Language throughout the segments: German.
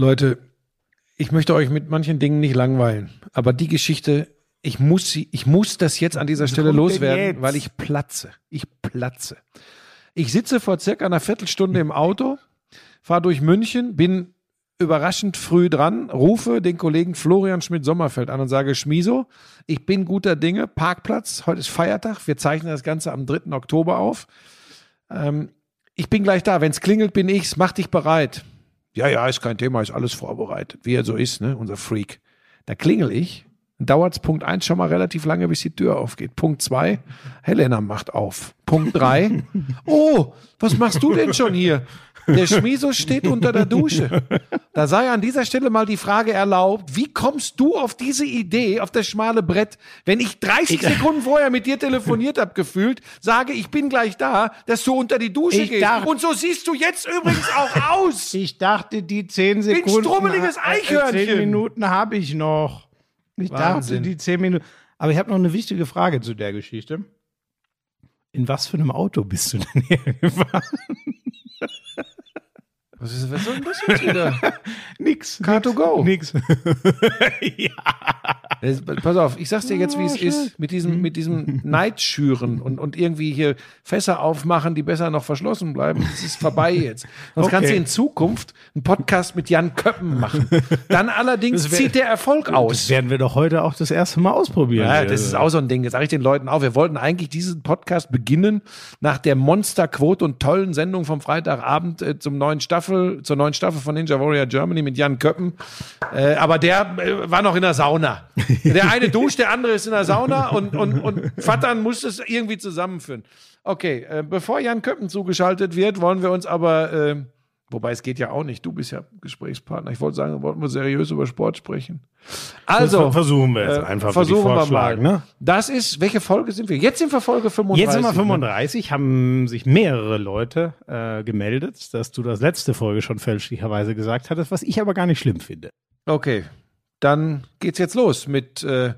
Leute, ich möchte euch mit manchen Dingen nicht langweilen, aber die Geschichte, ich muss sie, ich muss das jetzt an dieser Stelle loswerden, weil ich platze. Ich platze. Ich sitze vor circa einer Viertelstunde im Auto, fahre durch München, bin überraschend früh dran, rufe den Kollegen Florian Schmidt-Sommerfeld an und sage, Schmiso, ich bin guter Dinge, Parkplatz, heute ist Feiertag, wir zeichnen das Ganze am 3. Oktober auf. Ähm, ich bin gleich da, wenn es klingelt, bin ich's, mach dich bereit. Ja, ja, ist kein Thema, ist alles vorbereitet, wie er so ist, ne, unser Freak. Da klingel ich, dauert es Punkt eins schon mal relativ lange, bis die Tür aufgeht. Punkt zwei, Helena macht auf. Punkt drei, oh, was machst du denn schon hier? Der Schmiso steht unter der Dusche. Da sei an dieser Stelle mal die Frage erlaubt, wie kommst du auf diese Idee, auf das schmale Brett, wenn ich 30 Sekunden vorher mit dir telefoniert hab gefühlt, sage, ich bin gleich da, dass du unter die Dusche Ich gehst. dachte- Und so siehst du jetzt übrigens auch aus. Ich dachte, die zehn Sekunden. strubbeliges äh, Eichhörnchen. Zehn Minuten habe ich noch. Ich Wahnsinn. dachte, die zehn Minuten. Aber ich habe noch eine wichtige Frage zu der Geschichte. In was für einem Auto bist du denn hergefahren? Was, ist, was soll denn das jetzt wieder? Nix. Car2Go. Nix. Das- Pass auf, ich sag's dir jetzt, wie es ist, mit diesem, mit diesem Neid schüren und, und irgendwie hier Fässer aufmachen, die besser noch verschlossen bleiben. Das ist vorbei jetzt. Sonst Okay. kannst du in Zukunft einen Podcast mit Jan Köppen machen. Dann allerdings Das wär- zieht der Erfolg Das aus. werden wir doch heute auch das erste Mal ausprobieren. Ja, das ist auch so ein Ding. Das sage ich den Leuten auch. Wir wollten eigentlich diesen Podcast beginnen nach der Monsterquote und tollen Sendung vom Freitagabend äh, zum neuen Staffel, zur neuen Staffel von Ninja Warrior Germany mit Jan Köppen. Äh, aber der äh, war noch in der Sauna. Der eine duscht, der andere ist in der Sauna und, und, und Vattern muss es irgendwie zusammenführen. Okay, äh, bevor Jan Köppen zugeschaltet wird, wollen wir uns aber, äh, wobei es geht ja auch nicht, du bist ja Gesprächspartner. Ich wollte sagen, wollten wir seriös über Sport sprechen. Also, Das versuchen wir jetzt äh, einfach, versuchen wir mal. vorschlagen, Ne? Das ist, welche Folge sind wir? Jetzt sind wir Folge 35. Jetzt sind wir ne? 35, haben sich mehrere Leute äh, gemeldet, dass du das letzte Folge schon fälschlicherweise gesagt hattest, was ich aber gar nicht schlimm finde. Okay, dann geht's jetzt los mit äh,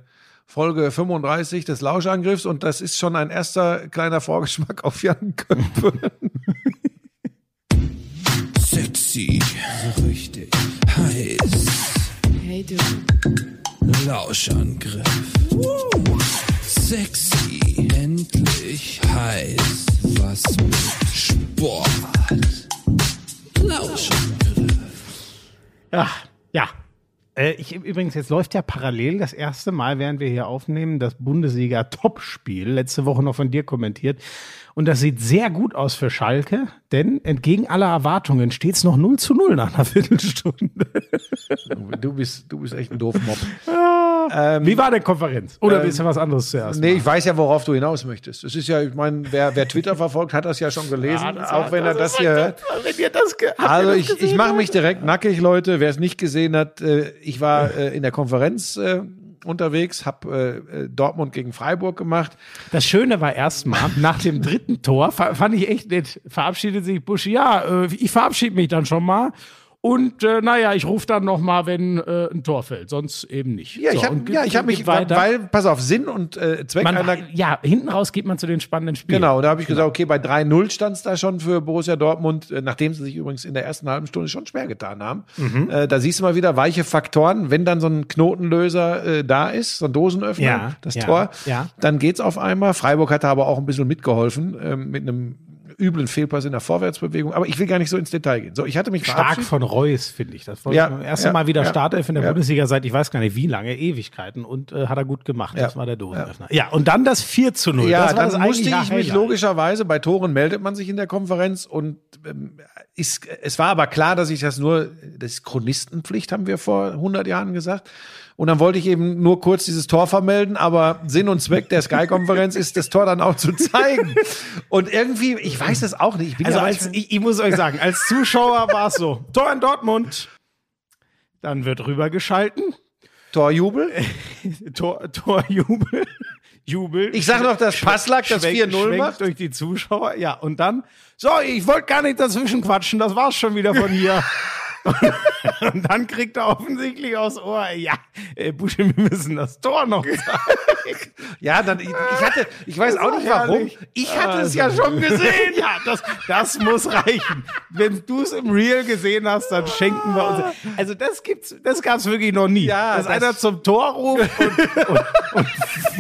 Folge 35 des Lauschangriffs und das ist schon ein erster kleiner Vorgeschmack auf Jan Köppe. Sexy, so richtig heiß. Hey du, Lauschangriff. Sexy, endlich heiß. Was mit Sport. Lauschangriff. Ja, ja. Äh, ich, übrigens, jetzt läuft ja parallel das erste Mal, während wir hier aufnehmen, das Bundesliga-Topspiel. Letzte Woche noch von dir kommentiert. Und das sieht sehr gut aus für Schalke, denn entgegen aller Erwartungen steht es noch 0 zu 0 nach einer Viertelstunde. du bist, du bist echt ein Doofmob. Wie war der Konferenz? Oder willst du was anderes zuerst? Nee, ich weiß ja, worauf du hinaus möchtest. Es ist ja, ich meine, wer, wer Twitter verfolgt, hat das ja schon gelesen, auch wenn er das hier hört. Das habt ihr Also ich, ich mache mich direkt nackig, Leute. Wer es nicht gesehen hat, äh, ich war äh, in der Konferenz äh, unterwegs, habe äh, äh, Dortmund gegen Freiburg gemacht. Das Schöne war erstmal, nach dem dritten Tor, fa- fand ich echt nett, verabschiedet sich Buschi, ja, äh, ich verabschiede mich dann schon mal. Und äh, naja, ich rufe dann noch mal, wenn äh, ein Tor fällt, sonst eben nicht. Ja, ich So, habe und ja, ich hab mich, weiter. weil, pass auf, Sinn und äh, Zweck man, einer ja, hinten raus geht man zu den spannenden Spielen. Genau, da habe ich gesagt, okay, bei 3-0 stand es da schon für Borussia Dortmund, äh, nachdem sie sich übrigens in der ersten halben Stunde schon schwer getan haben. Mhm. Äh, da siehst du mal wieder weiche Faktoren. Wenn dann so ein Knotenlöser äh, da ist, so ein Dosenöffner, Ja, das ja, Tor, ja. dann geht's auf einmal. Freiburg hatte aber auch ein bisschen mitgeholfen ähm, mit einem üblen Fehlpass in der Vorwärtsbewegung. Aber ich will gar nicht so ins Detail gehen. So, ich hatte mich Stark von Reus, finde ich. Das war Ja, das erste ja, Mal wieder ja, Startelf in der. Bundesliga seit, ich weiß gar nicht wie lange, Ewigkeiten. Und äh, hat er gut gemacht. Das war der Dosenöffner. Ja. und dann das 4 zu 0. Ja, das dann musste ich mich logischerweise, bei Toren meldet man sich in der Konferenz und ähm, ist, es war aber klar, dass ich das nur, das ist Chronistenpflicht, haben wir vor 100 Jahren gesagt. Und dann wollte ich eben nur kurz dieses Tor vermelden, aber Sinn und Zweck der Sky-Konferenz ist, das Tor dann auch zu zeigen. Und irgendwie, ich weiß es auch nicht. Ich Also ja als, ich, ich muss euch sagen, als Zuschauer war es so, Tor in Dortmund, dann wird rübergeschalten, Torjubel. Tor, Torjubel, Jubel. Ich sag noch, dass Passlack das Schwenk- 4-0 schwenkt macht. durch die Zuschauer, ja, und dann, so, ich wollte gar nicht dazwischen quatschen, das war's schon wieder von hier. Und dann kriegt er offensichtlich aufs Ohr, ja, äh, Busche, wir müssen das Tor noch zeigen. Ja, dann, ich, ich hatte, ich weiß auch nicht warum. herrlich. Ich hatte es Also, ja schon gesehen. Ja, das, das muss reichen. Wenn du es im Real gesehen hast, dann schenken wir uns. Also das gibt's, das gab's wirklich noch nie. Ja, dass das- einer zum Tor ruft und, und, und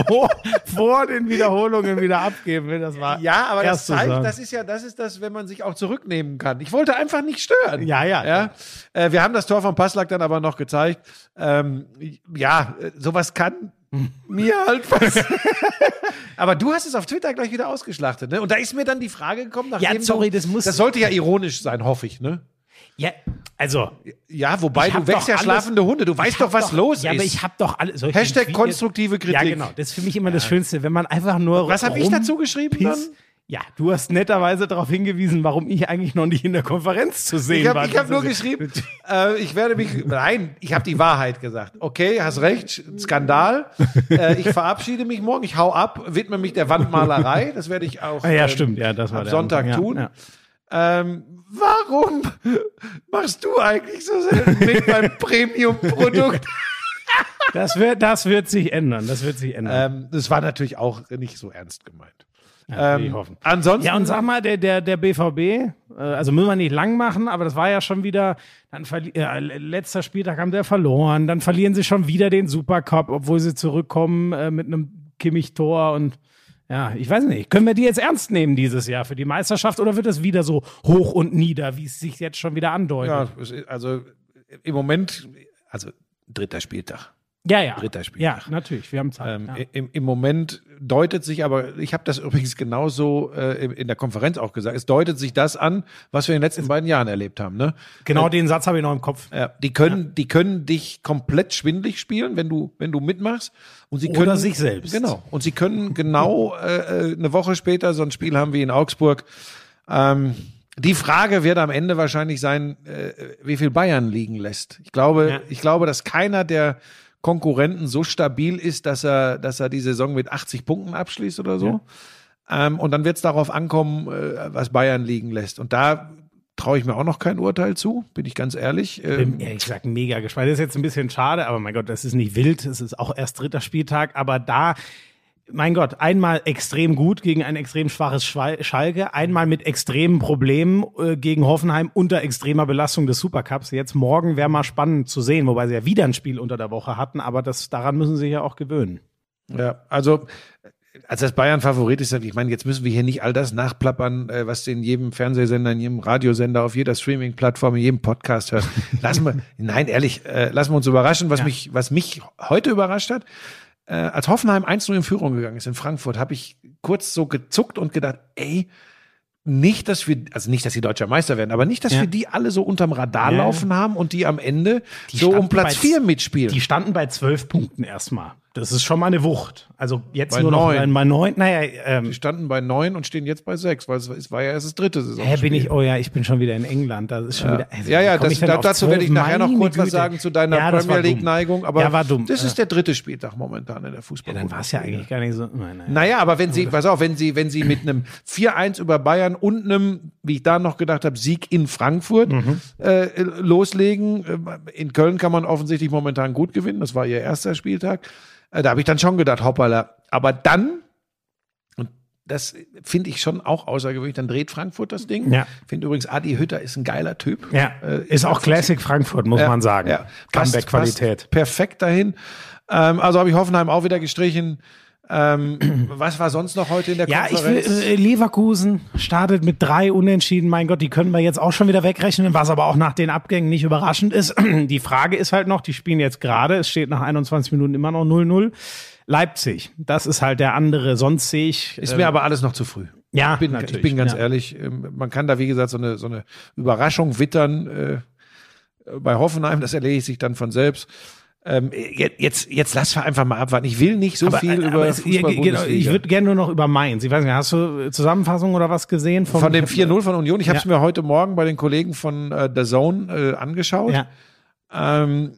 vor, vor den Wiederholungen wieder abgeben will. Das war Ja, aber das zeigt, das ist ja, das ist das, wenn man sich auch zurücknehmen kann. Ich wollte einfach nicht stören. Ja, ja. ja. Äh, wir haben das Tor von Passlack dann aber noch gezeigt. Ähm, ja, sowas kann mir halt passieren. aber du hast es auf Twitter gleich wieder ausgeschlachtet, ne? Und da ist mir dann die Frage gekommen, nachdem sorry, du, das muss- das sollte ja ironisch sein, hoffe ich, ne? Ja, also. Ja, wobei du wächst doch ja alles- schlafende Hunde. Du weißt doch, was los ja, ist. aber ich habe doch alle. soll ich Hashtag konstruktive Kritik. Ja, genau. Das ist für mich immer das Schönste, wenn man einfach nur. Was habe ich dazu geschrieben dann? Ja, du hast netterweise darauf hingewiesen, warum ich eigentlich noch nicht in der Konferenz zu sehen Ich habe war. ich hab nur geschrieben, äh, ich werde mich, nein, ich habe die Wahrheit gesagt. Okay, hast recht, Skandal. äh, ich verabschiede mich morgen, ich hau ab, widme mich der Wandmalerei. Das werde ich auch ja, ähm, stimmt, ja, das war am Sonntag Anfang, ja, tun. ja. Ähm, warum machst du eigentlich so selten mit beim Premium-Produkt? Das wird, das wird sich ändern. Das wird sich ändern. ähm, das war natürlich auch nicht so ernst gemeint. Ja, Ähm, hoffen. ansonsten, Ja, und sag mal, der, der, der BVB, äh, also müssen wir nicht lang machen, aber das war ja schon wieder, dann äh, letzter Spieltag haben der verloren, dann verlieren sie schon wieder den Supercup, obwohl sie zurückkommen äh, mit einem Kimmich-Tor und ja, ich weiß nicht, können wir die jetzt ernst nehmen dieses Jahr für die Meisterschaft oder wird es wieder so hoch und nieder, wie es sich jetzt schon wieder andeutet? ja, also im Moment, also dritter Spieltag. Ja, ja. Dritter Ja, Spieltag. natürlich, wir haben Zeit. Ähm, ja. im, Im Moment deutet sich aber, ich habe das übrigens genauso äh, in- der Konferenz auch gesagt, es deutet sich das an, was wir in den letzten beiden Jahren erlebt haben. Ne? Genau den Satz habe ich noch im Kopf. Ja, die können, die können dich komplett schwindlig spielen, wenn du, wenn du mitmachst. Und sie Oder können sich selbst. Genau. Und sie können genau äh, äh, eine Woche später so ein Spiel haben wie in Augsburg. Ähm, die Frage wird am Ende wahrscheinlich sein, äh, wie viel Bayern liegen lässt. Ich glaube, Ja. ich glaube, dass keiner der Konkurrenten so stabil ist, dass er, dass er die Saison mit 80 Punkten abschließt oder so. Ähm, und dann wird es darauf ankommen, äh, was Bayern liegen lässt. Und da traue ich mir auch noch kein Urteil zu, bin ich ganz ehrlich. Ähm, bin ehrlich gesagt mega gespannt. Das ist jetzt ein bisschen schade, aber mein Gott, das ist nicht wild. Es ist auch erst dritter Spieltag, aber da, mein Gott, einmal extrem gut gegen ein extrem schwaches Schalke, einmal mit extremen Problemen äh, gegen Hoffenheim unter extremer Belastung des Supercups. Jetzt morgen wäre mal spannend zu sehen, wobei sie ja wieder ein Spiel unter der Woche hatten, aber das, daran müssen sie sich ja auch gewöhnen. Ja, also als das Bayern-Favorit ist, ich meine, jetzt müssen wir hier nicht all das nachplappern, äh, was in jedem Fernsehsender, in jedem Radiosender, auf jeder Streaming-Plattform, in jedem Podcast hört. Lassen wir, nein, ehrlich, äh, lassen wir uns überraschen. Was mich, was mich heute überrascht hat, äh, als Hoffenheim 1-0 in Führung gegangen ist in Frankfurt, habe ich kurz so gezuckt und gedacht, ey, nicht, dass wir, also nicht, dass sie deutscher Meister werden, aber nicht, dass Ja. wir die alle so unterm Radar Ja. laufen haben und die am Ende Die so um Platz bei- vier mitspielen. Die standen bei zwölf Punkten erstmal. Das ist schon mal eine Wucht. Also jetzt Bei nur noch neun. bei neun. Naja, ähm, Die standen bei neun und stehen jetzt bei sechs, weil es, es war ja erst das dritte Saison. Hä, bin ich, oh ja, ich bin schon wieder in England. Das ist schon Ja, wieder. also, ja, ja das, da, dazu werde ich 12? nachher noch kurz was sagen zu deiner Ja, Premier League dumm. Neigung. Aber Ja, war dumm. das ist der dritte Spieltag momentan in der Fußball. Ja, dann war es ja eigentlich gar nicht so. Nein, nein. Naja, aber wenn sie, pass auf, wenn sie, wenn sie mit einem 4-1 über Bayern und einem, wie ich da noch gedacht habe, Sieg in Frankfurt Mhm. äh, loslegen, äh, in Köln kann man offensichtlich momentan gut gewinnen, das war ihr erster Spieltag, da habe ich dann schon gedacht, hoppala. Aber dann, und das finde ich schon auch außergewöhnlich, dann dreht Frankfurt das Ding. Ja. Finde übrigens, Adi Hütter ist ein geiler Typ. Ja, Äh, ist auch Classic Frankfurt, muss Ja, man sagen. Ja. Comeback-Qualität. Perfekt dahin. Ähm, also habe ich Hoffenheim auch wieder gestrichen. Ähm, was war sonst noch heute in der Ja, ich will, Konferenz? äh, Leverkusen startet mit drei Unentschieden. Mein Gott, die können wir jetzt auch schon wieder wegrechnen, was aber auch nach den Abgängen nicht überraschend ist. Die Frage ist halt noch, die spielen jetzt gerade, es steht nach 21 Minuten immer noch 0-0. Leipzig, das ist halt der andere. Sonst sehe ich. ist äh, mir aber alles noch zu früh. ja, Ich bin, natürlich, ich bin ganz ja. ehrlich, ähm, man kann da wie gesagt so eine, so eine Überraschung wittern äh, bei Hoffenheim, das erledigt sich dann von selbst. Ähm, jetzt, jetzt, jetzt lass wir einfach mal abwarten. Ich will nicht so Aber, viel äh, über aber es, ja, Fußball genau, ich würde gerne nur noch über Mainz. Ich weiß nicht, hast du Zusammenfassung oder was gesehen? Vom, von dem 4-0 von Union. Ich habe es Ja. mir heute Morgen bei den Kollegen von äh, The Zone äh, angeschaut. Ja. Ähm,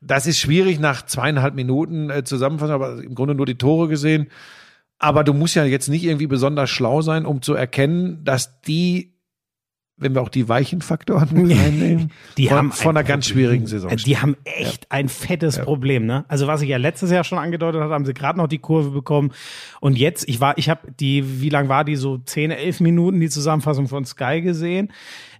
das ist schwierig nach zweieinhalb Minuten äh, zusammenfassen, aber im Grunde nur die Tore gesehen. Aber du musst ja jetzt nicht irgendwie besonders schlau sein, um zu erkennen, dass die wenn wir auch die weichen Faktoren reinnehmen, Die von, haben von ein einer ganz schwierigen Saison. Die haben echt ein fettes Problem, ne? Also was ich ja letztes Jahr schon angedeutet hatte, haben sie gerade noch die Kurve bekommen. Und jetzt, ich war, ich habe die, wie lang war die? So 10, 11 Minuten die Zusammenfassung von Sky gesehen.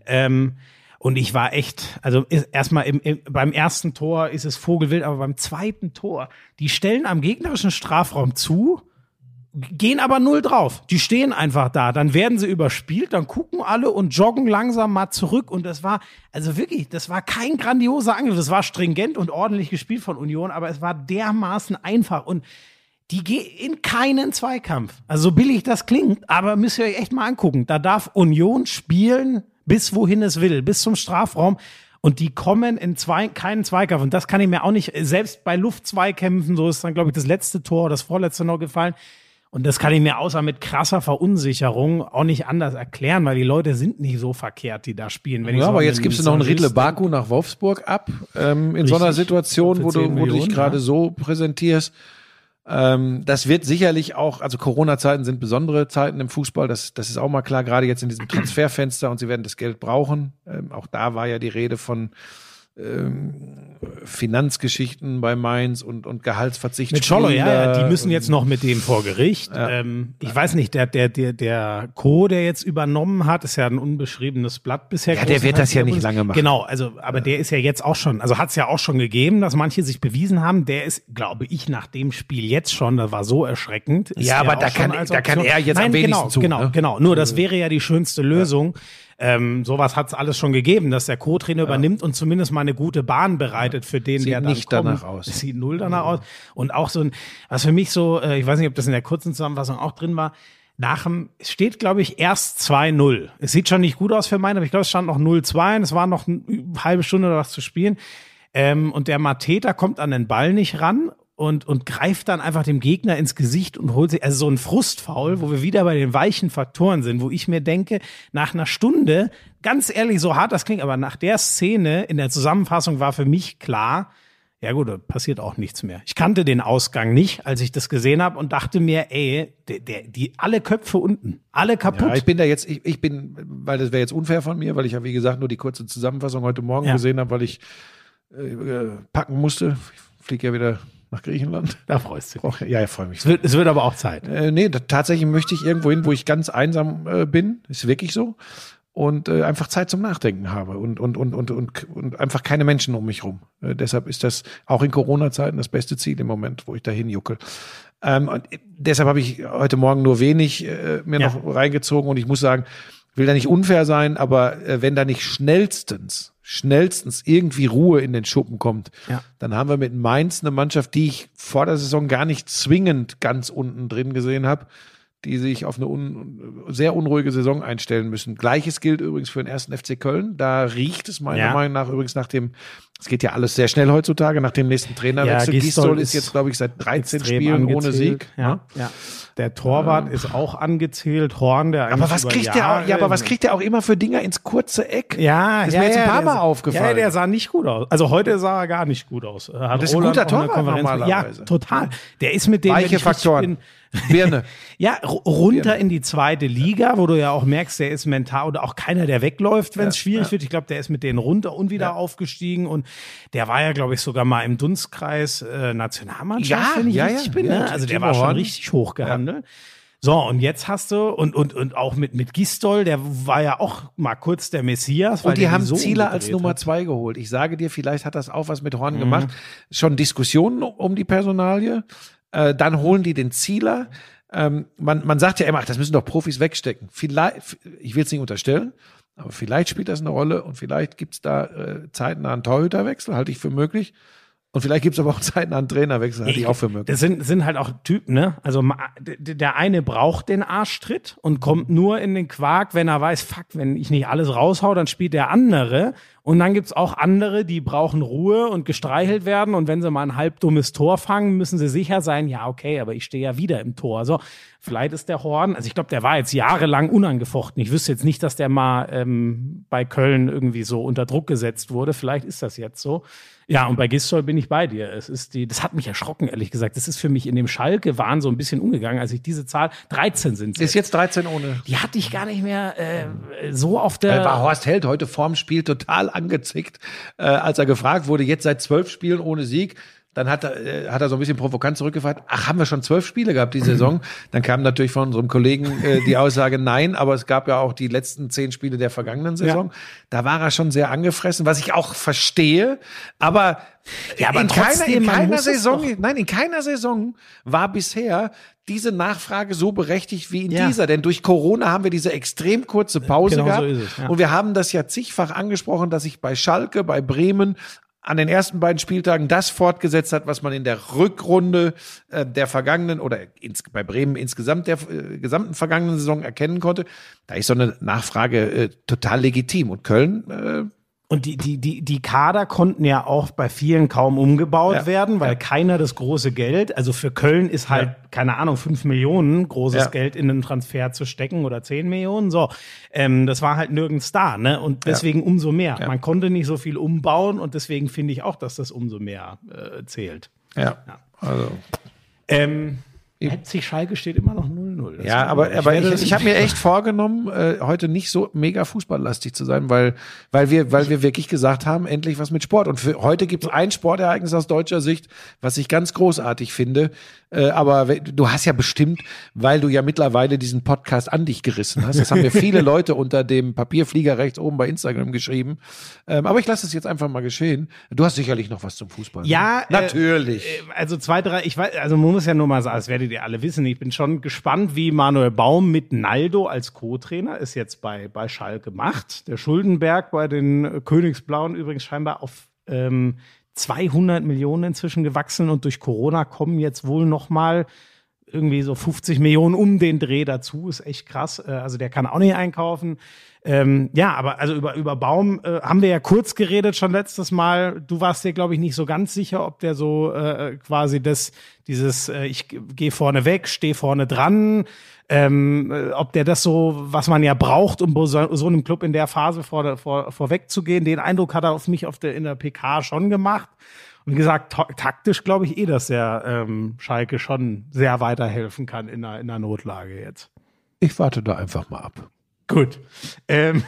Ähm, und ich war echt, also erstmal im, im, beim ersten Tor ist es Vogelwild, aber beim zweiten Tor, die stellen am gegnerischen Strafraum zu, gehen aber null drauf. Die stehen einfach da. Dann werden sie überspielt, dann gucken alle und joggen langsam mal zurück. Und das war, also wirklich, das war kein grandioser Angriff. Das war stringent und ordentlich gespielt von Union, aber es war dermaßen einfach. Und die gehen in keinen Zweikampf. Also so billig das klingt, aber müsst ihr euch echt mal angucken. Da darf Union spielen, bis wohin es will, bis zum Strafraum. Und die kommen in zwei, keinen Zweikampf. Und das kann ich mir auch nicht, selbst bei Luftzweikämpfen, so ist dann, glaube ich, das letzte Tor, das vorletzte noch gefallen. Und das kann ich mir außer mit krasser Verunsicherung auch nicht anders erklären, weil die Leute sind nicht so verkehrt, die da spielen. Wenn Ja, so aber jetzt gibst du noch einen Riedle Baku nach Wolfsburg ab, ähm, in so einer Richtig. Situation, wo du, 10 wo du dich gerade ja. so präsentierst. Ähm, das wird sicherlich auch, also Corona-Zeiten sind besondere Zeiten im Fußball, das, das ist auch mal klar, gerade jetzt in diesem Transferfenster und sie werden das Geld brauchen. Ähm, auch da war ja die Rede von ähm, Finanzgeschichten bei Mainz und, und Gehaltsverzicht. Mit Schollo, ja, ja, die müssen jetzt noch mit dem vor Gericht. Ähm, ich weiß nicht, der, der, der, der Co., der jetzt übernommen hat, ist ja ein unbeschriebenes Blatt bisher. Ja, der wird das ja nicht lange machen. Genau, also, aber der ist ja jetzt auch schon, also hat es ja auch schon gegeben, dass manche sich bewiesen haben. Der ist, glaube ich, nach dem Spiel jetzt schon, das war so erschreckend. Ja, aber da kann- da kann er jetzt am Nein, wenigsten genau, zu, Genau, ne? genau. Nur das wäre ja die schönste Lösung. Ähm, sowas hat es alles schon gegeben, dass der Co-Trainer übernimmt und zumindest mal eine gute Bahn bereitet für den, Sieht der dann nicht kommt. danach aus. Sieht null danach aus. Und auch so ein, was für mich so, äh, ich weiß nicht, ob das in der kurzen Zusammenfassung auch drin war, nach dem, es steht, glaube ich, erst 2-0. Es sieht schon nicht gut aus für meinen, aber ich glaube, es stand noch 0-2 und es war noch eine halbe Stunde oder was zu spielen. Ähm, und der Mateta kommt an den Ball nicht ran und, und greift dann einfach dem Gegner ins Gesicht und holt sich, also so ein Frustfaul, wo wir wieder bei den weichen Faktoren sind, wo ich mir denke, nach einer Stunde, ganz ehrlich, so hart das klingt, aber nach der Szene in der Zusammenfassung war für mich klar, ja gut, da passiert auch nichts mehr. Ich kannte den Ausgang nicht, als ich das gesehen habe und dachte mir, ey, der, der, die alle Köpfe unten, alle kaputt. Ja, ich bin da jetzt, ich, ich bin, weil das wäre jetzt unfair von mir, weil ich ja, wie gesagt, nur die kurze Zusammenfassung heute Morgen Ja. gesehen habe, weil ich äh, äh, packen musste. Ich fliege ja wieder nach Griechenland. da freust du dich. Och, ja, ich freue mich. Es wird, es wird aber auch Zeit. Äh, nee, da, tatsächlich möchte ich irgendwo hin, wo ich ganz einsam äh, bin. Ist wirklich so. Und äh, einfach Zeit zum Nachdenken habe und, und, und, und, und, und einfach keine Menschen um mich rum. Äh, deshalb ist das auch in Corona-Zeiten das beste Ziel im Moment, wo ich dahin juckel. Ähm, und äh, deshalb habe ich heute Morgen nur wenig äh, mir Ja. noch reingezogen und ich muss sagen, will da nicht unfair sein, aber äh, wenn da nicht schnellstens, schnellstens irgendwie Ruhe in den Schuppen kommt, Ja. dann haben wir mit Mainz eine Mannschaft, die ich vor der Saison gar nicht zwingend ganz unten drin gesehen habe, die sich auf eine un sehr unruhige Saison einstellen müssen. Gleiches gilt übrigens für den ersten FC Köln. Da riecht es meiner Ja. Meinung nach übrigens nach dem, es geht ja alles sehr schnell heutzutage, nach dem nächsten Trainerwechsel. Ja, Gistol, ist jetzt, glaube ich, seit 13 Extrem Spielen ohne angezählt. Sieg. Ja, ne? ja. Der Torwart ist auch angezählt. Horn, der Aber was kriegt der auch, ja, aber was kriegt der auch immer für Dinger ins kurze Eck? Ja, Ist ja, mir jetzt ein ja, paar Mal aufgefallen. Ja, der sah nicht gut aus. Also heute sah er gar nicht gut aus. Hat Das ist ein guter Torwart normalerweise. Ja, total. Der ist mit dem Weiche Faktoren. Birne. Ja, runter in die zweite Liga, wo du ja auch merkst, der ist mental oder auch keiner, der wegläuft, wenn es schwierig wird. Ich glaube, der ist mit denen runter und wieder aufgestiegen und der war ja, glaube ich, sogar mal im Dunstkreis äh, Nationalmannschaft, Ja, wenn ich ja, richtig ja, bin. ja, ne? Also der war schon richtig hoch gehandelt. So, und jetzt hast du, und, und, und auch mit, mit Gistol, der war ja auch mal kurz der Messias. weil Und die haben so Zieler als Nummer zwei geholt. Ich sage dir, vielleicht hat das auch was mit Horn Mhm. gemacht. Schon Diskussionen um die Personalie. Äh, dann holen die den Zieler. Ähm, man, man sagt ja immer, ach, das müssen doch Profis wegstecken. Vielleicht, ich will es nicht unterstellen, aber vielleicht spielt das eine Rolle und vielleicht gibt's da äh, zeitnah einen Torhüterwechsel, halte ich für möglich. Und vielleicht gibt's aber auch zeitnah einen Trainerwechsel, halte ich auch für möglich. Das sind, sind halt auch Typen, ne? Also der eine braucht den Arschtritt und kommt nur in den Quark, wenn er weiß, fuck, wenn ich nicht alles raushau, dann spielt der andere Und dann gibt's auch andere, die brauchen Ruhe und gestreichelt werden. Und wenn sie mal ein halbdummes Tor fangen, müssen sie sicher sein, ja, okay, aber ich stehe ja wieder im Tor. So, vielleicht ist der Horn, also ich glaube, der war jetzt jahrelang unangefochten. Ich wüsste jetzt nicht, dass der mal ähm, bei Köln irgendwie so unter Druck gesetzt wurde. Vielleicht ist das jetzt so. Ja, und bei Gistol bin ich bei dir. Es ist die, das hat mich erschrocken, ehrlich gesagt. Das ist für mich in dem Schalke-Wahn so ein bisschen umgegangen, als ich diese Zahl, 13 sind Ist jetzt 13 ohne. Die hatte ich gar nicht mehr äh, so auf der. War Horst Held heute vorm Spiel total angezickt, äh, als er gefragt wurde, jetzt seit zwölf Spielen ohne Sieg. Dann hat er, äh, hat er so ein bisschen provokant zurückgefragt, ach, haben wir schon zwölf Spiele gehabt die Saison? Dann kam natürlich von unserem Kollegen äh, die Aussage, nein, aber es gab ja auch die letzten zehn Spiele der vergangenen Saison. Da war er schon sehr angefressen, was ich auch verstehe. Aber, Ja, aber in keiner, trotzdem, in keiner muss es Saison, nein, in keiner Saison war bisher diese Nachfrage so berechtigt wie in Ja. dieser. Denn durch Corona haben wir diese extrem kurze Pause Genau so gehabt. ist es, ja. Und wir haben das ja zigfach angesprochen, dass sich bei Schalke, bei Bremen an den ersten beiden Spieltagen das fortgesetzt hat, was man in der Rückrunde äh, der vergangenen oder ins, bei Bremen insgesamt der äh, gesamten vergangenen Saison erkennen konnte. Da ist so eine Nachfrage äh, total legitim. Und Köln, äh, Und die, die, die, die Kader konnten ja auch bei vielen kaum umgebaut Ja. werden, weil Ja. keiner das große Geld, also für Köln ist halt, keine Ahnung, fünf Millionen großes Ja. Geld in einen Transfer zu stecken oder zehn Millionen, so. Ähm, das war halt nirgends da, ne? Und deswegen umso mehr. Ja. Man konnte nicht so viel umbauen und deswegen finde ich auch, dass das umso mehr äh, zählt. ja, also Ähm, Leipzig-Schalke steht immer noch 0-0. Das Ja, aber, aber ich, das- ich habe mir echt vorgenommen, äh, heute nicht so mega fußballlastig zu sein, weil, weil, wir, weil wir wirklich gesagt haben, endlich was mit Sport. Und für heute gibt es ein Sportereignis aus deutscher Sicht, was ich ganz großartig finde. Äh, aber du hast ja bestimmt, weil du ja mittlerweile diesen Podcast an dich gerissen hast. Das haben mir viele Leute unter dem Papierflieger rechts oben bei Instagram geschrieben. Ähm, aber ich lasse es jetzt einfach mal geschehen. Du hast sicherlich noch was zum Fußball. ne? Ja, äh, natürlich. Äh, Also zwei, drei, ich weiß, also man muss ja nur mal sagen, das werdet ihr alle wissen. Ich bin schon gespannt, wie Manuel Baum mit Naldo als Co-Trainer es jetzt bei, bei Schalke macht. Der Schuldenberg bei den Königsblauen übrigens scheinbar auf ähm, 200 Millionen inzwischen gewachsen und durch Corona kommen jetzt wohl noch mal irgendwie so 50 Millionen um den Dreh dazu. Ist echt krass. Äh, Also der kann auch nicht einkaufen. Ähm, ja, aber also über, über Baum äh, haben wir ja kurz geredet schon letztes Mal. Du warst dir, glaube ich, nicht so ganz sicher, ob der so äh, quasi das, dieses, äh, ich gehe vorne weg, stehe vorne dran, ähm, äh, ob der das so, was man ja braucht, um so, so einem Club in der Phase vor, vor, vorweg zu gehen. Den Eindruck hat er auf mich auf der, in der PK schon gemacht. Und wie gesagt, ta taktisch glaube ich eh, dass der ähm, Schalke schon sehr weiterhelfen kann in einer, in einer Notlage jetzt. Ich warte da einfach mal ab. Gut. Ähm,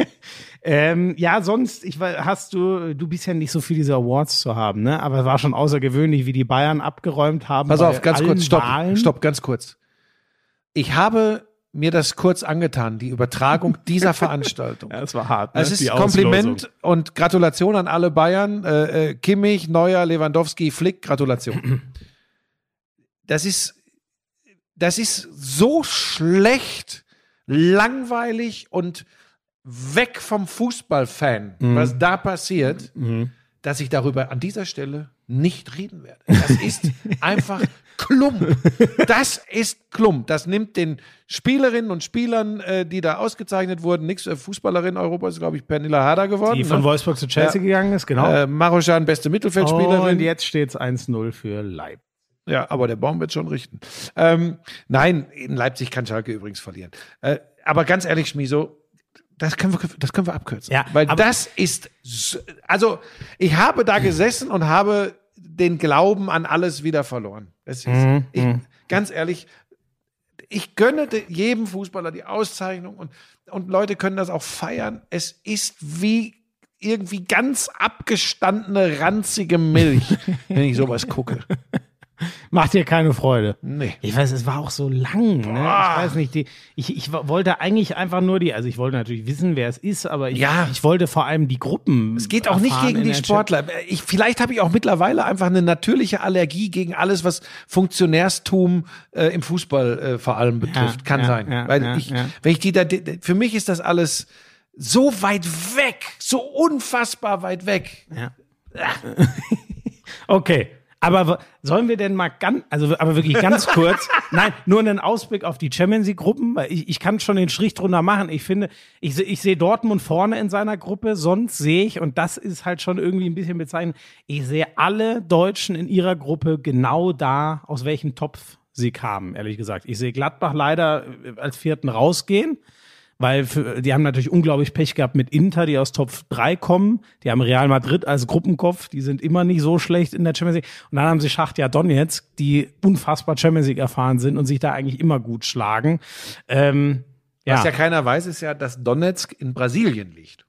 ähm, ja, sonst, ich hast du, du bist ja nicht so viel diese Awards zu haben, ne? Aber es war schon außergewöhnlich, wie die Bayern abgeräumt haben. Pass auf, ganz allen kurz, stopp, Wahlen. stopp, ganz kurz. Ich habe mir das kurz angetan, die Übertragung dieser Veranstaltung. Ja, es war hart. Ne? Es ist Die Kompliment Auslosung. und Gratulation an alle Bayern. Äh, äh, Kimmich, Neuer, Lewandowski, Flick, Gratulation. Das ist, das ist so schlecht, langweilig und weg vom Fußballfan, was da passiert, dass ich darüber an dieser Stelle nicht reden werde. Das ist einfach Klump. Das ist Klump. Das nimmt den Spielerinnen und Spielern, äh, die da ausgezeichnet wurden, nix äh, Fußballerin Europas ist, glaube ich, Pernilla Harder geworden. Die von ne? Wolfsburg zu Chelsea Ja. gegangen ist, genau. äh, Marojan, beste Mittelfeldspielerin. und jetzt steht es 1-0 für Leipzig. Ja, aber der Baum wird schon richten. Ähm, nein, in Leipzig kann Schalke übrigens verlieren. Äh, aber ganz ehrlich, Schmiso, das können wir, das können wir abkürzen. Ja, weil das ist, so- also ich habe da gesessen und habe den Glauben an alles wieder verloren. Das ist, Mhm, ich, ganz ehrlich, ich gönne de- jedem Fußballer die Auszeichnung und, und Leute können das auch feiern. Es ist wie irgendwie ganz abgestandene, ranzige Milch, wenn ich sowas gucke. Macht dir keine Freude. Nee. Ich weiß, es war auch so lang. Ne? Ich weiß nicht, die, ich, ich wollte eigentlich einfach nur die, also ich wollte natürlich wissen, wer es ist, aber ich, Ja. ich wollte vor allem die Gruppen. Es geht auch nicht gegen die Sportler. Ich, vielleicht habe ich auch mittlerweile einfach eine natürliche Allergie gegen alles, was Funktionärstum äh, im Fußball äh, vor allem betrifft. Ja, Kann ja, sein. ja, Weil ich, wenn ich die da, für mich ist das alles so weit weg, so unfassbar weit weg. Ja. okay. Aber sollen wir denn mal ganz, also aber wirklich ganz kurz, nein, nur einen Ausblick auf die Champions League Gruppen, weil ich, ich kann schon den Strich drunter machen. Ich finde, ich, ich sehe Dortmund vorne in seiner Gruppe, sonst sehe ich, und das ist halt schon irgendwie ein bisschen bezeichnend, ich sehe alle Deutschen in ihrer Gruppe genau da, aus welchem Topf sie kamen, ehrlich gesagt. Ich sehe Gladbach leider äh, als vierten rausgehen. Weil für, die haben natürlich unglaublich Pech gehabt mit Inter, die aus Top 3 kommen. Die haben Real Madrid als Gruppenkopf, die sind immer nicht so schlecht in der Champions League. Und dann haben sie Schachtja Donetsk, die unfassbar Champions League erfahren sind und sich da eigentlich immer gut schlagen. Ähm, ja. Was ja keiner weiß, ist ja, dass Donetsk in Brasilien liegt.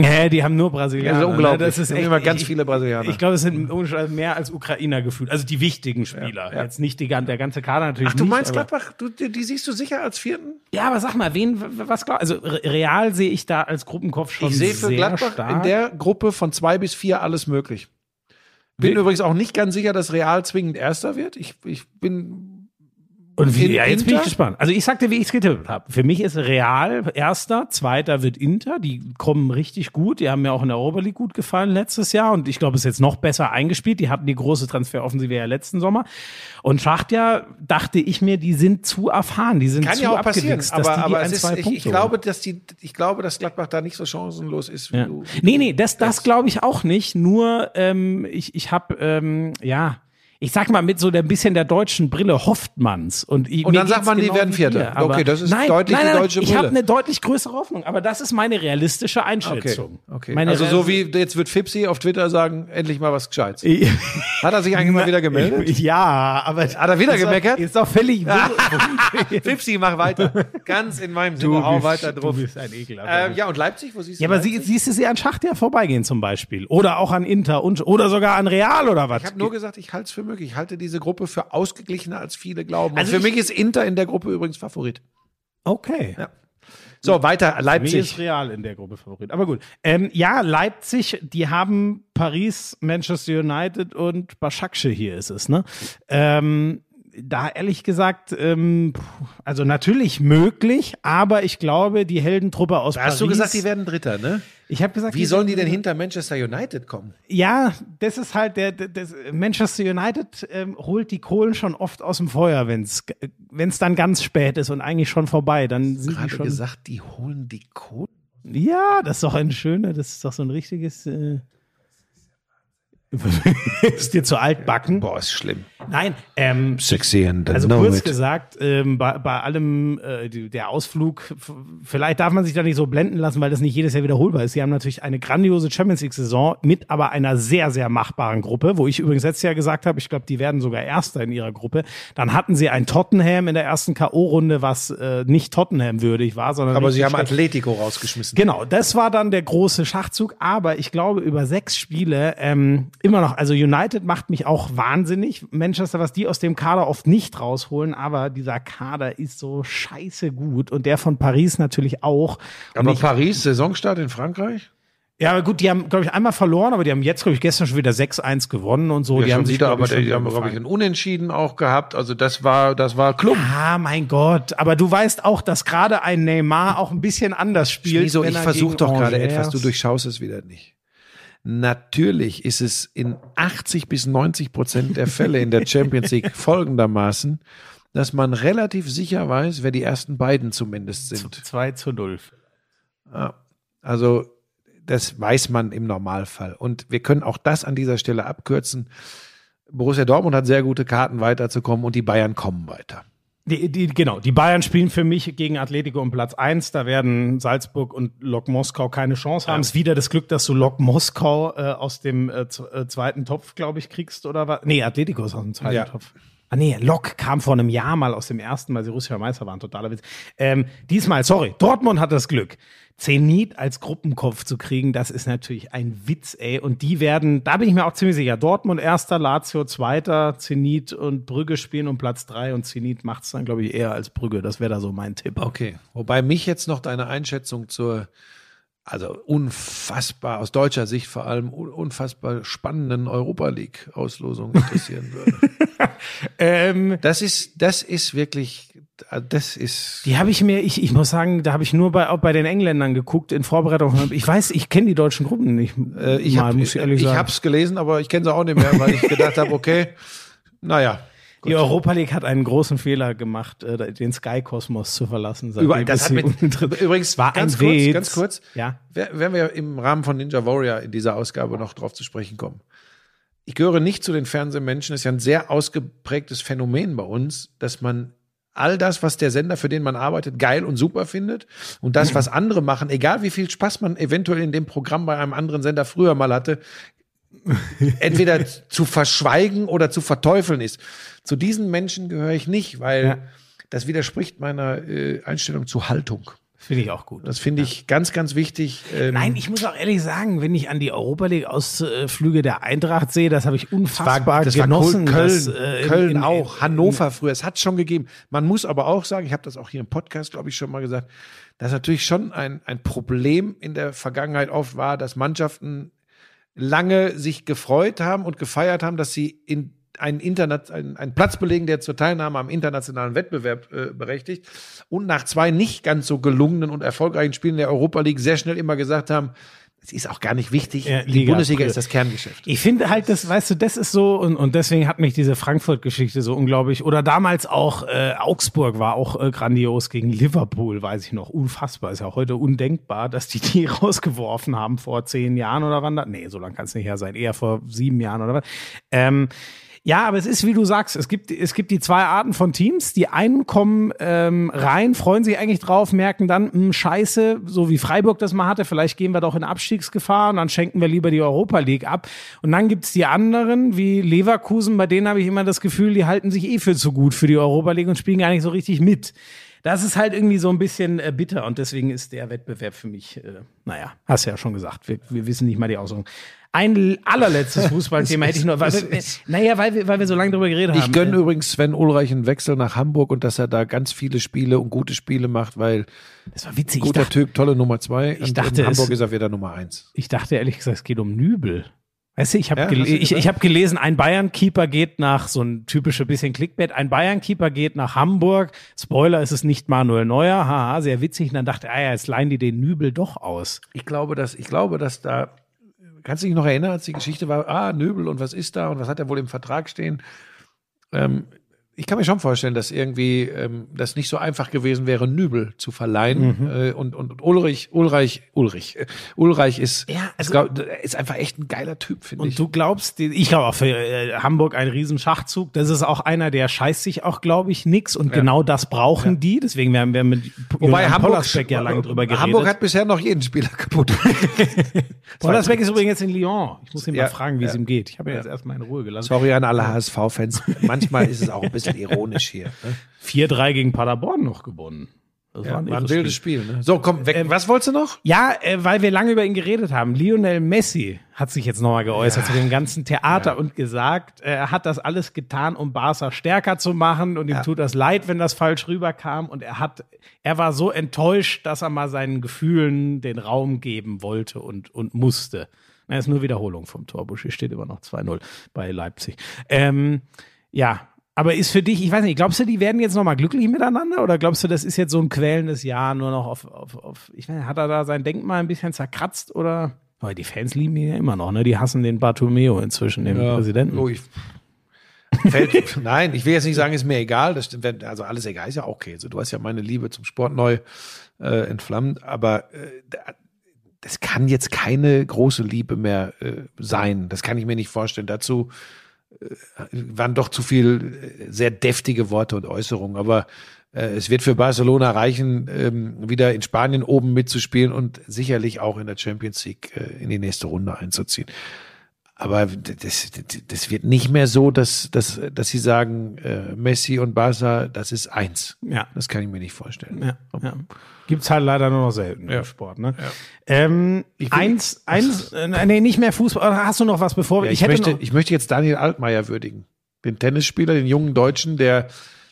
Ja, die haben nur Brasilianer. Das ist unglaublich. Ne? Das ist echt, immer ganz ich- viele Brasilianer. Ich glaube, es sind mehr als Ukrainer gefühlt. Also die wichtigen Spieler. Ja, ja. Jetzt nicht die, der ganze Kader natürlich Ach, du nicht, meinst Gladbach, du, die, die siehst du sicher als vierten? Ja, aber sag mal, wen, was glaub, also Re- Real sehe ich da als Gruppenkopf schon Ich sehe für Gladbach stark. in der Gruppe von zwei bis vier alles möglich. Bin Wie- übrigens auch nicht ganz sicher, dass Real zwingend Erster wird. Ich, ich bin. Und wie, in ja, jetzt bin ich Inter? gespannt. Also ich sagte, wie ich es getippt habe. Für mich ist Real erster, zweiter wird Inter. Die kommen richtig gut. Die haben mir auch in der Europa League gut gefallen letztes Jahr. Und ich glaube, es ist jetzt noch besser eingespielt. Die hatten die große Transferoffensive ja letzten Sommer. Und Schachtja dachte ich mir, die sind zu erfahren. Die sind Kann zu ja auch passieren, aber, aber ein, ist, ich, ich glaube, dass die, ich glaube, dass Gladbach da nicht so chancenlos ist. Wie Ja. du, Nee, nee, das, das glaube ich auch nicht. Nur, ähm, ich, ich habe, ähm, ja, ich sag mal, mit so der bisschen der deutschen Brille hofft man's. Und, Und dann sagt man, die genau werden wie Vierter. dir. Aber Okay, das ist nein, deutlich nein, die nein, deutsche Ich habe Brille. eine deutlich größere Hoffnung, aber das ist meine realistische okay, Einschätzung. okay. Meine also so wie jetzt wird Fipsi auf Twitter sagen, endlich mal was Gescheites. Hat er sich eigentlich mal wieder gemeldet? Ja, aber Hat er wieder ist gemeckert? Ist doch völlig Fipsi, mach weiter. Ganz in meinem Sinne, hau weiter drauf. Du bist ein Ekel. Ähm, ja, und Leipzig, wo siehst du ja, aber sie, siehst du sie an Schacht ja vorbeigehen zum Beispiel. Oder auch an Inter und, oder sogar an Real oder was? Ich habe nur gesagt, ich halte es für möglich. Ich halte diese Gruppe für ausgeglichener, als viele glauben. Also für ich- mich ist Inter in der Gruppe übrigens Favorit. okay. Ja. So, weiter, Mir ist Leipzig. Real in der Gruppe Favorit. Aber gut. Ähm, ja, Leipzig, die haben Paris, Manchester United und Başakşehir hier ist es, ne? Ähm, da ehrlich gesagt, ähm, also natürlich möglich, aber ich glaube, die Heldentruppe aus Da Paris. hast du gesagt, die werden Dritter, ne? Ich habe gesagt, Wie sollen die denn hinter Manchester United kommen? Ja, das ist halt der, der das Manchester United ähm, holt die Kohlen schon oft aus dem Feuer, wenn es wenn es dann ganz spät ist und eigentlich schon vorbei, dann sind die Gerade schon. gesagt, die holen die Kohle. Ja, das ist doch ein schöner, das ist doch so ein richtiges. Äh, ist dir zu altbacken? Boah, ist schlimm. Nein, ähm, Sexy and also know kurz it. gesagt, ähm, bei, bei allem äh, der Ausflug, vielleicht darf man sich da nicht so blenden lassen, weil das nicht jedes Jahr wiederholbar ist. Sie haben natürlich eine grandiose Champions League-Saison mit aber einer sehr, sehr machbaren Gruppe, wo ich übrigens letztes Jahr gesagt habe, ich glaube, die werden sogar Erster in ihrer Gruppe. Dann hatten sie ein Tottenham in der ersten K.O.-Runde, was äh, nicht Tottenham würdig war, sondern Aber sie haben. Atletico rausgeschmissen. Genau, das war dann der große Schachzug. Aber ich glaube, über sechs Spiele ähm, immer noch, also United macht mich auch wahnsinnig. Manchester, was die aus dem Kader oft nicht rausholen, aber dieser Kader ist so scheiße gut und der von Paris natürlich auch. Aber ich, Paris, Saisonstart in Frankreich? ja, gut, die haben, glaube ich, einmal verloren, aber die haben jetzt, glaube ich, gestern schon wieder 6-1 gewonnen und so. Ja, die haben sich, wieder, aber die haben, glaube ich, gefallen. ein Unentschieden auch gehabt. Also das war, das war Klump. Ah, mein Gott. Aber du weißt auch, dass gerade ein Neymar auch ein bisschen anders spielt. Wieso? Ich er versuche doch gerade etwas, du durchschaust es wieder nicht. Natürlich ist es in 80 bis 90 Prozent der Fälle in der Champions League folgendermaßen, dass man relativ sicher weiß, wer die ersten beiden zumindest sind. 2 zu 0. Ja. Also das weiß man im Normalfall. Und wir können auch das an dieser Stelle abkürzen. Borussia Dortmund hat sehr gute Karten weiterzukommen und die Bayern kommen weiter. Die, die, genau, die Bayern spielen für mich gegen Atletico um Platz eins. Da werden Salzburg und Lok Moskau keine Chance haben. Es ist wieder das Glück, dass du Lok Moskau äh, aus dem äh, äh, zweiten Topf, glaube ich, kriegst oder was? Nee, Atletico ist aus dem zweiten Ja. Topf. Ah nee, Lok kam vor einem Jahr mal aus dem ersten, weil sie russischer Meister waren. Totaler Witz. Ähm, diesmal, sorry, Dortmund hat das Glück. Zenit als Gruppenkopf zu kriegen, das ist natürlich ein Witz, ey. Und die werden, da bin ich mir auch ziemlich sicher, Dortmund erster, Lazio zweiter, Zenit und Brügge spielen um Platz drei und Zenit macht es dann, glaube ich, eher als Brügge. Das wäre da so mein Tipp. Okay. Wobei mich jetzt noch deine Einschätzung zur, also unfassbar, aus deutscher Sicht vor allem, un- unfassbar spannenden Europa League Auslosung interessieren würde. Ähm, Das ist, das ist wirklich, das ist. Die habe ich mir, ich, ich muss sagen, da habe ich nur bei, auch bei den Engländern geguckt in Vorbereitung. Ich weiß, ich kenne die deutschen Gruppen nicht. Äh, ich Mal, habe muss ich ehrlich sagen. es gelesen, aber ich kenne sie auch nicht mehr, weil ich gedacht habe, okay, naja. Die Europa League hat einen großen Fehler gemacht, äh, den Sky-Kosmos zu verlassen. Überall, das hat mit, übrigens, war ganz ein kurz, Witz. ganz kurz, Ja. wer- werden wir im Rahmen von Ninja Warrior in dieser Ausgabe noch drauf zu sprechen kommen. Ich gehöre nicht zu den Fernsehmenschen, das ist ja ein sehr ausgeprägtes Phänomen bei uns, dass man all das, was der Sender, für den man arbeitet, geil und super findet und das, was andere machen, egal wie viel Spaß man eventuell in dem Programm bei einem anderen Sender früher mal hatte, entweder zu verschweigen oder zu verteufeln ist. Zu diesen Menschen gehöre ich nicht, weil Ja. das widerspricht meiner äh, Einstellung zu Haltung. Finde ich auch gut. Das finde ich ganz, ganz wichtig. Ähm, Nein, ich muss auch ehrlich sagen, wenn ich an die Europa League Ausflüge der Eintracht sehe, das habe ich unfassbar das war genossen. Köln, das, äh, in- Köln in- auch, in- Hannover früher. Es hat schon gegeben. Man muss aber auch sagen, ich habe das auch hier im Podcast, glaube ich, schon mal gesagt, dass natürlich schon ein, ein Problem in der Vergangenheit oft war, dass Mannschaften lange sich gefreut haben und gefeiert haben, dass sie in einen, Internet, einen, einen Platz belegen, der zur Teilnahme am internationalen Wettbewerb äh, berechtigt. Und nach zwei nicht ganz so gelungenen und erfolgreichen Spielen der Europa League sehr schnell immer gesagt haben, es ist auch gar nicht wichtig. Ja, Die Liga Bundesliga ist das Kerngeschäft. Ich finde halt, das, weißt du, das ist so, und, und deswegen hat mich diese Frankfurt-Geschichte so unglaublich, oder damals auch äh, Augsburg war auch äh, grandios gegen Liverpool, weiß ich noch, unfassbar, ist ja heute undenkbar, dass die die rausgeworfen haben vor zehn Jahren oder wann da, nee, so lange kann es nicht her sein, eher vor sieben Jahren oder was. Ähm, ja, aber es ist, wie du sagst, es gibt, es gibt die zwei Arten von Teams. Die einen kommen ähm, rein, freuen sich eigentlich drauf, merken dann, mh, scheiße, so wie Freiburg das mal hatte, vielleicht gehen wir doch in Abstiegsgefahr und dann schenken wir lieber die Europa League ab. Und dann gibt's die anderen, wie Leverkusen, bei denen habe ich immer das Gefühl, die halten sich eh für zu gut für die Europa League und spielen gar nicht so richtig mit. Das ist halt irgendwie so ein bisschen äh, bitter und deswegen ist der Wettbewerb für mich, äh, naja, hast ja schon gesagt, wir, wir wissen nicht mal die Aussagen. Ein allerletztes Fußballthema hätte ich nur, weil wir, naja, weil wir, weil wir so lange drüber geredet haben. Ich gönne Äh, übrigens Sven Ulreich einen Wechsel nach Hamburg und dass er da ganz viele Spiele und gute Spiele macht, weil Das war witzig. Guter dachte, Typ, tolle Nummer zwei. ich dachte, in Hamburg es- ist er wieder Nummer eins. ich dachte ehrlich gesagt, es geht um Nübel. Weißt du, ich habe Ja, du ich, ich hab gelesen, ein Bayern-Keeper geht nach, so ein typische bisschen Clickbait, ein Bayern-Keeper geht nach Hamburg. Spoiler, es ist nicht Manuel Neuer. Haha, sehr witzig. Und dann dachte er, ah ja, jetzt leihen die den Nübel doch aus. Ich glaube, dass, ich glaube, dass da, kannst du dich noch erinnern, als die Geschichte war, ah, Nöbel und was ist da und was hat er wohl im Vertrag stehen? Ähm, ich kann mir schon vorstellen, dass irgendwie ähm, das nicht so einfach gewesen wäre, Nübel zu verleihen. Mhm. Äh, und, und Ulrich, Ulreich, Ulrich, äh, Ulreich ist, Ja, also- ist, glaub, ist einfach echt ein geiler Typ, finde ich. Und du glaubst, ich glaube auch für äh, Hamburg ein Riesenschachzug. Das ist auch einer, der scheißt sich auch, glaube ich, nix. Und genau das brauchen die. Deswegen werden wir mit Wobei Julian Hamburg, Pollersbeck ja lange drüber geredet. Hamburg hat bisher noch jeden Spieler kaputt. Pollersbeck ist übrigens jetzt in Lyon. Ich muss ihn Ja, mal fragen, wie es ja. ihm geht. Ich habe ihn jetzt erstmal in Ruhe gelassen. Sorry an alle HSV-Fans. Manchmal ist es auch ein bisschen ironisch hier. Ne? 4-3 gegen Paderborn noch gewonnen. Das Ja, war ein, war ein wildes Spiel. Ne? So, komm, weg. Was wolltest du noch? Ja, äh, weil wir lange über ihn geredet haben. Lionel Messi hat sich jetzt nochmal geäußert zu dem ganzen Theater und gesagt, äh, er hat das alles getan, um Barca stärker zu machen und ihm tut das leid, wenn das falsch rüberkam und er hat, er war so enttäuscht, dass er mal seinen Gefühlen den Raum geben wollte und, und musste. Na, ist nur Wiederholung vom Torbusch. Hier steht immer noch 2-0 bei Leipzig. Ähm, ja, aber ist für dich, ich weiß nicht, glaubst du, die werden jetzt nochmal glücklich miteinander oder glaubst du, das ist jetzt so ein quälendes Jahr nur noch auf, auf, auf ich weiß nicht, hat er da sein Denkmal ein bisschen zerkratzt oder? Aber die Fans lieben ihn ja immer noch, ne? Die hassen den Bartomeo inzwischen, den Präsidenten. Oh, ich, fällt, nein, ich will jetzt nicht sagen, ist mir egal. Das also alles egal ist ja auch okay. Also, du hast ja meine Liebe zum Sport neu äh, entflammt, aber äh, da- das kann jetzt keine große Liebe mehr äh, sein. Das kann ich mir nicht vorstellen. Dazu waren doch zu viel äh, sehr deftige Worte und Äußerungen. Aber äh, es wird für Barcelona reichen, ähm, wieder in Spanien oben mitzuspielen und sicherlich auch in der Champions League äh, in die nächste Runde einzuziehen. Aber das, das, wird nicht mehr so, dass, dass, dass sie sagen, äh, Messi und Barca, das ist eins. Ja. Das kann ich mir nicht vorstellen. Ja, ja. Gibt's halt leider nur noch selten Ja. im Sport, ne? Ähm, Ich will- eins, eins, äh, nee, nicht mehr Fußball. Hast du noch was bevor? Ja, ich, hätte möchte, ich möchte jetzt Daniel Altmaier würdigen. Den Tennisspieler, den jungen Deutschen, der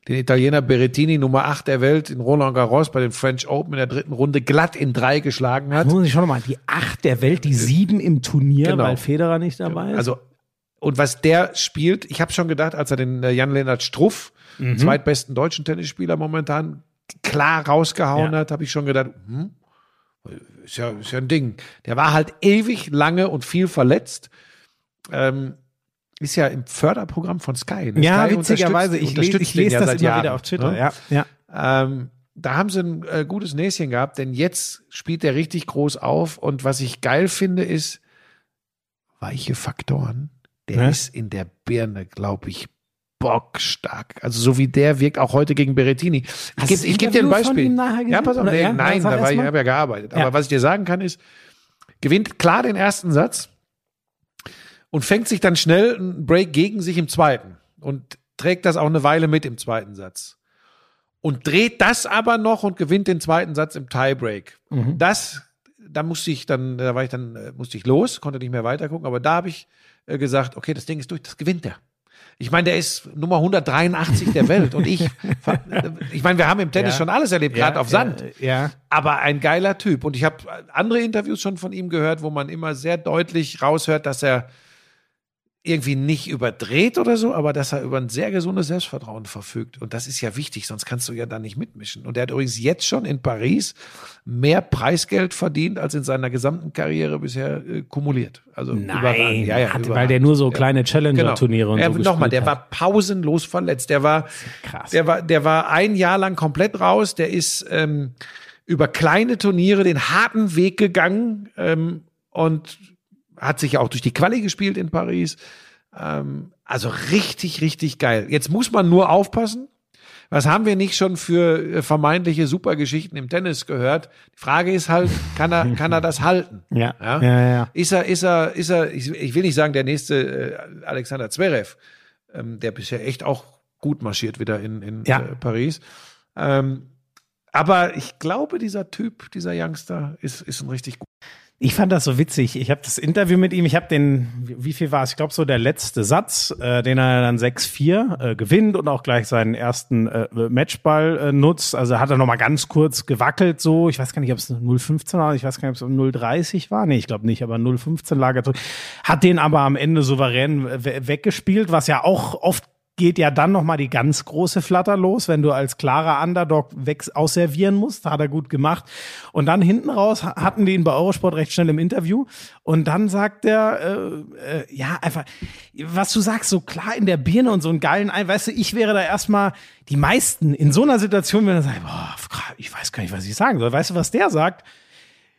den Italiener Berrettini, Nummer 8 der Welt, in Roland Garros bei den French Open in der dritten Runde glatt in drei geschlagen hat. muss ich schon noch mal, die acht der Welt, die sieben im Turnier, Genau. weil Federer nicht dabei ist. Also und was der spielt, ich habe schon gedacht, als er den äh, Jan-Lennart Struff, Mhm. zweitbesten deutschen Tennisspieler momentan, klar rausgehauen Ja. hat, habe ich schon gedacht, hm, ist ja, ist ja ein Ding. Der war halt ewig lange und viel verletzt. Ähm, ist ja im Förderprogramm von Sky. ne? Ja, Sky witzigerweise, ich, lese, ich lese ja das immer Jahren, wieder auf Twitter. ne? Ja, ja. Ähm, da haben sie ein äh, gutes Näschen gehabt, denn jetzt spielt er richtig groß auf. Und was ich geil finde, ist weiche Faktoren. Der Ja. ist in der Birne, glaube ich, bockstark. Also so wie der wirkt auch heute gegen Berettini. Ich gebe geb dir ein Beispiel. ja, pass auf. Nee, nein, da war ich, habe ja gearbeitet. Ja. Aber was ich dir sagen kann, ist, gewinnt klar den ersten Satz und fängt sich dann schnell einen Break gegen sich im zweiten und trägt das auch eine Weile mit im zweiten Satz. Und dreht das aber noch und gewinnt den zweiten Satz im Tiebreak. Mhm. Das, da musste ich dann, da war ich dann, äh, musste ich los, konnte nicht mehr weitergucken, aber da habe ich äh, gesagt, okay, das Ding ist durch, das gewinnt der. Ich meine, der ist Nummer 183 der Welt und ich, ich meine, wir haben im Tennis Ja. schon alles erlebt, gerade auf Sand. Ja. Aber ein geiler Typ. Und ich habe andere Interviews schon von ihm gehört, wo man immer sehr deutlich raushört, dass er irgendwie nicht überdreht oder so, aber dass er über ein sehr gesundes Selbstvertrauen verfügt. Und das ist ja wichtig, sonst kannst du ja da nicht mitmischen. Und er hat übrigens jetzt schon in Paris mehr Preisgeld verdient, als in seiner gesamten Karriere bisher äh, kumuliert. Also. Nein, ja, ja, hat, weil der nur so kleine Challenger-Turniere und er, so Nochmal, der hat. war pausenlos verletzt. Der war, krass. der war, der war ein Jahr lang komplett raus. Der ist ähm, über kleine Turniere den harten Weg gegangen ähm, und hat sich ja auch durch die Quali gespielt in Paris. Ähm, also richtig, richtig geil. Jetzt muss man nur aufpassen. Was haben wir nicht schon für äh, vermeintliche Supergeschichten im Tennis gehört? Die Frage ist halt, kann er, kann er das halten? Ja, Ja? ja, ja. ja. Ist er, ist er, ist er, ich, ich will nicht sagen, der nächste äh, Alexander Zverev, ähm, der bisher echt auch gut marschiert wieder in, in Ja. äh, Paris. Ähm, aber ich glaube, dieser Typ, dieser Youngster, ist, ist ein richtig gut. Ich fand das so witzig. Ich habe das Interview mit ihm, ich habe den, wie viel war es? Ich glaube, so der letzte Satz, äh, den er dann 6-4 äh, gewinnt und auch gleich seinen ersten äh, Matchball äh, nutzt. Also hat er noch mal ganz kurz gewackelt so. Ich weiß gar nicht, ob es 0,15 war, ich weiß gar nicht, ob es 0,30 war. Nee, ich glaube nicht, aber 0,15 lag er zurück. Hat den aber am Ende souverän we- weggespielt, was ja auch oft geht ja dann noch mal die ganz große Flatter los, wenn du als klarer Underdog weg ausservieren musst. Hat er gut gemacht. Und dann hinten raus ha- hatten die ihn bei Eurosport recht schnell im Interview. Und dann sagt er, äh, äh, ja, einfach, was du sagst, so klar in der Birne und so einen geilen Ein, weißt du, ich wäre da erstmal, die meisten in so einer Situation, wenn er sagt, boah, ich weiß gar nicht, was ich sagen soll. Weißt du, was der sagt?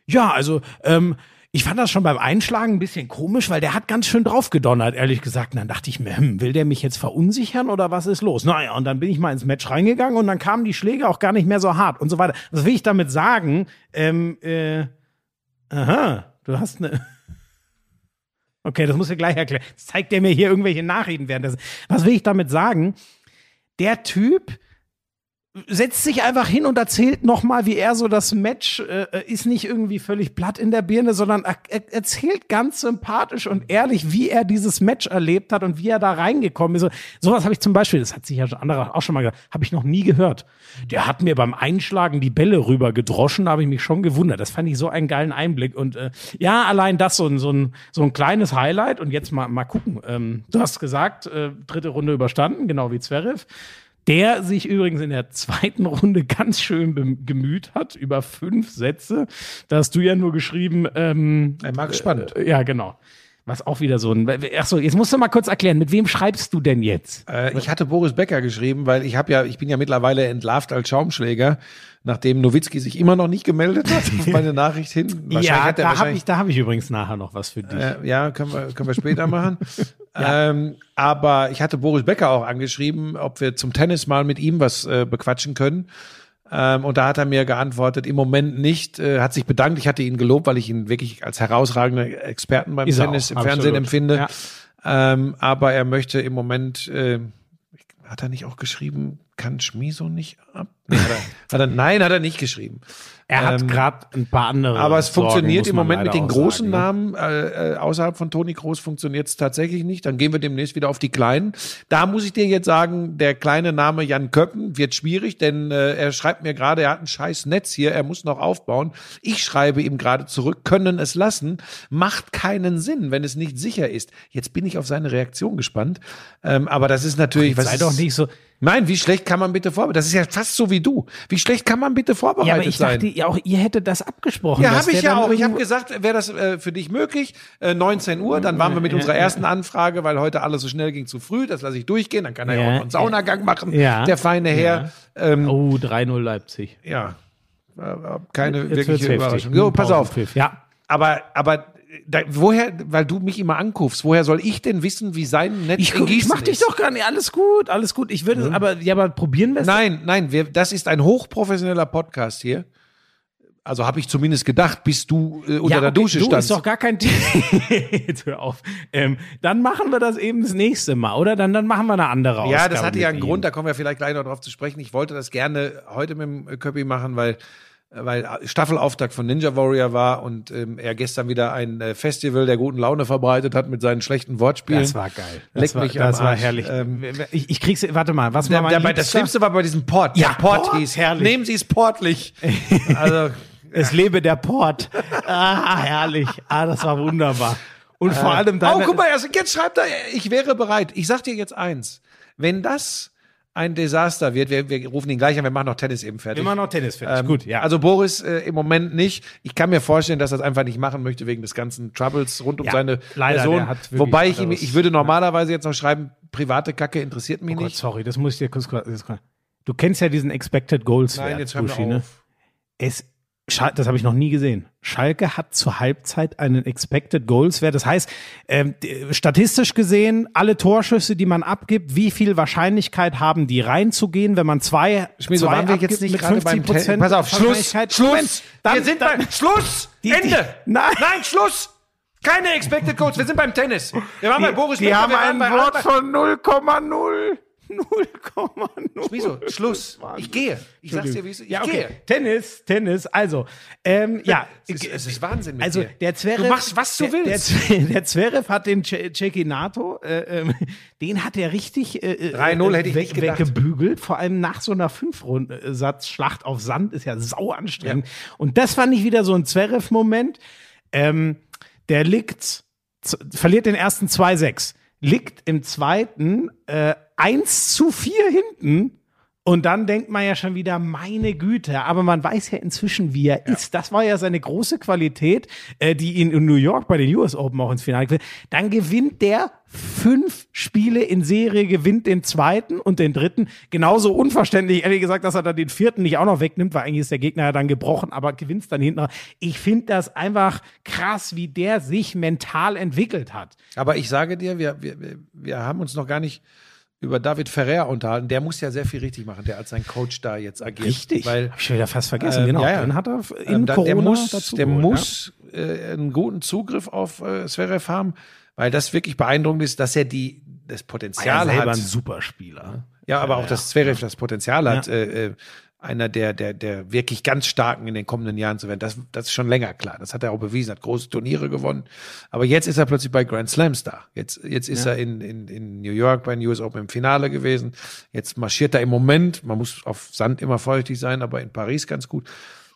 Ja, also, ähm, ich fand das schon beim Einschlagen ein bisschen komisch, weil der hat ganz schön draufgedonnert, ehrlich gesagt. Und dann dachte ich mir, hm, will der mich jetzt verunsichern oder was ist los? Naja, und dann bin ich mal ins Match reingegangen und dann kamen die Schläge auch gar nicht mehr so hart und so weiter. Was will ich damit sagen? Ähm, äh, aha, du hast eine. Okay, das muss ich gleich erklären. Jetzt zeigt der mir hier irgendwelche Nachrichten währenddessen. Was will ich damit sagen? Der Typ setzt sich einfach hin und erzählt nochmal, wie er so das Match äh, ist nicht irgendwie völlig platt in der Birne, sondern er, er erzählt ganz sympathisch und ehrlich, wie er dieses Match erlebt hat und wie er da reingekommen ist. So, sowas habe ich zum Beispiel, das hat sich ja schon andere auch schon mal gesagt, habe ich noch nie gehört. Der hat mir beim Einschlagen die Bälle rüber gedroschen, da habe ich mich schon gewundert. Das fand ich so einen geilen Einblick. Und äh, ja, allein das so ein, so ein, so ein kleines Highlight. Und jetzt mal, mal gucken. Ähm, du hast gesagt, äh, dritte Runde überstanden, genau wie Zverev der sich übrigens in der zweiten Runde ganz schön gemüht hat über fünf Sätze. Da hast du ja nur geschrieben, ähm, Er mag spannend. äh, ja, genau. Was auch wieder so ein. Achso, jetzt musst du mal kurz erklären, mit wem schreibst du denn jetzt? Äh, ich hatte Boris Becker geschrieben, weil ich habe ja, ich bin ja mittlerweile entlarvt als Schaumschläger, nachdem Nowitzki sich immer noch nicht gemeldet hat auf meine Nachricht hin. Ja, da habe ich, da hab ich übrigens nachher noch was für dich. Äh, ja, können wir, können wir später machen. ähm, aber ich hatte Boris Becker auch angeschrieben, ob wir zum Tennis mal mit ihm was äh, bequatschen können. Ähm, und da hat er mir geantwortet, im Moment nicht, äh, hat sich bedankt. Ich hatte ihn gelobt, weil ich ihn wirklich als herausragenden Experten beim Ist Tennis auch, im Fernsehen absolut. empfinde. Ja. Ähm, aber er möchte im Moment, äh, hat er nicht auch geschrieben, kann Schmiso nicht ab. Nee, hat er, hat er, nein, hat er nicht geschrieben. Er hat Ähm, gerade ein paar andere. Aber es Sorgen, funktioniert im Moment mit den auch großen ne? Namen. Äh, äh, außerhalb von Toni Groß funktioniert es tatsächlich nicht. Dann gehen wir demnächst wieder auf die Kleinen. Da muss ich dir jetzt sagen, der kleine Name Jan Köppen wird schwierig, denn äh, er schreibt mir gerade, er hat ein scheiß Netz hier, er muss noch aufbauen. Ich schreibe ihm gerade zurück, können es lassen. Macht keinen Sinn, wenn es nicht sicher ist. Jetzt bin ich auf seine Reaktion gespannt. Ähm, aber das ist natürlich, was Sei doch nicht so. Nein, wie schlecht kann man bitte vorbereitet? Das ist ja fast so wie du. Wie schlecht kann man bitte vorbereitet Ja, aber ich sein? dachte, ja, auch ihr hättet das abgesprochen. Ja, habe ich ja auch. Ich habe gesagt, wäre das äh, für dich möglich? Äh, 19 Uhr, dann waren wir mit unserer ersten Anfrage, weil heute alles so schnell ging zu früh. Das lasse ich durchgehen. Dann kann er ja Ja, auch noch einen Saunagang machen, ja, der feine Herr. Ähm, Oh, 3-0 Leipzig. ja, äh, keine Jetzt wirkliche. Überraschung. So, pass auf. Ja. Aber, aber da, woher, weil du mich immer anrufst, woher soll ich denn wissen, wie sein Netz Ich, in ich mach dich ist? doch gar nicht. Alles gut, alles gut. Ich würde, aber, ja, aber probieren wir es. Nein, nein, wir, das ist ein hochprofessioneller Podcast hier. Also habe ich zumindest gedacht, bis du äh, unter der okay, Dusche du, standst. ist doch gar kein Thema. Jetzt hör auf. Ähm, dann machen wir das eben das nächste Mal, oder? Dann, dann machen wir eine andere Ausgabe. Ja, das hatte ja einen. Grund, da kommen wir vielleicht gleich noch drauf zu sprechen. Ich wollte das gerne heute mit dem Köppi machen, weil weil Staffelauftakt von Ninja Warrior war und ähm, er gestern wieder ein äh, Festival der guten Laune verbreitet hat mit seinen schlechten Wortspielen. Das war geil. Das Leck war, mich am das war herrlich. Ähm, ich, ich krieg's, warte mal, was war mein der, das? Schlimmste war bei diesem Port. Ja, der Port, Port, hieß. herrlich. Nehmen Sie es portlich. also Es lebe der Port. Ah, herrlich. Ah, das war wunderbar. Und vor allem Oh, deine, guck mal, also jetzt schreibt er, ich wäre bereit. Ich sag dir jetzt eins. Wenn das ein Desaster wird, wir, wir rufen ihn gleich an, wir machen noch Tennis eben fertig. immer noch Tennis fertig. Ähm, Gut, ja. Also Boris äh, im Moment nicht. Ich kann mir vorstellen, dass er das einfach nicht machen möchte wegen des ganzen Troubles rund um Ja, seine leider, Person. Wobei ich ihm, anderes- ich würde normalerweise jetzt noch schreiben, private Kacke interessiert mich oh Gott, nicht. sorry, das muss ich dir kurz, kurz, kurz. Du kennst ja diesen Expected Goals Nein, Wert, jetzt hör Buschi, ne? Es, das habe ich noch nie gesehen. Schalke hat zur Halbzeit einen Expected Goals Wert. Das heißt, ähm, statistisch gesehen, alle Torschüsse, die man abgibt, wie viel Wahrscheinlichkeit haben die reinzugehen, wenn man zwei, Schmieso, zwei waren wir jetzt nicht gerade beim 50 Ten- Pass auf, Schluss? Schluss. Moment, dann, wir sind dann, beim Schluss. Die- die- Ende. Nein. Nein, Schluss. Keine Expected Goals. Wir sind beim Tennis. Wir waren bei Boris die Becker, haben wir waren ein bei Wort von 0,0. 0,0. Schmieso, Schluss. Ich gehe. Ich sag's dir, wie es ist. Ich Ja, okay. gehe. Tennis, Tennis. Also, ähm, ja. Es ist, es ist Wahnsinn mit Also dir. der Zverev, Du machst, was du willst. Der, der Zverev hat den Ce- Cecchinato, äh, ähm, den hat er richtig äh, äh, 3-0 hätte ich weg, gedacht. weggebügelt. Vor allem nach so einer Fünf-Satz-Schlacht auf Sand ist ja sau anstrengend. Und das fand ich wieder so ein Zverev-Moment. Ähm, der liegt, verliert den ersten 2-6, liegt im zweiten äh, 1 zu 4 hinten. Und dann denkt man ja schon wieder, meine Güte, aber man weiß ja inzwischen, wie er ist. Das war ja seine große Qualität, äh, die ihn in New York bei den US Open auch ins Finale geführt hat. Dann gewinnt der fünf Spiele in Serie, gewinnt den zweiten und den dritten. Genauso unverständlich, ehrlich gesagt, dass er dann den vierten nicht auch noch wegnimmt, weil eigentlich ist der Gegner ja dann gebrochen, aber gewinnt dann hinten. Ich finde das einfach krass, wie der sich mental entwickelt hat. Aber ich sage dir, wir, wir- wir haben uns noch gar nicht über David Ferrer unterhalten. Der muss ja sehr viel richtig machen, der als sein Coach da jetzt agiert. Weil Hab ich wieder fast vergessen, Ähm, genau. ja, ja. Den hat er in ähm, da- Corona der muss, dazu der geholt, muss äh, einen guten Zugriff auf äh, Zverev haben, weil das wirklich beeindruckend ist, dass er die das ja. Potenzial ja, selber hat. ein Superspieler. Ja, aber auch, dass Zverev das Potenzial hat, äh, äh, einer der, der, der wirklich ganz starken in den kommenden Jahren zu werden. Das, das ist schon länger klar. Das hat er auch bewiesen, hat große Turniere gewonnen. Aber jetzt ist er plötzlich bei Grand Slams da. Jetzt, jetzt ist er in, in, in New York bei den US Open im Finale gewesen. Jetzt marschiert er im Moment. Man muss auf Sand immer vorsichtig sein, aber in Paris ganz gut.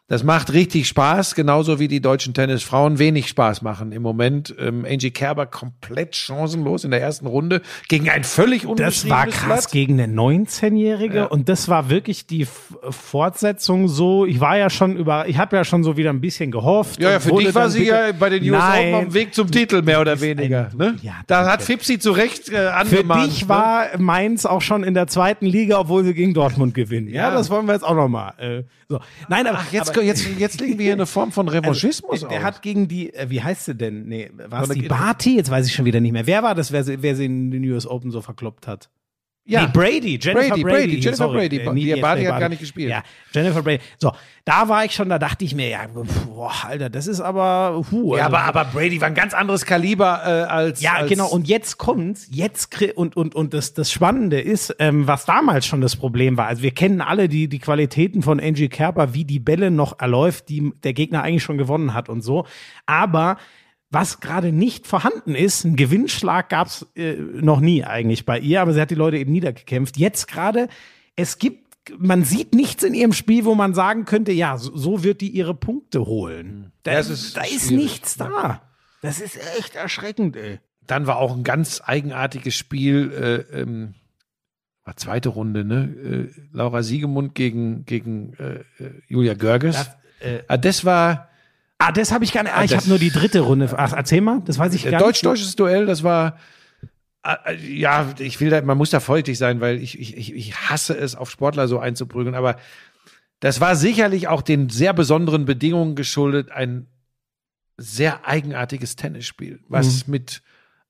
Das macht richtig Spaß, genauso wie die deutschen Tennisfrauen wenig Spaß machen im Moment. Ähm, Angie Kerber komplett chancenlos in der ersten Runde gegen ein völlig Das unbeschriebenes war krass Blatt. gegen eine 19-Jährige Ja. und das war wirklich die Fortsetzung so. Ich war ja schon über, ich habe ja schon so wieder ein bisschen gehofft. Ja, ja, für dich war sie ja bei den US Nein, Open auf dem Weg zum Titel, mehr oder weniger. ein- ne? ja, da hat Fipsi zu Recht äh, Für angemahnt. dich ne? war Mainz auch schon in der zweiten Liga, obwohl sie gegen Dortmund gewinnen. Ja, Ja. das wollen wir jetzt auch nochmal. Äh, so. Nein, aber, Ach, jetzt, aber, jetzt, jetzt legen wir hier eine Form von Revanchismus äh, der auf. hat gegen die, äh, wie heißt sie denn? Nee, war es die Barty? Jetzt weiß ich schon wieder nicht mehr. Wer war das, wer sie, wer sie in den US Open so verkloppt hat? Ja. Nee, Brady, Jennifer Brady, Brady. Brady, Jennifer sorry, Brady. äh, Die Barty hat gar nicht gespielt. Ja, Jennifer Brady. So, da war ich schon, da dachte ich mir, ja, boah, Alter, das ist aber, huh, Ja, also- aber, aber Brady war ein ganz anderes Kaliber äh, als. Ja, als genau. Und jetzt kommt's. Jetzt und und und das das Spannende ist, ähm, was damals schon das Problem war. Also wir kennen alle die die Qualitäten von Angie Kerber, wie die Bälle noch erläuft, die der Gegner eigentlich schon gewonnen hat und so. Aber was gerade nicht vorhanden ist, ein Gewinnschlag gab's äh, noch nie eigentlich bei ihr, aber sie hat die Leute eben niedergekämpft. Jetzt gerade, es gibt, man sieht nichts in ihrem Spiel, wo man sagen könnte, ja, so, so wird die ihre Punkte holen. Da, Das ist da ist nichts da. Das ist echt erschreckend, ey. Dann war auch ein ganz eigenartiges Spiel. Äh, ähm, war zweite Runde, ne? Äh, Laura Siegemund gegen gegen äh, äh, Julia Görges. Das, äh, ah, das war Ah, das habe ich gar nicht. Ah, ich das- habe nur die dritte Runde. Ach, erzähl mal, das weiß ich Äh, gar nicht. Deutsch-deutsches Duell, das war äh, äh, ja, ich will da, man muss da vorsichtig sein, weil ich, ich, ich, ich hasse es, auf Sportler so einzuprügeln, aber das war sicherlich auch den sehr besonderen Bedingungen geschuldet, ein sehr eigenartiges Tennisspiel, was mit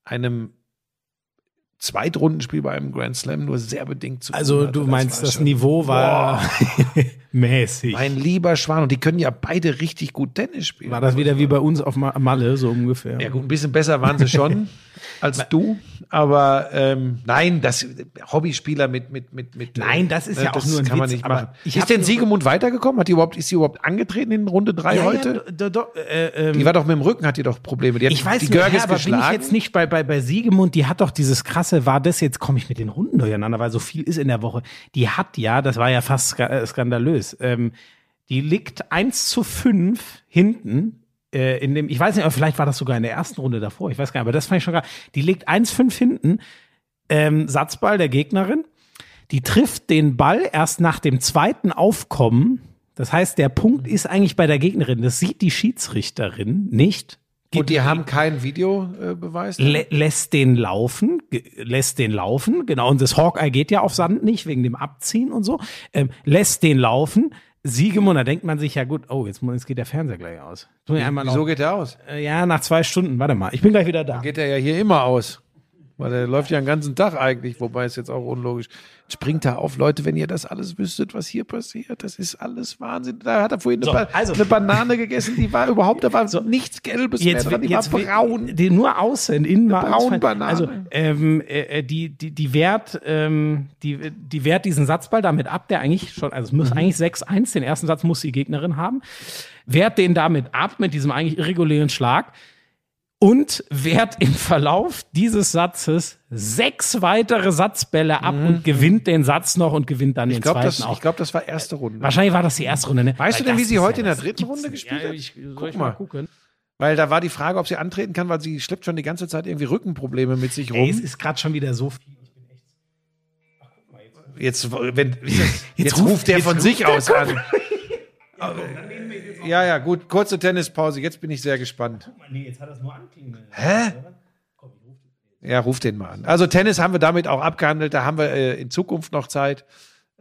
einem Zweitrundenspiel bei einem Grand Slam nur sehr bedingt zu tun Also du Das meinst, das schon- Niveau war mäßig. Mein lieber Schwan, und die können ja beide richtig gut Tennis spielen. War das wieder wie bei uns auf Ma- Malle, so ungefähr? Ja gut, ein bisschen besser waren sie schon als du, aber ähm, nein, das Hobbyspieler mit mit mit mit. Nein, das ist äh, ja auch nur ein kann man Witz, nicht aber machen. ich Ist denn Siegemund weitergekommen? Hat die überhaupt ist sie überhaupt angetreten in Runde drei Ja, heute? Ja, do, do, äh, ähm, die war doch mit dem Rücken, hat die doch Probleme. Die hat ich weiß die nicht, Görges ja, aber bin ich geschlagen. jetzt nicht bei, bei, bei Siegemund, die hat doch dieses krasse, war das jetzt, komme ich mit den Runden durcheinander, weil so viel ist in der Woche. Die hat ja, das war ja fast äh, skandalös, ähm, die liegt 1 zu 5 hinten äh, in dem, ich weiß nicht, aber vielleicht war das sogar in der ersten Runde davor, ich weiß gar nicht, aber das fand ich schon gar, die liegt 1-5 hinten, ähm, Satzball der Gegnerin, die trifft den Ball erst nach dem zweiten Aufkommen. Das heißt, der Punkt ist eigentlich bei der Gegnerin. Das sieht die Schiedsrichterin nicht. und die haben keinen Videobeweis. Lä lässt den laufen, lässt den laufen, genau. Und das Hawkeye geht ja auf Sand nicht, wegen dem Abziehen und so. Ähm, lässt den laufen. Siegemund, da denkt man sich ja gut, oh, jetzt, jetzt geht der Fernseher gleich aus. Tu mir einmal noch, Wieso geht der aus? äh, ja, nach zwei Stunden, warte mal, ich bin gleich wieder da. Geht der ja hier immer aus. Weil der läuft ja den ganzen Tag eigentlich, wobei es jetzt auch unlogisch. Springt da auf, Leute, wenn ihr das alles wüsstet, was hier passiert, das ist alles Wahnsinn. Da hat er vorhin So, eine, ba also- eine Banane gegessen, die war überhaupt, da war nichts Gelbes jetzt, mehr dran, die jetzt war braun. Die nur außen, innen war alles fein. Braunbanane. Also ähm, äh, die die die wehrt ähm, die die wehrt diesen Satzball damit ab, der eigentlich schon also es muss eigentlich 6-1, den ersten Satz muss die Gegnerin haben. Wehrt den damit ab mit diesem eigentlich irregulären Schlag und wehrt im Verlauf dieses Satzes sechs weitere Satzbälle ab und gewinnt den Satz noch und gewinnt dann den Ich glaube, zweiten das, auch. ich glaub, das war erste Runde. Wahrscheinlich war das die erste Runde, ne? Weißt du Weil denn, wie sie heute in der dritten Runde gespielt ja, hat? Ich, soll Guck ich mal mal. gucken? Weil da war die Frage, ob sie antreten kann, weil sie schleppt schon die ganze Zeit irgendwie Rückenprobleme mit sich Ey, es rum. ist gerade schon wieder so viel. Jetzt, wenn, jetzt, Jetzt ruft, ruft- der jetzt von sich aus an. Ja, ja, gut. Kurze Tennispause. Jetzt bin ich sehr gespannt. Nee, jetzt hat das nur anklingen. Hä? Ja, ruf den mal an. Also Tennis haben wir damit auch abgehandelt. Da haben wir äh, in Zukunft noch Zeit.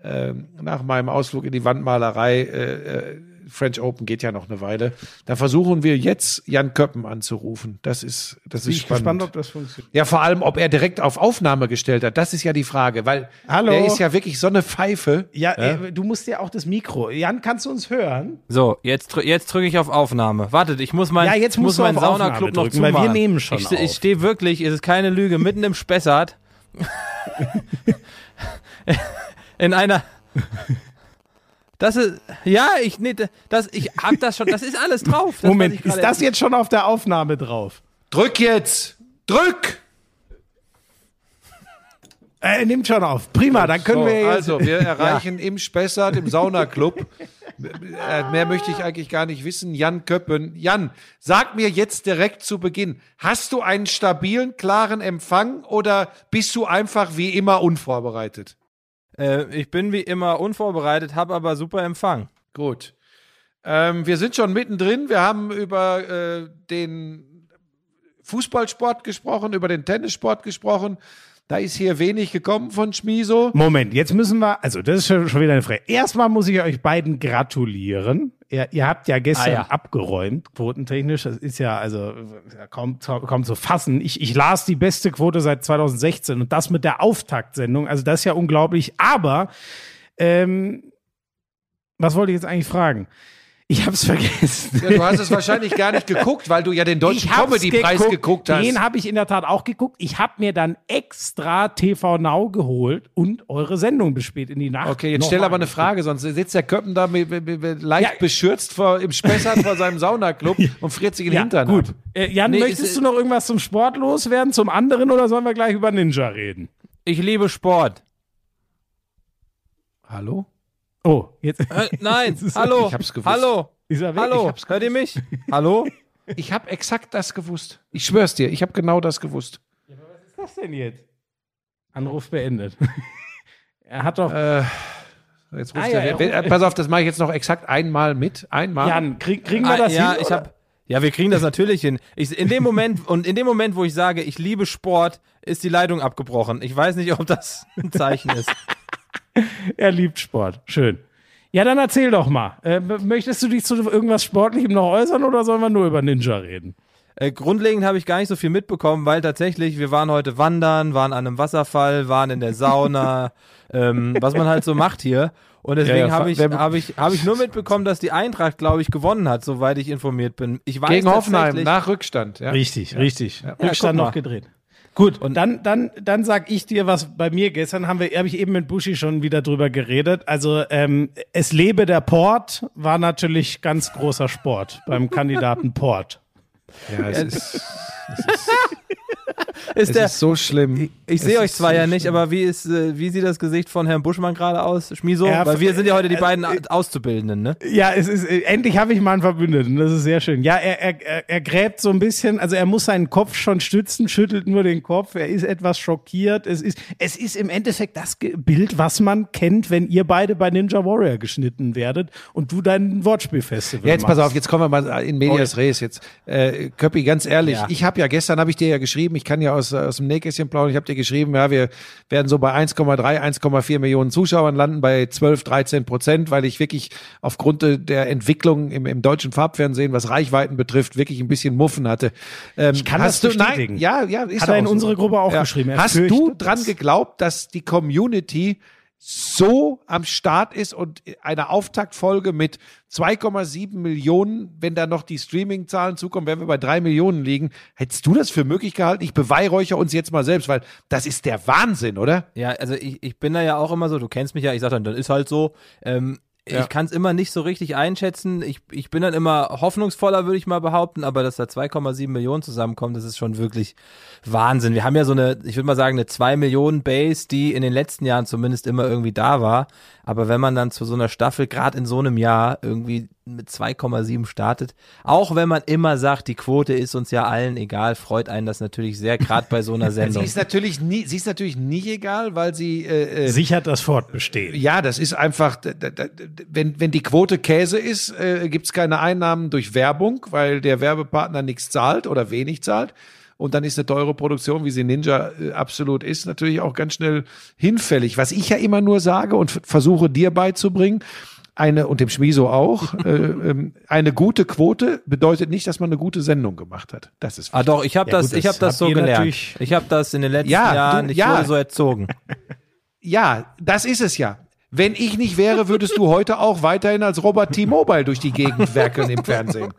Ähm, nach meinem Ausflug in die Wandmalerei, äh, äh, French Open geht ja noch eine Weile. Da versuchen wir jetzt Jan Köppen anzurufen. Das ist, das Bin ist ich spannend. gespannt, ob das funktioniert. ja, vor allem, ob er direkt auf Aufnahme gestellt hat. Das ist ja die Frage, weil Hallo? der ist ja wirklich so eine Pfeife. Ja, Äh, du musst ja auch das Mikro. Jan, kannst du uns hören? So, jetzt, jetzt drücke ich auf Aufnahme. Wartet, ich muss mein, Ja, jetzt ich muss Aufnahme Saunaclub noch drücken, weil wir zumachen. nehmen schon Ich, ich stehe wirklich, es ist keine Lüge, mitten im Spessart. In einer. Das ist, ja, ich, nee, das, ich hab das schon, das ist alles drauf. Das, Moment, ist das jetzt schon auf der Aufnahme drauf? Drück jetzt! Drück! Äh, nimmt schon auf. Prima, dann können so, wir jetzt. Also, wir erreichen im Spessart, im Saunaclub. Äh, Mehr möchte ich eigentlich gar nicht wissen. Jan Köppen. Jan, sag mir jetzt direkt zu Beginn, hast du einen stabilen, klaren Empfang oder bist du einfach wie immer unvorbereitet? Äh, ich bin wie immer unvorbereitet, habe aber super Empfang. Gut. Ähm, wir sind schon mittendrin. Wir haben über äh, den Fußballsport gesprochen, über den Tennissport gesprochen. Da ist hier wenig gekommen von Schmiso. Moment, jetzt müssen wir, also das ist schon, schon wieder eine Frage. Erstmal muss ich euch beiden gratulieren. Ihr, ihr habt ja gestern Ah, ja. abgeräumt, quotentechnisch. Das ist ja also ja, kaum, kaum zu fassen. Ich, ich las die beste Quote seit 2016 und das mit der Auftaktsendung. Also das ist ja unglaublich. Aber ähm, was wollte ich jetzt eigentlich fragen? Ich hab's vergessen. Ja, du hast es wahrscheinlich gar nicht geguckt, weil du ja den Deutschen Comedy-Preis geguckt hast. Den habe ich in der Tat auch geguckt. Ich habe mir dann extra TV Now geholt und eure Sendung bis spät in die Nacht. Okay, jetzt stell aber eine. Frage, sonst sitzt der Köppen da mit, mit, mit, mit leicht Ja. beschürzt vor, im Spessart vor seinem Saunaclub und friert sich in den Ja, Hintern gut. ab. Äh, Jan, Nee, möchtest ist- du noch irgendwas zum Sport loswerden, zum anderen oder sollen wir gleich über Ninja reden? Ich liebe Sport. Hallo? Oh, jetzt Äh, nein, hallo. Ich hab's gewusst. Hallo. ist er weg. Hallo. Hört ihr mich? Hallo? Ich habe exakt das gewusst. Ich schwör's dir, ich habe genau das gewusst. Was ist das denn jetzt? Anruf beendet. er hat doch. Äh, jetzt ruft Ah, ja, er- pass auf, das mache ich jetzt noch exakt einmal mit. Einmal. Jan, krieg, kriegen wir Ah, das ja, hin? ich hab, ja, wir kriegen das natürlich hin. Ich, in dem Moment, und in dem Moment, wo ich sage, ich liebe Sport, ist die Leitung abgebrochen. Ich weiß nicht, ob das ein Zeichen ist. Er liebt Sport. Schön. Ja, dann erzähl doch mal. Äh, möchtest du dich zu irgendwas Sportlichem noch äußern oder sollen wir nur über Ninja reden? Äh, grundlegend habe ich gar nicht so viel mitbekommen, weil tatsächlich, wir waren heute wandern, waren an einem Wasserfall, waren in der Sauna, ähm, was man halt so macht hier. Und deswegen Ja, ja, habe ich, habe ich, habe ich nur mitbekommen, dass die Eintracht, glaube ich, gewonnen hat, soweit ich informiert bin. Ich weiß Gegen Hoffenheim, nach Rückstand. Ja. Richtig, richtig. Ja, Rückstand noch gedreht. Gut, und dann, dann, dann sag ich dir, was bei mir gestern haben wir, habe ich eben mit Buschi schon wieder drüber geredet. Also ähm, es lebe der Port war natürlich ganz großer Sport beim Kandidaten Port. Ja, es ist, ist es der, ist so schlimm. Ich Es sehe euch ist zwar so ja nicht, schlimm. aber wie ist, äh, wie sieht das Gesicht von Herrn Buschmann gerade aus, Schmiso? Ja, Weil wir sind ja heute die äh, beiden äh, Auszubildenden, ne? Ja, es ist endlich habe ich mal einen Verbündeten. Das ist sehr schön. Ja, er, er, er, gräbt so ein bisschen. Also er muss seinen Kopf schon stützen, schüttelt nur den Kopf. Er ist etwas schockiert. Es ist, es ist im Endeffekt das Bild, was man kennt, wenn ihr beide bei Ninja Warrior geschnitten werdet und du dein Wortspielfestival Ja, jetzt pass machst. auf, jetzt kommen wir mal in Medias Res jetzt. Äh, Köppi, ganz ehrlich, Ja. ich habe ja gestern, habe ich dir ja geschrieben, ich kann ja aus, aus dem Nähkästchen plaudern, ich habe dir geschrieben, ja, wir werden so bei 1,3, 1,4 Millionen Zuschauern landen, bei 12, 13 Prozent, weil ich wirklich aufgrund der Entwicklung im, im deutschen Farbfernsehen, was Reichweiten betrifft, wirklich ein bisschen Muffen hatte. Ähm, ich kann hast das du, bestätigen. Nein, ja, ja, ist Hat er in so. unsere Gruppe auch geschrieben. Er Hast du dran das. geglaubt, dass die Community so am Start ist und eine Auftaktfolge mit 2,7 Millionen, wenn da noch die Streaming-Zahlen zukommen, werden wir bei drei Millionen liegen. Hättest du das für möglich gehalten? Ich beweihräuchere uns jetzt mal selbst, weil das ist der Wahnsinn, oder? Ja, also ich, ich bin da ja auch immer so, du kennst mich ja, ich sag dann, das ist halt so. Ähm, Ja. Ich kann es immer nicht so richtig einschätzen. Ich, ich bin dann immer hoffnungsvoller, würde ich mal behaupten, aber dass da 2,7 Millionen zusammenkommen, das ist schon wirklich Wahnsinn. Wir haben ja so eine, ich würde mal sagen, eine 2 Millionen Base, die in den letzten Jahren zumindest immer irgendwie da war. Aber wenn man dann zu so einer Staffel, gerade in so einem Jahr, irgendwie mit 2,7 startet, auch wenn man immer sagt, die Quote ist uns ja allen egal, freut einen das natürlich sehr, gerade bei so einer Sie Sendung. ist natürlich nie, sie ist natürlich nicht egal, weil sie äh, äh, sichert das Fortbestehen. Ja, das ist einfach, d- d- d- wenn, wenn die Quote Käse ist, äh, gibt es keine Einnahmen durch Werbung, weil der Werbepartner nichts zahlt oder wenig zahlt. Und dann ist eine teure Produktion, wie sie Ninja äh, absolut ist, natürlich auch ganz schnell hinfällig. Was ich ja immer nur sage und versuche dir beizubringen, eine, und dem Schmiso auch, äh, ähm, eine gute Quote bedeutet nicht, dass man eine gute Sendung gemacht hat. Das ist Ah doch, ich habe Ja, das, gut, ich das habe das habt so gelernt. Ich habe das in den letzten Ja, Jahren, du- ich ja. wurde so erzogen. Ja, das ist es ja. Wenn ich nicht wäre, würdest du heute auch weiterhin als Robert T-Mobile durch die Gegend werkeln im Fernsehen.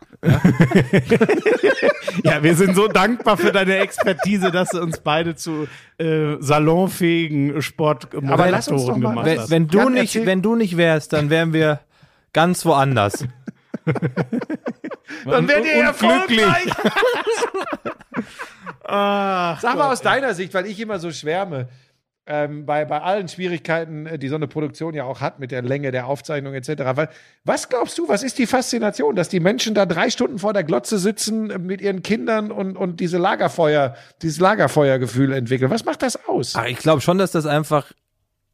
Ja, wir sind so dankbar für deine Expertise, dass du uns beide zu äh, salonfähigen Sportmoderatoren gemacht Wenn, hast. wenn du Jan, nicht, wenn du nicht wärst, dann wären wir ganz woanders. Dann werdet ihr Unglücklich. erfolgreich. Ach, Sag mal aus deiner Sicht, weil ich immer so schwärme, ähm, bei, bei allen Schwierigkeiten, äh, die so eine Produktion ja auch hat mit der Länge der Aufzeichnung etc. Was glaubst du, was ist die Faszination, dass die Menschen da drei Stunden vor der Glotze sitzen äh, mit ihren Kindern und, und diese Lagerfeuer, dieses Lagerfeuergefühl entwickeln? Was macht das aus? Aber ich glaube schon, dass das einfach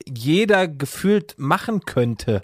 jeder gefühlt machen könnte.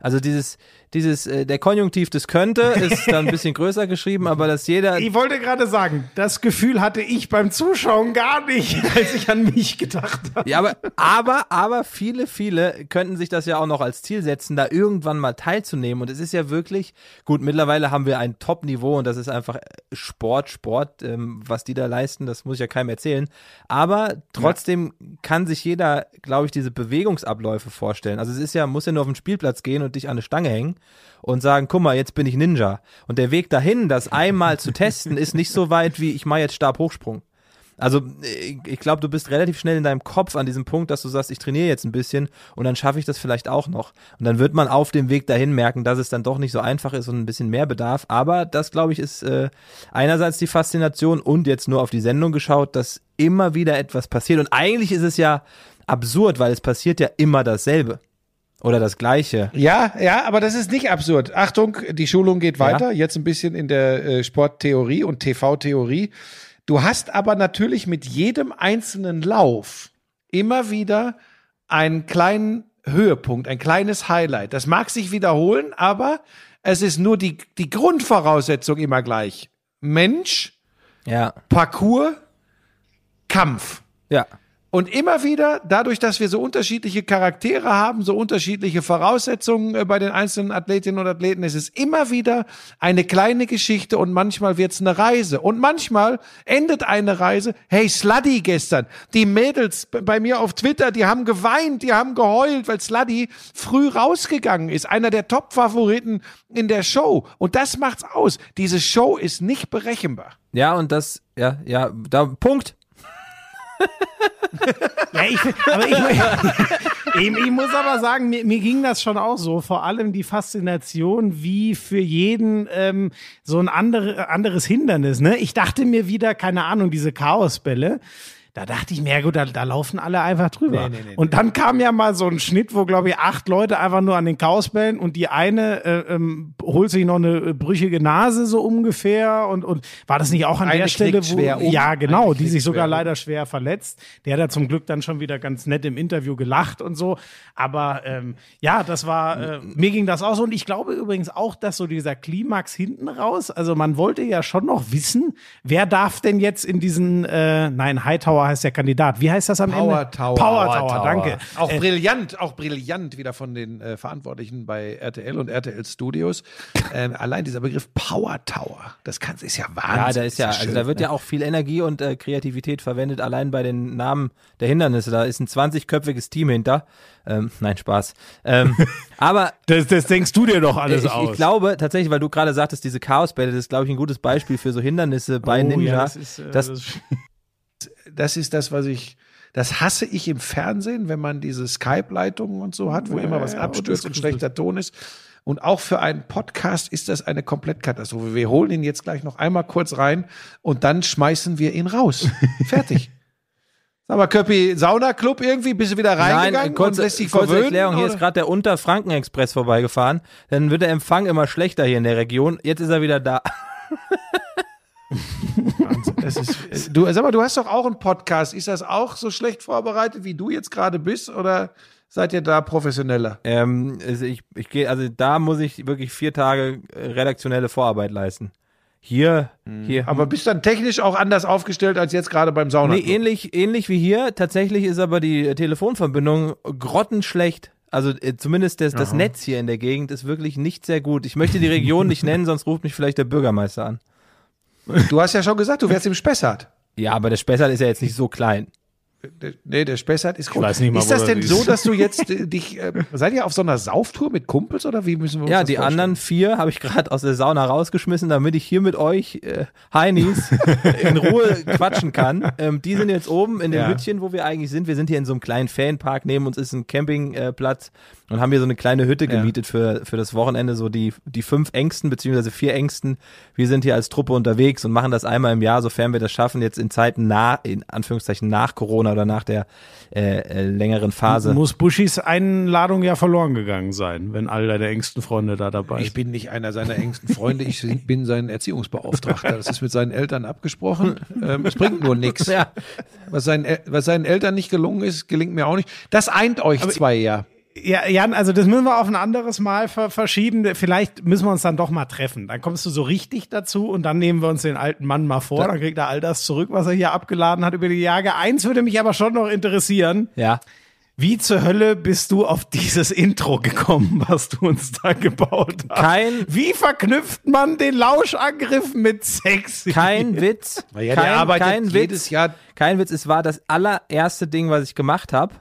Also dieses, dieses, äh, der Konjunktiv des könnte ist dann ein bisschen größer geschrieben, aber dass jeder. Ich wollte gerade sagen, das Gefühl hatte ich beim Zuschauen gar nicht, als ich an mich gedacht habe. Ja, aber, aber, aber viele, viele könnten sich das ja auch noch als Ziel setzen, da irgendwann mal teilzunehmen. Und es ist ja wirklich, gut, mittlerweile haben wir ein Top-Niveau und das ist einfach Sport, Sport, ähm, was die da leisten, das muss ich ja keinem erzählen. Aber trotzdem kann sich jeder, glaube ich, diese Bewegungsabläufe vorstellen. Also es ist ja, muss ja nur auf den Spielplatz gehen und dich an eine Stange hängen und sagen, guck mal, jetzt bin ich Ninja. Und der Weg dahin, das einmal zu testen, ist nicht so weit wie ich mache jetzt Stabhochsprung. Also ich, ich glaube, du bist relativ schnell in deinem Kopf an diesem Punkt, dass du sagst, ich trainiere jetzt ein bisschen und dann schaffe ich das vielleicht auch noch. Und dann wird man auf dem Weg dahin merken, dass es dann doch nicht so einfach ist und ein bisschen mehr bedarf. Aber das, glaube ich, ist äh, einerseits die Faszination und jetzt nur auf die Sendung geschaut, dass immer wieder etwas passiert. Und eigentlich ist es ja absurd, weil es passiert ja immer dasselbe. Oder das Gleiche. Ja, ja, aber das ist nicht absurd. Achtung, die Schulung geht weiter. Jetzt ein bisschen in der äh, Sporttheorie und TV-Theorie. Du hast aber natürlich mit jedem einzelnen Lauf immer wieder einen kleinen Höhepunkt, ein kleines Highlight. Das mag sich wiederholen, aber es ist nur die, die Grundvoraussetzung immer gleich. Mensch, Ja, Parcours, Kampf. ja. Und immer wieder, dadurch, dass wir so unterschiedliche Charaktere haben, so unterschiedliche Voraussetzungen äh, bei den einzelnen Athletinnen und Athleten, ist es immer wieder eine kleine Geschichte und manchmal wird's eine Reise. Und manchmal endet eine Reise, hey, Sluddy gestern, die Mädels bei mir auf Twitter, die haben geweint, die haben geheult, weil Sluddy früh rausgegangen ist, einer der Top-Favoriten in der Show. Und das macht's aus. Diese Show ist nicht berechenbar. Ja, und das, ja, ja, da, Punkt. Ja, ich, aber ich, ich, ich muss aber sagen, mir, mir ging das schon auch so. Vor allem die Faszination, wie für jeden ähm, so ein andere, anderes Hindernis. Ne? Ich dachte mir wieder, keine Ahnung, diese Chaosbälle. Da dachte ich mir, ja gut, da, da laufen alle einfach drüber. Nee, nee, nee, und dann kam ja mal so ein Schnitt, wo, glaube ich, acht Leute einfach nur an den Chaosbällen und die eine äh, ähm, holt sich noch eine äh, brüchige Nase so ungefähr. Und, und war das nicht auch an Eine der Stelle, wo. um. Ja, genau, Eine die sich sogar um. leider schwer verletzt. Der hat ja zum Glück dann schon wieder ganz nett im Interview gelacht und so. Aber ähm, ja, das war, äh, mir ging das auch so. Und ich glaube übrigens auch, dass so dieser Klimax hinten raus, also man wollte ja schon noch wissen, wer darf denn jetzt in diesen, äh, nein, Hightower heißt der Kandidat. Wie heißt das am Power Ende? Tower. Power, Power Tower, danke. Auch Äh, brillant, auch brillant wieder von den äh, Verantwortlichen bei RTL und RTL Studios. Ähm, allein dieser Begriff Power Tower, das kann, ist ja Wahnsinn. Ja, da ist ja, also da wird ja auch viel Energie und äh, Kreativität verwendet, allein bei den Namen der Hindernisse. Da ist ein 20-köpfiges Team hinter. Ähm, nein, Spaß. Ähm, aber das, das denkst du dir doch alles ich, aus. ich glaube tatsächlich, weil du gerade sagtest, diese Chaosbälle, das ist, glaube ich, ein gutes Beispiel für so Hindernisse bei Oh, Ninja. ja, das ist, äh, das, das ist- das ist das, was ich, das hasse ich im Fernsehen, wenn man diese Skype-Leitungen und so hat, wo immer was ja, abstürzt und schlechter Ton ist. Und auch für einen Podcast ist das eine Komplettkatastrophe. Wir holen ihn jetzt gleich noch einmal kurz rein und dann schmeißen wir ihn raus. Fertig. Sag mal, Köppi, Saunaclub irgendwie? Bist du wieder reingegangen Nein, kurze, und lässt dich kurze verwöhnen? Erklärung. Hier oder? ist gerade der Unterfranken-Express vorbeigefahren. Dann wird der Empfang immer schlechter hier in der Region. Jetzt ist er wieder da. Das ist, du, sag mal, du hast doch auch einen Podcast. Ist das auch so schlecht vorbereitet, wie du jetzt gerade bist? Oder seid ihr da professioneller? Ähm, also ich, ich gehe, also da muss ich wirklich vier Tage äh, redaktionelle Vorarbeit leisten. Hier, hier. Aber bist dann technisch auch anders aufgestellt als jetzt gerade beim Sauna? Nee, ähnlich, ähnlich wie hier. Tatsächlich ist aber die äh, Telefonverbindung grottenschlecht. Also äh, zumindest das, das Netz hier in der Gegend ist wirklich nicht sehr gut. Ich möchte die Region nicht nennen, sonst ruft mich vielleicht der Bürgermeister an. Du hast ja schon gesagt, du wärst im Spessart. Ja, aber der Spessart ist ja jetzt nicht so klein. Nee, der Spessart ist groß. weiß nicht mal, ist wo das das denn ist. so, dass du jetzt äh, dich, äh, seid ihr auf so einer Sauftour mit Kumpels oder wie müssen wir uns Ja, das die vorstellen? anderen vier habe ich gerade aus der Sauna rausgeschmissen, damit ich hier mit euch äh, Heinis in Ruhe quatschen kann. Ähm, die sind jetzt oben in dem Ja. Hütchen, wo wir eigentlich sind. Wir sind hier in so einem kleinen Fanpark. Neben uns ist ein Campingplatz äh, und haben hier so eine kleine Hütte Ja. gemietet für, für das Wochenende. So die, die fünf Ängsten beziehungsweise vier Ängsten. Wir sind hier als Truppe unterwegs und machen das einmal im Jahr, sofern wir das schaffen, jetzt in Zeiten nach, in Anführungszeichen nach Corona oder nach der äh, äh, längeren Phase. muss Buschis Einladung ja verloren gegangen sein, wenn all deine engsten Freunde da dabei Ich sind. bin nicht einer seiner engsten Freunde, ich bin sein Erziehungsbeauftragter. Das ist mit seinen Eltern abgesprochen. Ähm, es bringt nur nichts. Ja. Was, seinen, was seinen Eltern nicht gelungen ist, gelingt mir auch nicht. Das eint euch zwei ja. Ja, Jan, also das müssen wir auf ein anderes Mal ver verschieben. Vielleicht müssen wir uns dann doch mal treffen. Dann kommst du so richtig dazu und dann nehmen wir uns den alten Mann mal vor. Dann kriegt er all das zurück, was er hier abgeladen hat über die Jahre. Eins würde mich aber schon noch interessieren. Ja. Wie zur Hölle bist du auf dieses Intro gekommen, was du uns da gebaut hast? Kein- Wie verknüpft man den Lauschangriff mit Sex? Kein Witz. Ja, der kein, arbeitet kein jedes Witz. Jahr. Kein Witz. Es war das allererste Ding, was ich gemacht habe.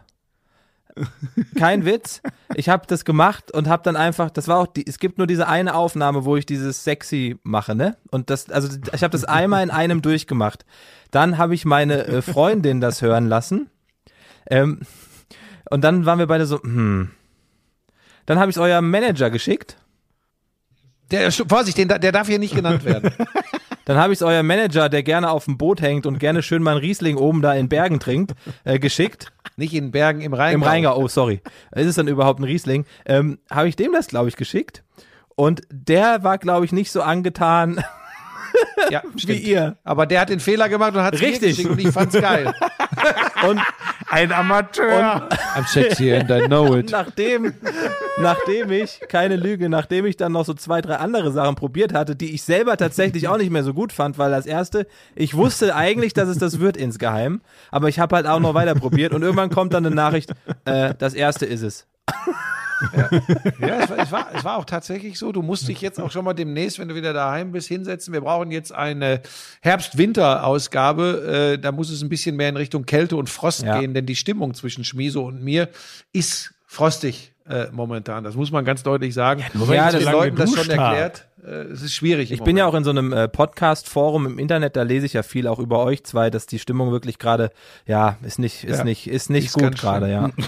Kein Witz. Ich habe das gemacht und habe dann einfach, das war auch die, es gibt nur diese eine Aufnahme, wo ich dieses sexy mache, ne? Und das also ich habe das einmal in einem durchgemacht. Dann habe ich meine äh, Freundin das hören lassen. Ähm, und dann waren wir beide so, hm. Dann habe ich es eurem Manager geschickt. Der, Vorsicht, den, der darf hier nicht genannt werden. Dann habe ich es euer Manager, der gerne auf dem Boot hängt und gerne schön mal einen Riesling oben da in Bergen trinkt, äh, geschickt. nicht in Bergen, im Rheingau. Im Rheingau, oh sorry. Ist es dann überhaupt ein Riesling? Ähm, habe ich dem das, glaube ich, geschickt. Und der war, glaube ich, nicht so angetan Ja, wie ihr. Aber der hat den Fehler gemacht und hat es Richtig. geschickt und ich fand's geil. Und Ein Amateur. I'm sexy and I know it. nachdem, nachdem ich, keine Lüge, nachdem ich dann noch so zwei, drei andere Sachen probiert hatte, die ich selber tatsächlich auch nicht mehr so gut fand, weil das erste, ich wusste eigentlich, dass es das wird insgeheim, aber ich habe halt auch noch weiter probiert und irgendwann kommt dann eine Nachricht, äh, das erste ist es. Ja, es war, es, war, es war auch tatsächlich so. Du musst dich jetzt auch schon mal demnächst, wenn du wieder daheim bist, hinsetzen. Wir brauchen jetzt eine Herbst-Winter-Ausgabe. Äh, da muss es ein bisschen mehr in Richtung Kälte und Frost Ja. gehen, denn die Stimmung zwischen Schmiso und mir ist frostig äh, momentan. Das muss man ganz deutlich sagen. nur Ja, ich das den Leuten das schon erklärt. Äh, es ist schwierig. Ich bin ja auch in so einem äh, Podcast-Forum im Internet, da lese ich ja viel auch über euch zwei, dass die Stimmung wirklich gerade, ja, ist nicht, ist Ja. nicht, ist nicht Ist gut gerade, ja.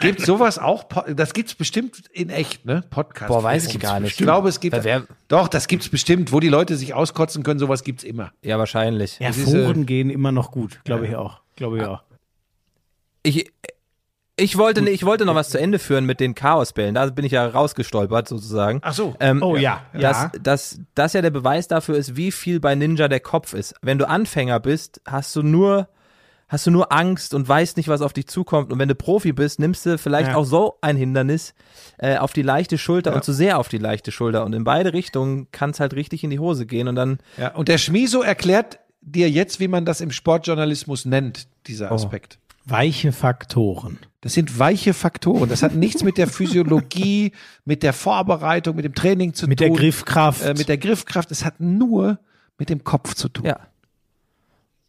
Gibt sowas auch? Das gibt's bestimmt in echt, ne? Podcast. Boah, weiß ich gar nicht. Ich glaube, es gibt. Wer- Doch, das gibt's bestimmt, wo die Leute sich auskotzen können. Sowas gibt's immer. Ja, wahrscheinlich. Ja, ist, äh, Foren gehen immer noch gut, glaube ich auch. Glaube ich auch. Ich, ich wollte, ich wollte noch was zu Ende führen mit den Chaosbällen. Da bin ich ja rausgestolpert sozusagen. Ach so. Ähm, Oh ja, dass, ja. dass das ja der Beweis dafür ist, wie viel bei Ninja der Kopf ist. Wenn du Anfänger bist, hast du nur hast du nur Angst und weißt nicht, was auf dich zukommt. Und wenn du Profi bist, nimmst du vielleicht Ja. auch so ein Hindernis äh, auf die leichte Schulter und zu sehr auf die leichte Schulter. Und in beide Richtungen kann es halt richtig in die Hose gehen. Und dann, Ja, und der Schmiso erklärt dir jetzt, wie man das im Sportjournalismus nennt, dieser Oh. Aspekt. Weiche Faktoren. Das sind weiche Faktoren. Das hat nichts mit der Physiologie, mit der Vorbereitung, mit dem Training zu Mit tun. der Griffkraft. Äh, mit der Griffkraft. Es hat nur mit dem Kopf zu tun. ja,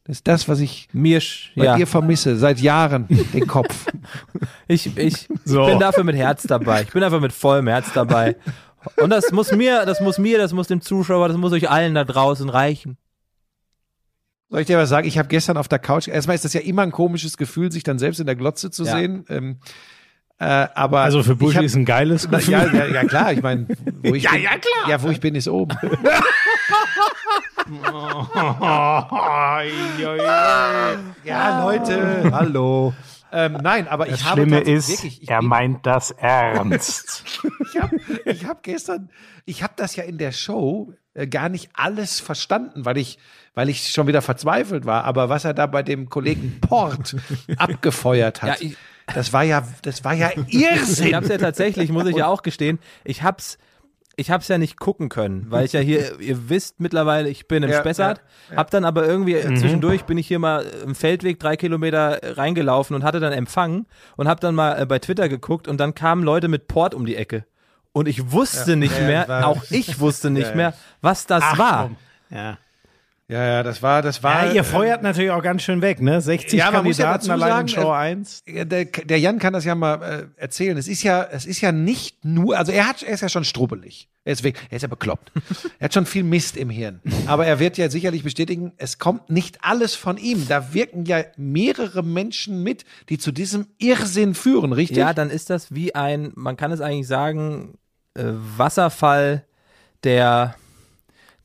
Das ist das, was ich mir, bei ja, dir vermisse, seit Jahren, den Kopf. ich, ich So. bin dafür mit Herz dabei. Ich bin einfach mit vollem Herz dabei. Und das muss mir, das muss mir, das muss dem Zuschauer, das muss euch allen da draußen reichen. Soll ich dir was sagen? Ich habe gestern auf der Couch, erstmal ist das ja immer ein komisches Gefühl, sich dann selbst in der Glotze zu Ja. sehen. Ähm, äh, aber also für Buschi hab- ist ein geiles Gefühl. ja, ja, ja, klar, ich meine, wo ich Ja, ja, klar. Ja, wo ich bin, ist oben. ja, Leute, hallo. Ähm, nein, aber ich Das habe Schlimme ist, wirklich, ich, er meint das ernst. ich habe ich hab gestern, ich habe das ja in der Show äh, gar nicht alles verstanden, weil ich, weil ich schon wieder verzweifelt war. Aber was er da bei dem Kollegen Port abgefeuert hat, Ja, ich- das war ja, das war ja Ich Irrsinn. hab's ja tatsächlich, muss ich ja auch gestehen, ich hab's, ich hab's ja nicht gucken können, weil ich ja hier, ihr wisst mittlerweile, ich bin im Ja, Spessart, ja, hab dann aber irgendwie äh, zwischendurch bin ich hier mal im Feldweg drei Kilometer äh, reingelaufen und hatte dann Empfang und hab dann mal äh, bei Twitter geguckt und dann kamen Leute mit Port um die Ecke. Und ich wusste nicht Ja, ja, mehr, auch ich wusste nicht Ja, ja. mehr, was das war. Ja. Ja, ja, das war, das war. ja, ihr feuert natürlich auch ganz schön weg, ne? 60 Ja, ja Kandidaten dazu allein in Show äh, 1. Ja, der, der Jan kann das ja mal äh, erzählen. Es ist ja, es ist ja nicht nur, also er hat, er ist ja schon strubbelig. Er ist, weg, er ist ja bekloppt. er hat schon viel Mist im Hirn. Aber er wird ja sicherlich bestätigen, es kommt nicht alles von ihm. Da wirken ja mehrere Menschen mit, die zu diesem Irrsinn führen, richtig? Ja, dann ist das wie ein, man kann es eigentlich sagen, äh, Wasserfall der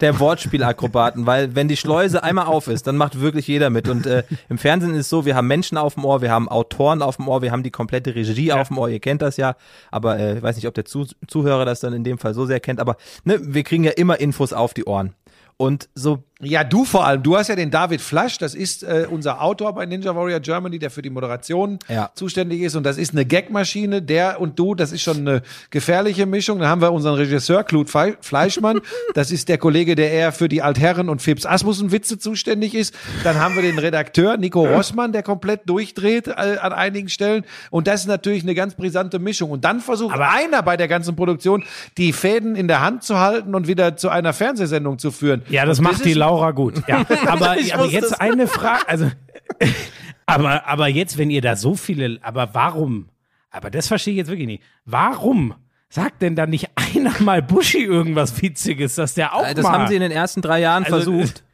der Wortspielakrobaten, weil wenn die Schleuse einmal auf ist, dann macht wirklich jeder mit. Und äh, im Fernsehen ist es so, wir haben Menschen auf dem Ohr, wir haben Autoren auf dem Ohr, wir haben die komplette Regie auf dem Ohr, ihr kennt das ja, aber äh, ich weiß nicht, ob der Zu Zuhörer das dann in dem Fall so sehr kennt, aber ne, wir kriegen ja immer Infos auf die Ohren. Und so Ja, du vor allem. Du hast ja den David Flasch, das ist äh, unser Autor bei Ninja Warrior Germany, der für die Moderation Ja. zuständig ist. Und das ist eine Gagmaschine. Der und du, das ist schon eine gefährliche Mischung. Dann haben wir unseren Regisseur Fei- Fleischmann. Das ist der Kollege, der eher für die Altherren und Fips Asmussen Witze zuständig ist. Dann haben wir den Redakteur Nico Rossmann, der komplett durchdreht äh, an einigen Stellen. Und das ist natürlich eine ganz brisante Mischung. Und dann versucht einer bei der ganzen Produktion, die Fäden in der Hand zu halten und wieder zu einer Fernsehsendung zu führen. Ja, das und macht die ist- Laura gut. Ja. Aber, aber jetzt eine Frage, also aber, aber jetzt, wenn ihr da so viele, aber warum? Aber das verstehe ich jetzt wirklich nicht. Warum sagt denn da nicht einer mal Buschi irgendwas Witziges, dass der auch Äh, Das mal haben sie in den ersten drei Jahren Also, versucht.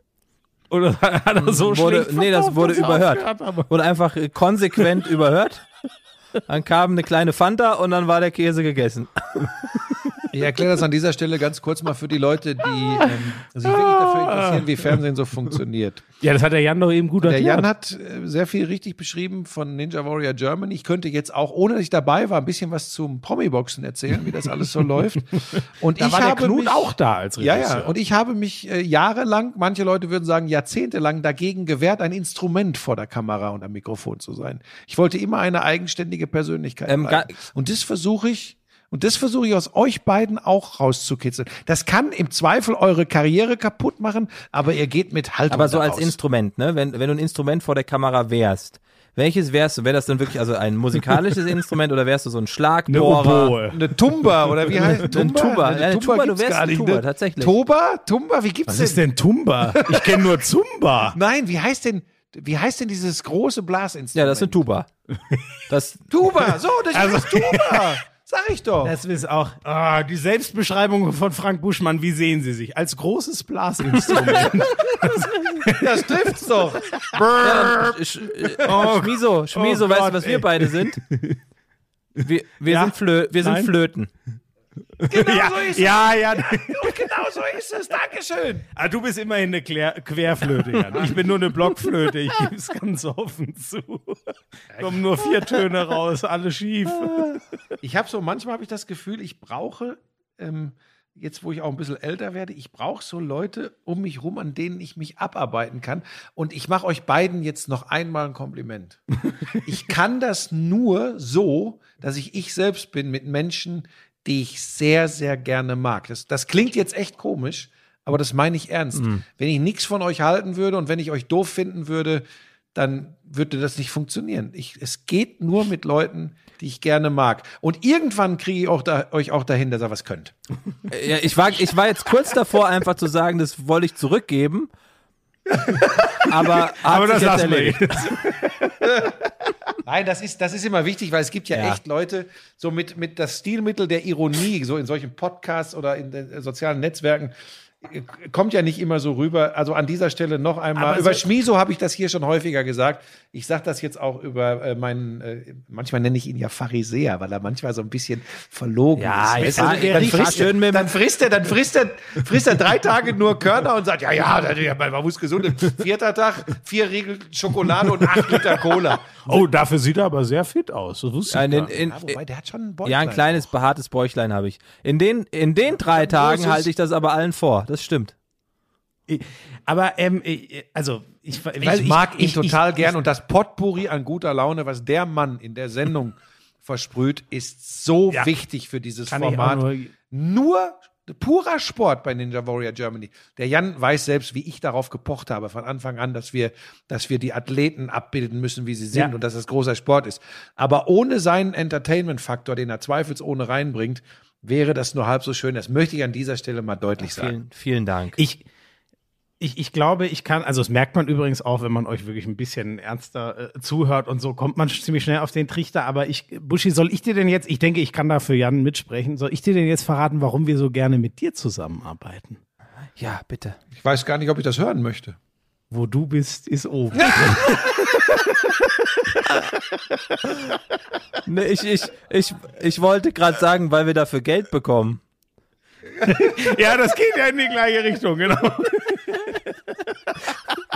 oder hat er so wurde, schlecht nee, das wurde er überhört. aufgehört? Wurde einfach äh, konsequent überhört. Dann kam eine kleine Fanta und dann war der Käse gegessen. Ich erkläre das an dieser Stelle ganz kurz mal für die Leute, die ähm, sich wirklich dafür interessieren, wie Fernsehen so funktioniert. Ja, das hat der Jan doch eben gut Der erklärt. Jan hat äh, sehr viel richtig beschrieben von Ninja Warrior Germany. Ich könnte jetzt auch, ohne dass ich dabei war, ein bisschen was zum Promi-Boxen erzählen, wie das alles so läuft. Und da ich war der habe Knut mich, auch da als Ja, Regisseur. ja. Und ich habe mich äh, jahrelang, manche Leute würden sagen jahrzehntelang dagegen gewehrt, ein Instrument vor der Kamera und am Mikrofon zu sein. Ich wollte immer eine eigenständige Persönlichkeit Ähm, Und das versuche ich. Und das versuche ich aus euch beiden auch rauszukitzeln. Das kann im Zweifel eure Karriere kaputt machen, aber ihr geht mit Haltung Aber so als. Instrument, ne? Wenn, wenn du ein Instrument vor der Kamera wärst, welches wärst du? Wäre das dann wirklich also ein musikalisches Instrument oder wärst du so ein Eine Schlagbohrer? Oboe. Eine Tumba oder wie heißt Ein Tuba. Ja, eine Tuba, du gibt's wärst gar ein nicht, Tuba, ne? tatsächlich. Tuba? Tumba? Wie gibt's Was denn? ist denn Tumba? Ich kenne nur Zumba. Nein, wie heißt denn wie heißt denn dieses große Blasinstrument? Ja, das ist eine Tuba. Das, Tuba. So, das Also- ist Tuba. Sag ich doch. Das ist auch ah, die Selbstbeschreibung von Frank Buschmann. Wie sehen Sie sich? Als großes Blasinstrument. Das trifft's doch. ja, Sch, äh, Schmiso, Schmiso, Oh weißt Gott, du, was ey. wir beide sind? Wir, wir Ja? sind, Flö wir sind Nein? Flöten. Ja, so ist es. ja, ja. Und genau so ist es. Dankeschön. Ah, du bist immerhin eine Klär Querflöte, Jan. Ich bin nur eine Blockflöte. Ich gebe es ganz offen zu. Kommen nur vier Töne raus, alles schief. Ich habe so, manchmal habe ich das Gefühl, ich brauche, ähm, jetzt wo ich auch ein bisschen älter werde, ich brauche so Leute um mich rum, an denen ich mich abarbeiten kann. Und ich mache euch beiden jetzt noch einmal ein Kompliment. Ich kann das nur so, dass ich ich selbst bin mit Menschen, die ich sehr, sehr gerne mag. Das, das klingt jetzt echt komisch, aber das meine ich ernst. Wenn ich nichts von euch halten würde und wenn ich euch doof finden würde, dann würde das nicht funktionieren. Ich, es geht nur mit Leuten, die ich gerne mag. Und irgendwann kriege ich auch da, euch auch dahin, dass ihr was könnt. Ja, ich, war, ich war jetzt kurz davor, einfach zu sagen, das wollte ich zurückgeben. Aber, Aber das lassen wir jetzt. Nein, das ist, das ist immer wichtig, weil es gibt ja, Ja. echt Leute, so mit, mit das Stilmittel der Ironie, so in solchen Podcasts oder in den sozialen Netzwerken, äh, kommt ja nicht immer so rüber. Also an dieser Stelle noch einmal. Aber über so- Schmiso habe ich das hier schon häufiger gesagt. Ich sage das jetzt auch über äh, meinen, äh, manchmal nenne ich ihn ja Pharisäer, weil er manchmal so ein bisschen verlogen Ja, ist. ja, der dann, frisst er, dann frisst er, dann frisst er, frisst er drei Tage nur Körner und sagt, ja, ja, ja, man muss gesund. Vierter Tag, vier Riegel Schokolade und acht Liter Cola. Oh, dafür sieht er aber sehr fit aus. Das wusste ich In, in, Ja, wobei, der hat schon ein ja, ein kleines behaartes Bäuchlein habe ich. In den, in den drei Tagen halte ich das aber allen vor. Das stimmt. Aber, ähm, äh, also, ich, weil ich mag ihn ich- total ich, gern und das Potpourri an guter Laune, was der Mann in der Sendung versprüht, ist so Ja. wichtig für dieses Format. nur- Nur purer Sport bei Ninja Warrior Germany. Der Jan weiß selbst, wie ich darauf gepocht habe von Anfang an, dass wir, dass wir die Athleten abbilden müssen, wie sie sind Ja. und dass es großer Sport ist. Aber ohne seinen Entertainment-Faktor, den er zweifelsohne reinbringt, wäre das nur halb so schön. Das möchte ich an dieser Stelle mal deutlich sagen. Vielen, vielen Dank. Ich, ich, ich glaube, ich kann, also das merkt man übrigens auch, wenn man euch wirklich ein bisschen ernster äh, zuhört und so, kommt man ziemlich schnell auf den Trichter. Aber ich, Buschi, soll ich dir denn jetzt, ich denke, ich kann da für Jan mitsprechen, soll ich dir denn jetzt verraten, warum wir so gerne mit dir zusammenarbeiten? Ja, bitte. Ich weiß gar nicht, ob ich das hören möchte. Wo du bist, ist oben. Nee, ich, ich, ich, ich wollte gerade sagen, weil wir dafür Geld bekommen. ja, das geht ja in die gleiche Richtung, genau.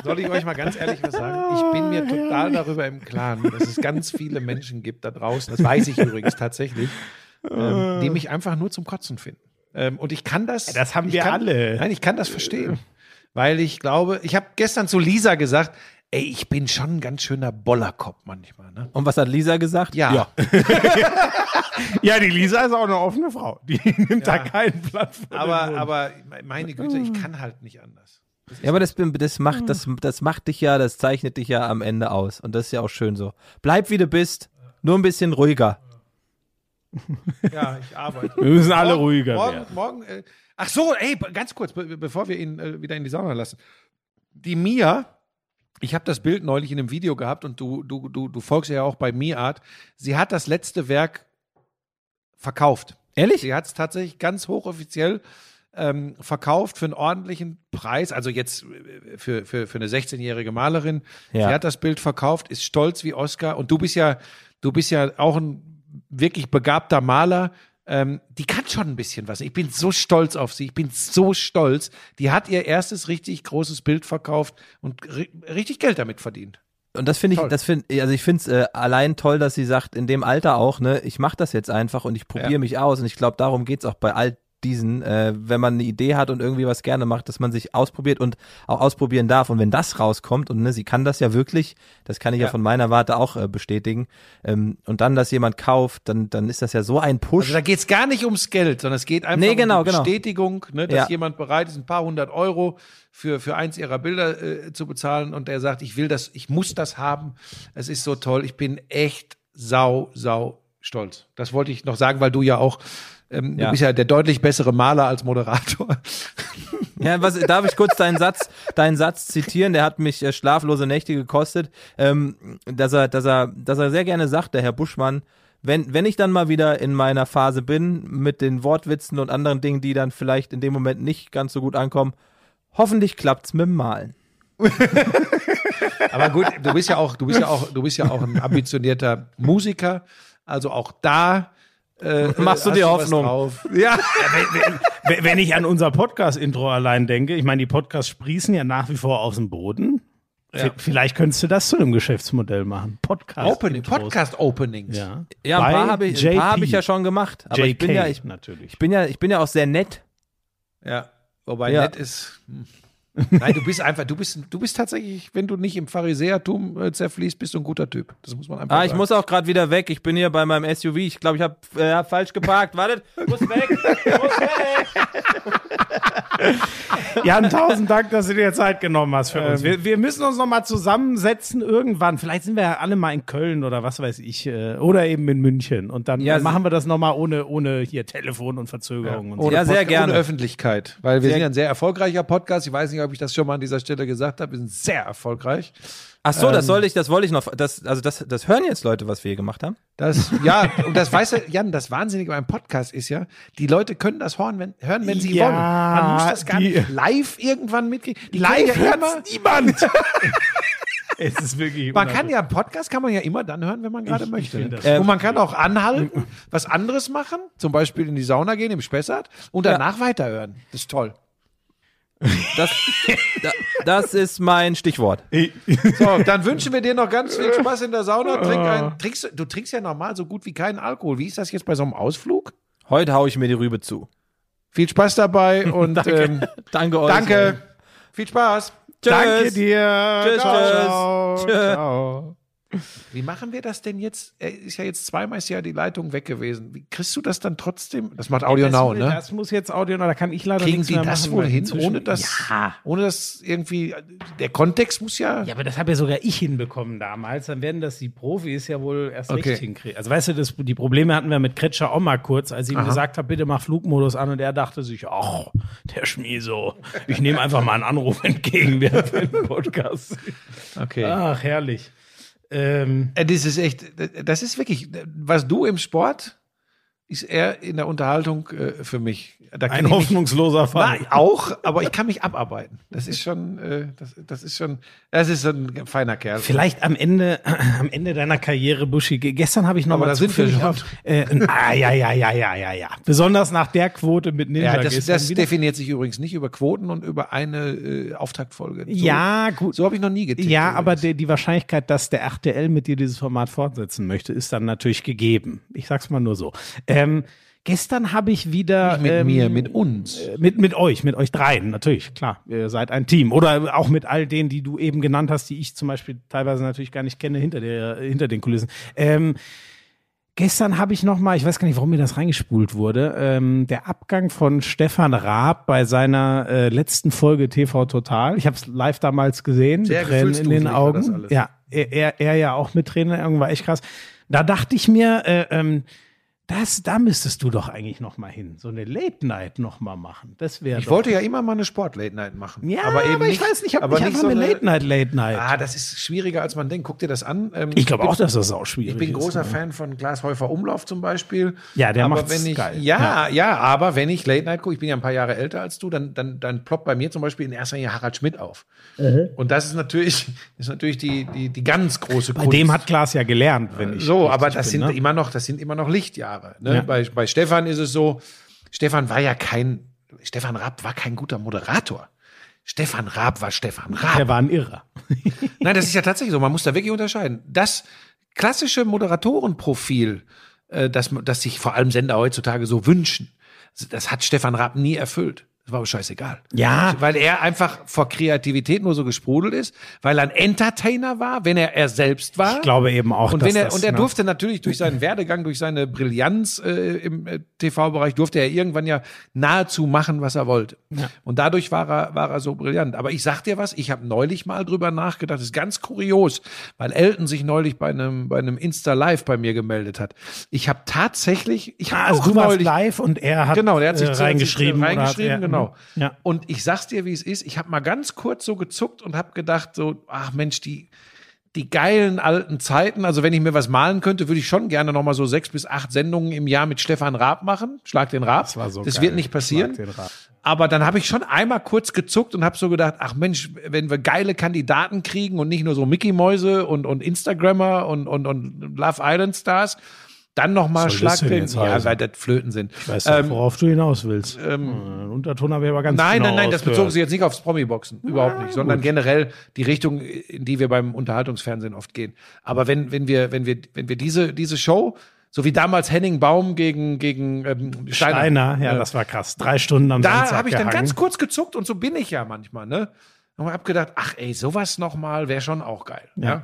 Soll ich euch mal ganz ehrlich was sagen? Ich bin mir total darüber im Klaren, dass es ganz viele Menschen gibt da draußen, das weiß ich übrigens tatsächlich, ähm, die mich einfach nur zum Kotzen finden. Ähm, und ich kann das. Das haben wir kann, alle. Nein, ich kann das verstehen. Weil ich glaube, ich habe gestern zu Lisa gesagt, ey, ich bin schon ein ganz schöner Bollerkopf manchmal. Ne? Und was hat Lisa gesagt? Ja. Ja, die Lisa ist auch eine offene Frau. Die nimmt da keinen Platz. aber, aber meine Güte, ich kann halt nicht anders. Ja, aber das, das, macht, das, das macht dich ja, das zeichnet dich ja am Ende aus. Und das ist ja auch schön so. Bleib wie du bist, nur ein bisschen ruhiger. Ja, ich arbeite. wir müssen alle Morgen- ruhiger morgen, werden. Morgen, äh, ach so, ey, ganz kurz, be bevor wir ihn äh, wieder in die Sauna lassen. Die Mia, ich habe das Bild neulich in einem Video gehabt und du, du, du, du folgst ja auch bei MiArt. Sie hat das letzte Werk verkauft. Ehrlich? Sie hat es tatsächlich ganz hochoffiziell ähm, verkauft für einen ordentlichen Preis. Also jetzt äh, für, für, für eine 16-jährige Malerin. Ja. Sie hat das Bild verkauft, ist stolz wie Oscar. Und du bist ja, du bist ja auch ein wirklich begabter Maler. Ähm, die kann schon ein bisschen was. Ich bin so stolz auf sie. Ich bin so stolz. Die hat ihr erstes richtig großes Bild verkauft und ri richtig Geld damit verdient. Und das finde ich, Toll. das finde, also ich finde es äh, allein toll, dass sie sagt, in dem Alter auch, ne, ich mache das jetzt einfach und ich probiere Ja. mich aus. Und ich glaube, darum geht's auch bei all diesen, äh, wenn man eine Idee hat und irgendwie was gerne macht, dass man sich ausprobiert und auch ausprobieren darf. Und wenn das rauskommt, und ne, sie kann das ja wirklich, das kann ich ja, Ja. von meiner Warte auch äh, bestätigen, ähm, und dann, dass jemand kauft, dann, dann ist das ja so ein Push. Also da geht es gar nicht ums Geld, sondern es geht einfach Nee, genau, um die genau. Bestätigung, ne, dass Ja. jemand bereit ist, ein paar hundert Euro für, für eins ihrer Bilder äh, zu bezahlen und der sagt, ich will das, ich muss das haben. Es ist so toll. Ich bin echt sau, sau stolz. Das wollte ich noch sagen, weil du ja auch, ähm, Ja. du bist ja der deutlich bessere Maler als Moderator. Ja, was, darf ich kurz deinen Satz, deinen Satz zitieren? Der hat mich äh, schlaflose Nächte gekostet, ähm, dass er, dass er, dass er sehr gerne sagt, der Herr Buschmann, wenn, wenn ich dann mal wieder in meiner Phase bin mit den Wortwitzen und anderen Dingen, die dann vielleicht in dem Moment nicht ganz so gut ankommen, hoffentlich klappt's mit dem Malen. Aber gut, du bist ja auch, du bist ja auch, du bist ja auch ein ambitionierter Musiker. Also auch da äh, Machst du dir Hoffnung? Drauf. Ja. Wenn wenn ich an unser Podcast-Intro allein denke, ich meine, die Podcasts sprießen ja nach wie vor aus dem Boden. Ja. Vielleicht könntest du das zu einem Geschäftsmodell machen. Podcast. Opening, Podcast Openings. Ja, Ja, ein paar habe ich, ein paar ich ja schon gemacht. Aber JK ich bin ja, ich, natürlich. ich bin ja, ich bin ja auch sehr nett. Ja, wobei Ja. nett ist. Nein, du bist einfach, du bist, du bist tatsächlich, wenn du nicht im Pharisäertum äh, zerfließt, bist du ein guter Typ. Das muss man einfach Ah, ich sagen. muss auch gerade wieder weg. Ich bin hier bei meinem SUV. Ich glaube, ich habe äh, falsch geparkt. Wartet, muss weg. muss weg. Jan, tausend Dank, dass du dir Zeit genommen hast für Ähm. uns. Wir, wir müssen uns noch mal zusammensetzen irgendwann. Vielleicht sind wir ja alle mal in Köln oder was weiß ich. äh, Oder eben in München. Und dann Ja, machen wir das noch mal ohne, ohne hier Telefon und Verzögerung und so. Ohne Ja, sehr Podca- gerne. Ohne Öffentlichkeit. Weil wir Sehr- sind ja ein sehr erfolgreicher Podcast. Ich weiß nicht, ob ich das schon mal an dieser Stelle gesagt habe. Wir sind sehr erfolgreich. Ach so, das Ähm. sollte ich, das wollte ich noch. Das, also das, das hören jetzt Leute, was wir hier gemacht haben. Das, ja, und das weißt du, Jan, das Wahnsinnige beim Podcast ist ja, die Leute können das hören, wenn, hören, wenn sie Ja, wollen. Man muss das gar die- nicht live irgendwann mitkriegen. Die Live ja hört's immer, niemand. es ist wirklich Man kann ja einen Podcast kann man ja immer dann hören, wenn man gerade möchte. das- Ähm, und man kann auch anhalten, was anderes machen, zum Beispiel in die Sauna gehen im Spessart und danach weiterhören. Das ist toll. Das, da, das ist mein Stichwort. So, dann wünschen wir dir noch ganz viel Spaß in der Sauna. Trink ein, trinkst, du- du trinkst ja normal so gut wie keinen Alkohol. Wie ist das jetzt bei so einem Ausflug? Heute haue ich mir die Rübe zu. Viel Spaß dabei und ähm, Danke euch. danke. Viel Spaß. Tschüss. Danke dir. Tschüss, Ciao. tschüss. Ciao. Wie machen wir das denn jetzt? Er ist ja jetzt zweimal ist ja die Leitung weg gewesen. Wie kriegst du das dann trotzdem? Das macht Audio das, Now, ne? Das muss jetzt Audio Now, da kann ich leider Kriegen nichts die mehr das machen, wohl hin, ohne dass, Ja. ohne dass irgendwie der Kontext muss ja. Ja, aber das habe ja sogar ich hinbekommen damals. Dann werden das die Profis ja wohl erst Okay. recht hinkriegen. Also weißt du, das, die Probleme hatten wir mit Kretscher auch mal kurz, als ich ihm gesagt habe, bitte mach Flugmodus an und er dachte sich, ach, der Schmieso, ich nehme einfach mal einen Anruf entgegen, für den Podcast. Okay. Ach, herrlich. Ähm, Äh, Das ist echt, das ist wirklich, was du im Sport, ist er in der Unterhaltung äh, für mich. Ein hoffnungsloser Fall. Nein, auch, aber ich kann mich abarbeiten. Das ist schon, äh, das, das ist schon, das ist ein feiner Kerl. Vielleicht am Ende, am Ende deiner Karriere, Buschi. Ge- Gestern habe ich noch Aber mal da sind wir schon. auf, äh, ah, ja, ja, ja, ja, ja, ja. Besonders nach der Quote mit Ninja Ja, das, das definiert sich übrigens nicht über Quoten und über eine äh, Auftaktfolge. So, Ja, gut. So habe ich noch nie getippt. Ja, übrigens. aber die, die Wahrscheinlichkeit, dass der RTL mit dir dieses Format fortsetzen möchte, ist dann natürlich gegeben. Ich sag's mal nur so. Ähm, Ähm, gestern habe ich wieder Nicht mit ähm, mir, mit uns. äh, mit, mit euch, mit euch dreien, natürlich, klar. Ihr seid ein Team. Oder auch mit all denen, die du eben genannt hast, die ich zum Beispiel teilweise natürlich gar nicht kenne hinter, der, hinter den Kulissen. Ähm, gestern habe ich noch mal, ich weiß gar nicht, warum mir das reingespult wurde, ähm, der Abgang von Stefan Raab bei seiner äh, letzten Folge TV Total. Ich habe es live damals gesehen, Sehr Tränen in den Augen. Ja, er, er, er ja auch mit Tränen Augen, war echt krass. Da dachte ich mir, äh, ähm, das, da müsstest du doch eigentlich noch mal hin. So eine Late Night noch mal machen. Das wäre Ich wollte ja immer mal eine Sport-Late-Night machen. ja, aber, eben ich weiß nicht, ob aber ich nicht einfach so eine Late Night, Late Night. Ah, das ist schwieriger, als man denkt. Guck dir das an. Ähm, ich glaube auch, dass das auch schwierig Ich bin ist. großer ne? Fan von Glashäufer Umlauf zum Beispiel. Ja, der aber wenn ich, geil. Ja, ja, aber wenn ich Late Night gucke, ich bin ja ein paar Jahre älter als du, dann, dann, dann ploppt bei mir zum Beispiel in erster Linie Harald Schmidt auf. Und das ist natürlich, ist natürlich die, die, die ganz große Bei dem hat Klaas ja gelernt, wenn ich. so, aber das bin, sind ne? immer noch, das sind immer noch Lichtjahre. Ne? Ja. Bei, bei Stefan ist es so, Stefan war ja kein, Stefan Raab war kein guter Moderator. Stefan Raab war Stefan Raab. Der war ein Irrer. Nein, das ist ja tatsächlich so. Man muss da wirklich unterscheiden. Das klassische Moderatorenprofil, äh, das, das sich vor allem Sender heutzutage so wünschen, das hat Stefan Raab nie erfüllt. Das war aber scheißegal. Ja. Weil er einfach vor Kreativität nur so gesprudelt ist, weil er ein Entertainer war, wenn er er selbst war. Ich glaube eben auch, und dass er, das, und er ne? durfte natürlich durch seinen Werdegang, durch seine Brillanz äh, im äh, TV-Bereich, durfte er irgendwann ja nahezu machen, was er wollte. Und dadurch war er, war er so brillant. Aber ich sag dir was, ich habe neulich mal drüber nachgedacht, das ist ganz kurios, weil Elton sich neulich bei einem, bei einem Insta-Live bei mir gemeldet hat. Ich habe tatsächlich, ich Ah, habe also auch du warst neulich, live und er hat, Genau, der hat sich äh, reingeschrieben. reingeschrieben, genau. Ja. Und ich sag's dir, wie es ist. Ich habe mal ganz kurz so gezuckt und habe gedacht, so, ach Mensch, die, die geilen alten Zeiten. Also wenn ich mir was malen könnte, würde ich schon gerne noch mal so sechs bis acht Sendungen im Jahr mit Stefan Raab machen. Schlag den Raab. Das war so das geil. wird nicht passieren. Schlag den Raab. Aber dann habe ich schon einmal kurz gezuckt und habe so gedacht, ach Mensch, wenn wir geile Kandidaten kriegen und nicht nur so Mickey-Mäuse und, und Instagrammer und, und, und Love Island Stars, dann noch mal Was soll Schlag das denn den, jetzt ja, weil das Flöten sind. Ich weiß nicht, worauf du hinaus willst. Ähm, Unterton habe ich aber ganz Nein, genau nein, nein, das bezog sich jetzt nicht aufs Promi-Boxen, überhaupt nicht, sondern generell die Richtung, in die wir beim Unterhaltungsfernsehen oft gehen. Aber wenn, wenn wir, wenn wir, wenn wir diese, diese Show, so wie damals Henning Baum gegen, gegen ähm, Steiner, Steiner, ja, äh, das war krass. Drei Stunden am da habe ich dann gehangen. ganz kurz gezuckt und so bin ich ja manchmal, ne? Und hab gedacht, ach ey, sowas nochmal wäre schon auch geil. Ja.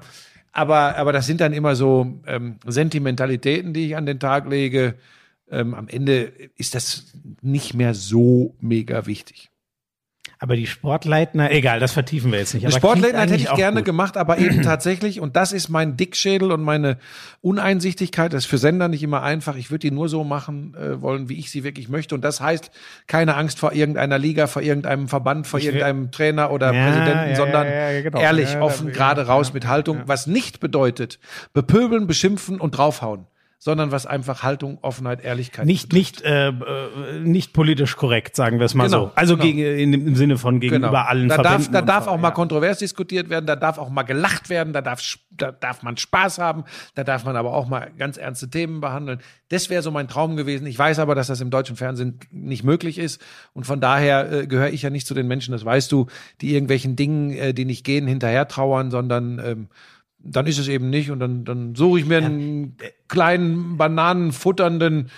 Aber, aber das sind dann immer so ähm, Sentimentalitäten, die ich an den Tag lege. Ähm, am Ende ist das nicht mehr so mega wichtig. Aber die Sportleitner, egal, das vertiefen wir jetzt nicht. Aber Sportleitner hätte ich gerne gut. gemacht, aber eben tatsächlich, und das ist mein Dickschädel und meine Uneinsichtigkeit, das ist für Sender nicht immer einfach. Ich würde die nur so machen äh, wollen, wie ich sie wirklich möchte. Und das heißt, keine Angst vor irgendeiner Liga, vor irgendeinem Verband, vor will- irgendeinem Trainer oder Ja, Präsidenten, ja, sondern ja, genau. ehrlich, offen, gerade raus mit Haltung, was nicht bedeutet, bepöbeln, beschimpfen und draufhauen, sondern was einfach Haltung, Offenheit, Ehrlichkeit Nicht, nicht, äh, äh, nicht politisch korrekt, sagen wir es mal Genau, so. Also genau. gegen, in, im Sinne von gegenüber allen da darf, da darf Ver- auch mal ja. kontrovers diskutiert werden, da darf auch mal gelacht werden, da darf, da darf man Spaß haben, da darf man aber auch mal ganz ernste Themen behandeln. Das wäre so mein Traum gewesen. Ich weiß aber, dass das im deutschen Fernsehen nicht möglich ist. Und von daher äh, gehöre ich ja nicht zu den Menschen, das weißt du, die irgendwelchen Dingen, äh, die nicht gehen, hinterher trauern, sondern ähm, dann ist es eben nicht und dann, dann suche ich mir einen kleinen, bananenfutternden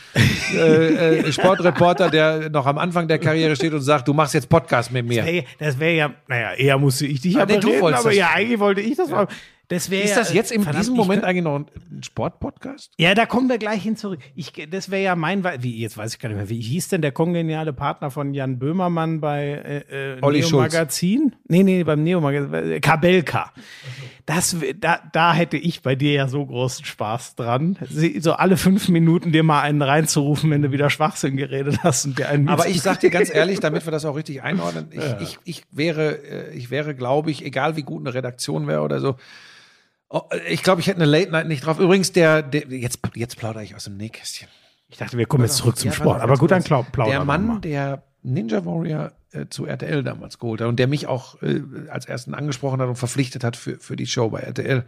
äh, äh, Sportreporter, der noch am Anfang der Karriere steht und sagt, du machst jetzt Podcast mit mir. Das wäre ja, naja, eher musste ich dich Ah, ja nee, wolltest aber ja, eigentlich wollte ich das machen. Das wäre Ist das jetzt in verdammt, diesem Moment eigentlich noch ein Sportpodcast? Ja, da kommen wir gleich hin zurück. Ich, das wäre ja mein, wie jetzt weiß ich gar nicht mehr, wie hieß denn der kongeniale Partner von Jan Böhmermann bei äh, äh, Olli Neo Schulz. Magazin? Nee, nee, beim Neo Magazin, äh, Kabelka. Das, da, da hätte ich bei dir ja so großen Spaß dran, so alle fünf Minuten dir mal einen reinzurufen, wenn du wieder Schwachsinn geredet hast und dir einen Aber ich sag dir ganz ehrlich, damit wir das auch richtig einordnen, ich, ich, ich wäre, äh, ich wäre, glaube ich, egal wie gut eine Redaktion wäre oder so, oh, ich glaube, ich hätte eine Late Night nicht drauf. Übrigens, der, der jetzt, jetzt plaudere ich aus dem Nähkästchen. ich dachte, wir kommen jetzt zurück zum Ja, Sport. Aber gut, dann ganz klau- kurz. plauder Der Mann, der Ninja Warrior äh, zu RTL damals geholt hat und der mich auch äh, als ersten angesprochen hat und verpflichtet hat für, für die Show bei RTL,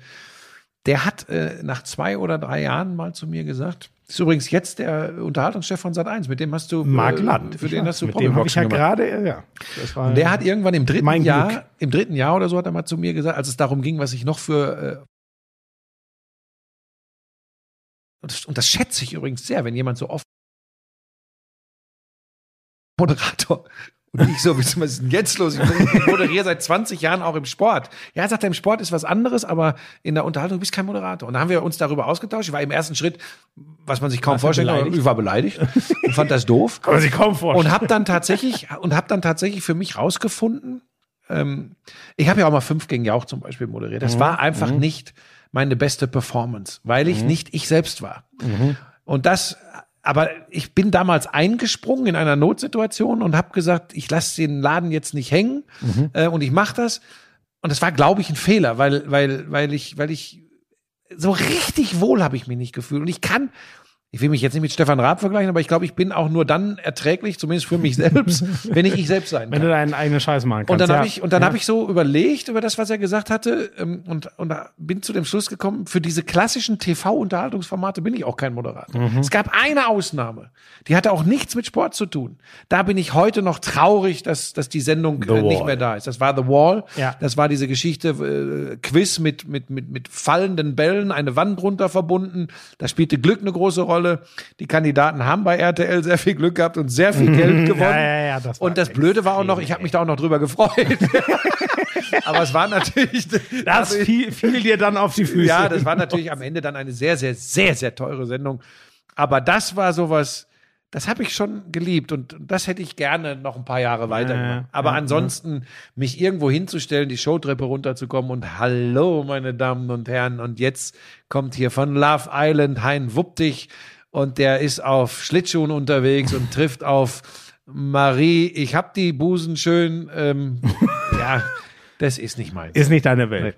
der hat äh, nach zwei oder drei Jahren mal zu mir gesagt, ist übrigens jetzt der Unterhaltungschef von Sat1, mit dem hast du, Mark äh, Land. für den hast du mit dem habe ich ja gerade, ja. Das war, Der hat irgendwann im dritten Jahr, Glück. im dritten Jahr oder so hat er mal zu mir gesagt, als es darum ging, was ich noch für und das, schätze ich übrigens sehr, wenn jemand so offen Moderator. Und ich so, was ist denn jetzt los? Ich moderiere seit 20 Jahren auch im Sport. Ja, sagt er, im Sport ist was anderes, aber in der Unterhaltung bist du kein Moderator. Und da haben wir uns darüber ausgetauscht. Ich war im ersten Schritt, was man sich kaum vorstellen kann, ich war beleidigt und fand das doof. Kann man sich kaum vorstellen. Und habe dann tatsächlich und habe dann tatsächlich für mich rausgefunden, ähm, ich habe ja auch mal fünf gegen Jauch zum Beispiel moderiert. Das war einfach nicht meine beste Performance, weil ich nicht ich selbst war. Und das, aber ich bin damals eingesprungen in einer Notsituation und habe gesagt, ich lasse den Laden jetzt nicht hängen äh, und ich mache das. Und das war, glaube ich, ein Fehler, weil, weil, weil ich, weil ich so richtig wohl habe ich mich nicht gefühlt. Und ich kann, ich will mich jetzt nicht mit Stefan Raab vergleichen, aber ich glaube, ich bin auch nur dann erträglich, zumindest für mich selbst, wenn ich ich selbst sein Wenn kann. du deinen eigenen Scheiß machen kannst. Und dann ja. habe ich und dann ja. habe ich so überlegt über das, was er gesagt hatte ähm, und und da bin zu dem Schluss gekommen, für diese klassischen TV-Unterhaltungsformate bin ich auch kein Moderator. Mhm. Es gab eine Ausnahme, die hatte auch nichts mit Sport zu tun. Da bin ich heute noch traurig, dass dass die Sendung äh, nicht Wall. mehr da ist. Das war The Wall. Ja. Das war diese Geschichte äh, Quiz mit mit mit mit fallenden Bällen, eine Wand runter verbunden. Da spielte Glück eine große Rolle. Die Kandidaten haben bei RTL sehr viel Glück gehabt und sehr viel Geld gewonnen. Ja, ja, ja, das und das Blöde war auch noch, ich habe mich da auch noch drüber gefreut. Aber es war natürlich. Das fiel, fiel dir dann auf die Füße. Ja, das war natürlich am Ende dann eine sehr, sehr, sehr, sehr teure Sendung. Aber das war sowas, das habe ich schon geliebt und das hätte ich gerne noch ein paar Jahre weitergemacht. Ja, Aber ja, ansonsten mich irgendwo hinzustellen, die Showtreppe runterzukommen und hallo, meine Damen und Herren, und jetzt kommt hier von Love Island Hein Wuppdich und der ist auf Schlittschuhen unterwegs und trifft auf Marie. Ich hab die Busen schön. Ähm, ja, das ist nicht meins. Ist nicht deine Welt.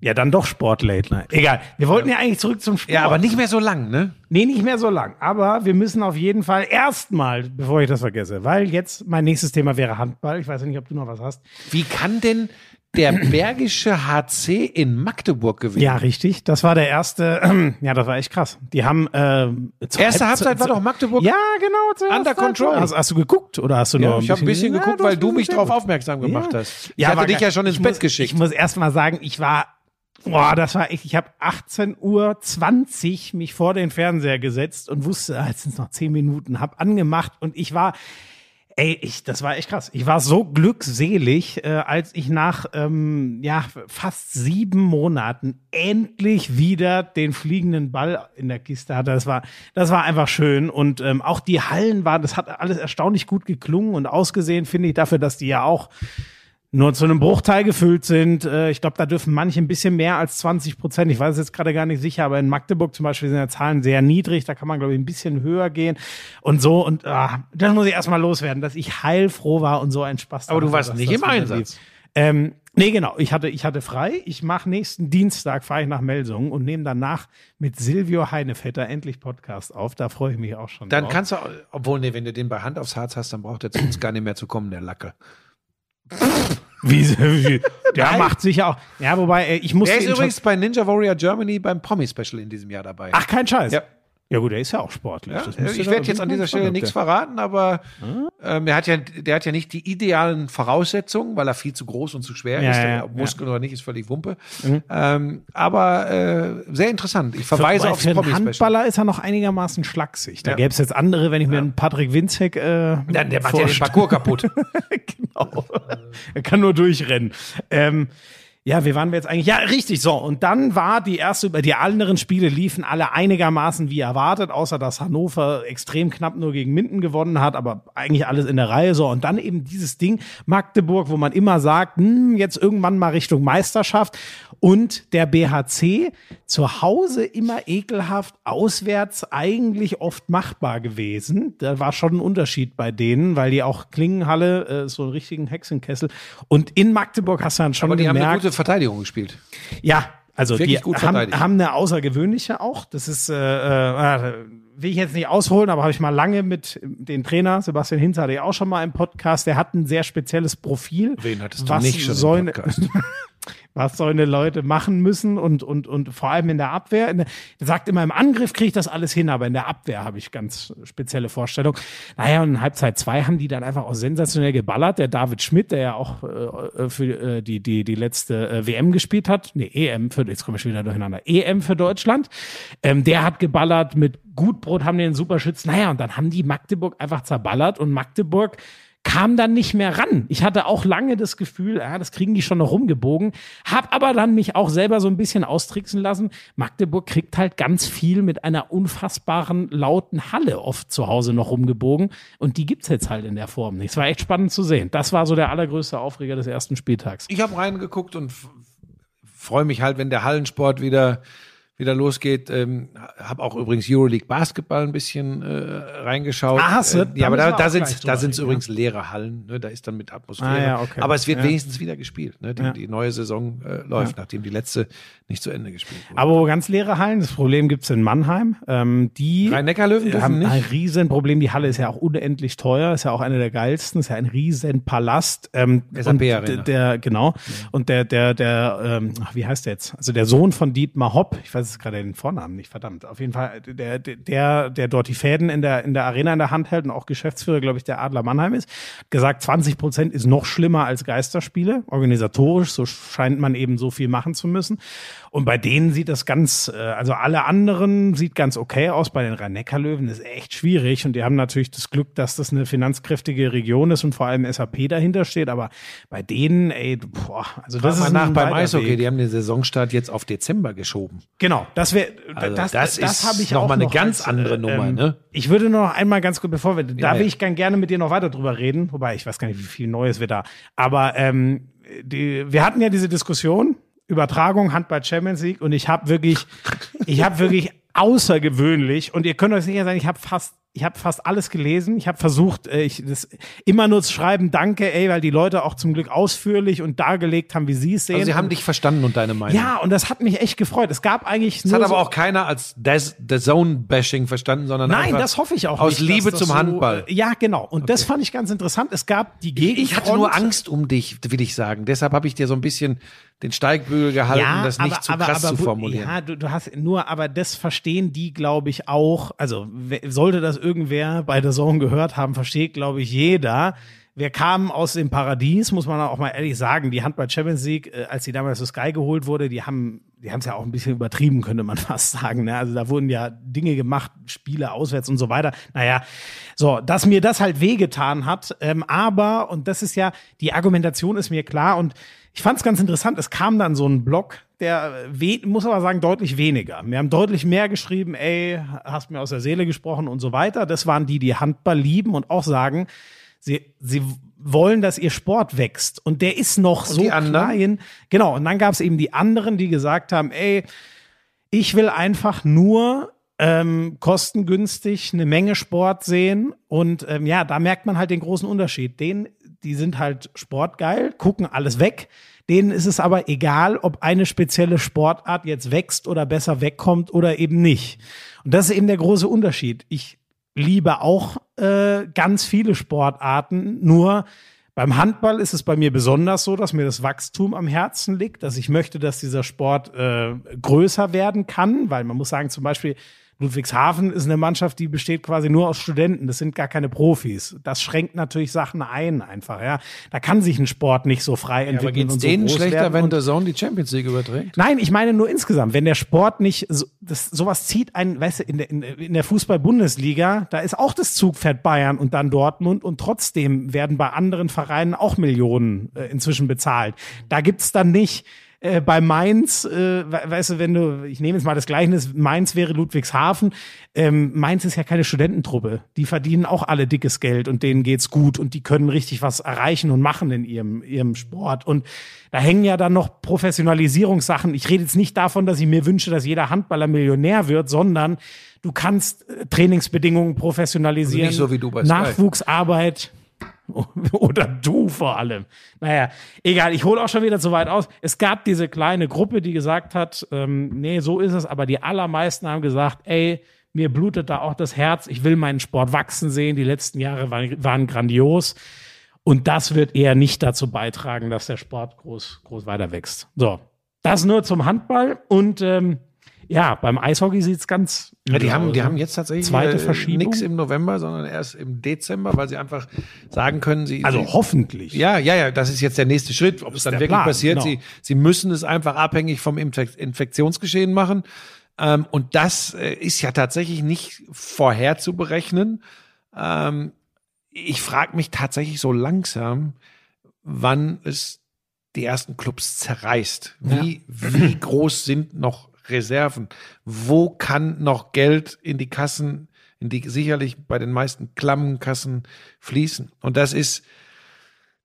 Ja, dann doch Sport Late Night. Egal. Wir wollten ja eigentlich zurück zum Sport. Ja, aber nicht mehr so lang, ne? Nee, nicht mehr so lang. Aber wir müssen auf jeden Fall erstmal, bevor ich das vergesse, weil jetzt mein nächstes Thema wäre Handball. Ich weiß ja nicht, ob du noch was hast. Wie kann denn der Bergische HC in Magdeburg gewinnen? Ja, richtig. Das war der erste. ja, das war echt krass. Die haben. Äh, zur Erste Halbzeit- war doch Magdeburg. Ja, genau. Under control. Hast, hast du geguckt oder hast du nur Ja, ich habe ein bisschen Ja, geguckt, du weil du mich darauf aufmerksam gemacht Ja. hast. Ich Ja, hatte aber dich ja schon ins Bett muss, geschickt. Ich muss erst mal sagen, ich war, boah, das war echt, ich habe 18 Uhr 20 mich vor den Fernseher gesetzt und wusste, ah, jetzt sind noch 10 Minuten, hab angemacht und ich war, ey, ich, das war echt krass. Ich war so glückselig, äh, als ich nach, ähm, ja, fast sieben Monaten endlich wieder den fliegenden Ball in der Kiste hatte. Das war, das war einfach schön und ähm, auch die Hallen waren, das hat alles erstaunlich gut geklungen und ausgesehen, finde ich, dafür, dass die ja auch nur zu einem Bruchteil gefüllt sind. Äh, Ich glaube, da dürfen manche ein bisschen mehr als 20 Prozent. Ich weiß es jetzt gerade gar nicht sicher, aber in Magdeburg zum Beispiel sind ja Zahlen sehr niedrig. Da kann man, glaube ich, ein bisschen höher gehen und so. Und ah, das muss ich erstmal loswerden, dass ich heilfroh war und so ein Spaß. Aber du warst dass nicht im Einsatz. Ähm, nee, genau. Ich hatte, ich hatte frei. Ich mache nächsten Dienstag, fahre ich nach Melsungen und nehme danach mit Silvio Heinevetter endlich Podcast auf. Da freue ich mich auch schon Dann drauf. kannst du, obwohl, nee, wenn du den bei Hand aufs Harz hast, dann braucht er zu uns gar nicht mehr zu kommen, der Lacke. Wie, wie, der macht sicher auch. Ja, wobei, äh, ich muss Der ist übrigens bei Ninja Warrior Germany beim Promi-Special in diesem Jahr dabei. Ach, kein Scheiß. Ja. Ja gut, der ist ja auch sportlich. Ja, ich werde jetzt an auf dieser Stelle nichts verraten, aber ähm, er hat ja, der hat ja nicht die idealen Voraussetzungen, weil er viel zu groß und zu schwer Ja, ist. ja, Ob. Muskeln oder nicht, ist völlig Wumpe. Ähm, aber äh, sehr interessant. Ich verweise für einen Promi-Special. Handballer ist er noch einigermaßen schlaksig. Da gäbe es jetzt andere, wenn ich mir einen Patrick Winzek äh, der macht ja den vorstelle. Parcours kaputt. genau. er kann nur durchrennen. Ähm, ja, wie waren wir jetzt eigentlich? Ja, richtig, so. Und dann war die erste, die anderen Spiele liefen alle einigermaßen wie erwartet, außer dass Hannover extrem knapp nur gegen Minden gewonnen hat, aber eigentlich alles in der Reihe, so. Und dann eben dieses Ding Magdeburg, wo man immer sagt, hm, jetzt irgendwann mal Richtung Meisterschaft. Und der BHC zu Hause immer ekelhaft, auswärts eigentlich oft machbar gewesen. Da war schon ein Unterschied bei denen, weil die auch Klingenhalle, äh, so einen richtigen Hexenkessel. Und in Magdeburg hast du dann schon gemerkt, gute Verteidigung gespielt. ja, also Wirklich die haben, haben eine außergewöhnliche auch. Das ist, äh, äh, will ich jetzt nicht ausholen, aber habe ich mal lange mit dem Trainer, Sebastian Hinz hatte ich auch schon mal im Podcast, der hat ein sehr spezielles Profil. Wen hattest du was nicht schon so im Podcast? was so eine Leute machen müssen und, und, und vor allem in der Abwehr. In der, er sagt immer, im Angriff kriege ich das alles hin, aber in der Abwehr habe ich ganz spezielle Vorstellungen. Naja, und in Halbzeit zwei haben die dann einfach auch sensationell geballert. Der David Schmidt, der ja auch äh, für äh, die, die, die letzte äh, WM gespielt hat, nee, EM für, jetzt komme ich schon wieder durcheinander, EM für Deutschland, ähm, der hat geballert mit Gutbrot haben den Superschützen. Naja, und dann haben die Magdeburg einfach zerballert und Magdeburg kam dann nicht mehr ran. Ich hatte auch lange das Gefühl, ja, das kriegen die schon noch rumgebogen, hab aber dann mich auch selber so ein bisschen austricksen lassen. Magdeburg kriegt halt ganz viel mit einer unfassbaren lauten Halle oft zu Hause noch rumgebogen und die gibt's jetzt halt in der Form nicht. Es war echt spannend zu sehen. Das war so der allergrößte Aufreger des ersten Spieltags. Ich habe reingeguckt und freue mich halt, wenn der Hallensport wieder wieder losgeht. Ähm, habe auch übrigens Euroleague Basketball ein bisschen äh, reingeschaut. Ah, hast du? Äh, Da ja, aber da, da sind da reden, übrigens leere Hallen. Ne? Da ist dann mit Atmosphäre. Ah, ja, okay. Aber es wird Ja. wenigstens wieder gespielt. Ne? Die, Ja. die neue Saison äh, läuft, nachdem die letzte nicht zu Ende gespielt wurde. Aber ganz leere Hallen, das Problem gibt's in Mannheim. Ähm, die Rhein-Neckar-Löwen haben nicht? ein Riesenproblem. Die Halle ist ja auch unendlich teuer, ist ja auch eine der geilsten, ist ja ein Riesenpalast. Ähm, und der, der genau und der der der ähm, wie heißt der jetzt? Also der Sohn von Dietmar Hopp, ich weiß jetzt gerade den Vornamen nicht, verdammt. Auf jeden Fall der der der, dort die Fäden in der in der Arena in der Hand hält und auch Geschäftsführer, glaube ich, der Adler Mannheim ist, gesagt 20 Prozent ist noch schlimmer als Geisterspiele. Organisatorisch, so scheint man eben so viel machen zu müssen. Und bei denen sieht das ganz, äh, also alle anderen sieht ganz okay aus. Bei den Rhein-Neckar-Löwen ist echt schwierig. Und die haben natürlich das Glück, dass das eine finanzkräftige Region ist und vor allem SAP dahinter steht. Aber bei denen, ey, boah, also das Frag ist mal nach beim Eishockey. Weg. Die haben den Saisonstart jetzt auf Dezember geschoben. Genau, das wäre, Also das, das das, ist habe ich noch auch mal eine noch ganz als, andere Nummer, ähm, ne? Ich würde noch einmal ganz kurz, bevor wir, da Ja, will ja. ich gern gerne mit dir noch weiter drüber reden, wobei ich weiß gar nicht, wie viel Neues wir da, aber ähm, die, wir hatten ja diese Diskussion, Übertragung, Handball Champions League und ich habe wirklich, ich habe wirklich außergewöhnlich und ihr könnt euch sicher sein, ich habe fast ich habe fast alles gelesen. Ich habe versucht, äh, ich das immer nur zu schreiben, danke, ey, weil die Leute auch zum Glück ausführlich und dargelegt haben, wie sie es sehen. Also sie haben dich verstanden und deine Meinung. ja, und das hat mich echt gefreut. Es gab eigentlich Das nur hat aber so, auch keiner als The Zone-Bashing verstanden, sondern Nein, das hoffe ich auch aus nicht. Liebe zum Handball. äh, ja, genau. Und das fand ich ganz interessant. Es gab die Gegend. Ich hatte nur Angst um dich, will ich sagen. Deshalb habe ich dir so ein bisschen den Steigbügel gehalten, das nicht zu krass zu wo- formulieren. Ja, du, du hast nur, aber das verstehen die, glaube ich, auch. Also sollte das irgendwer bei der Zone gehört haben, versteht, glaube ich, jeder. Wir kamen aus dem Paradies, muss man auch mal ehrlich sagen. Die Handball Champions League, äh, als die damals zu Sky geholt wurde, die haben, die haben es ja auch ein bisschen übertrieben, könnte man fast sagen. Ne? Also da wurden ja Dinge gemacht, Spiele auswärts und so weiter. Naja, so, dass mir das halt wehgetan hat. Ähm, aber, und das ist ja, die Argumentation ist mir klar und ich fand es ganz interessant. Es kam dann so ein Blog, der we muss aber sagen deutlich weniger. Wir haben deutlich mehr geschrieben. Ey, hast mir aus der Seele gesprochen und so weiter. Das waren die, die Handball lieben und auch sagen, sie sie wollen, dass ihr Sport wächst. Und der ist noch so die anderen? klein. Genau. Und dann gab es eben die anderen, die gesagt haben, ey, ich will einfach nur ähm, kostengünstig eine Menge Sport sehen. Und ähm, ja, da merkt man halt den großen Unterschied. Den, die sind halt sportgeil, gucken alles weg. Denen ist es aber egal, ob eine spezielle Sportart jetzt wächst oder besser wegkommt oder eben nicht. Und das ist eben der große Unterschied. Ich liebe auch äh, ganz viele Sportarten, nur beim Handball ist es bei mir besonders so, dass mir das Wachstum am Herzen liegt, dass ich möchte, dass dieser Sport äh, größer werden kann, weil man muss sagen, zum Beispiel Ludwigshafen ist eine Mannschaft, die besteht quasi nur aus Studenten. Das sind gar keine Profis. Das schränkt natürlich Sachen ein einfach. Ja, da kann sich ein Sport nicht so frei aber entwickeln geht's und so denen schlechter, wenn The Zone die Champions League überträgt? Nein, ich meine nur insgesamt, wenn der Sport nicht, so, das, sowas zieht einen, weißt du, in der, in, der- in der Fußball-Bundesliga, da ist auch das Zugpferd Bayern und dann Dortmund und trotzdem werden bei anderen Vereinen auch Millionen äh, inzwischen bezahlt. Da gibt's dann nicht äh, bei Mainz, äh, we- weißt du, wenn du, ich nehme jetzt mal das Gleichnis, Mainz wäre Ludwigshafen, ähm, Mainz ist ja keine Studententruppe. Die verdienen auch alle dickes Geld und denen geht's gut und die können richtig was erreichen und machen in ihrem, ihrem Sport. Und da hängen ja dann noch Professionalisierungssachen. Ich rede jetzt nicht davon, dass ich mir wünsche, dass jeder Handballer Millionär wird, sondern du kannst äh, Trainingsbedingungen professionalisieren. Also nicht so wie du bei Sky. Nachwuchsarbeit. Oder du vor allem. Naja, egal, ich hole auch schon wieder zu weit aus. Es gab diese kleine Gruppe, die gesagt hat, ähm, nee, so ist es, aber die allermeisten haben gesagt, ey, mir blutet da auch das Herz, ich will meinen Sport wachsen sehen, die letzten Jahre waren, waren grandios. Und das wird eher nicht dazu beitragen, dass der Sport groß, groß weiter wächst. So, das nur zum Handball. Und ähm, ja, beim Eishockey sieht's ganz. Ja, die übel haben, die haben jetzt tatsächlich Zweite äh, Verschiebung? nix im November, sondern erst im Dezember, weil sie einfach sagen können, sie Also sie, hoffentlich. ja, ja, ja, das ist jetzt der nächste Schritt. Ob es dann wirklich Plan, passiert, genau. sie, sie müssen es einfach abhängig vom Infek Infektionsgeschehen machen. Ähm, und das äh, ist ja tatsächlich nicht vorher zu berechnen. Ähm, ich frage mich tatsächlich so langsam, wann es die ersten Clubs zerreißt. Wie, wie groß sind noch Reserven? Wo kann noch Geld in die Kassen, in die sicherlich bei den meisten klammen Kassen fließen? Und das ist,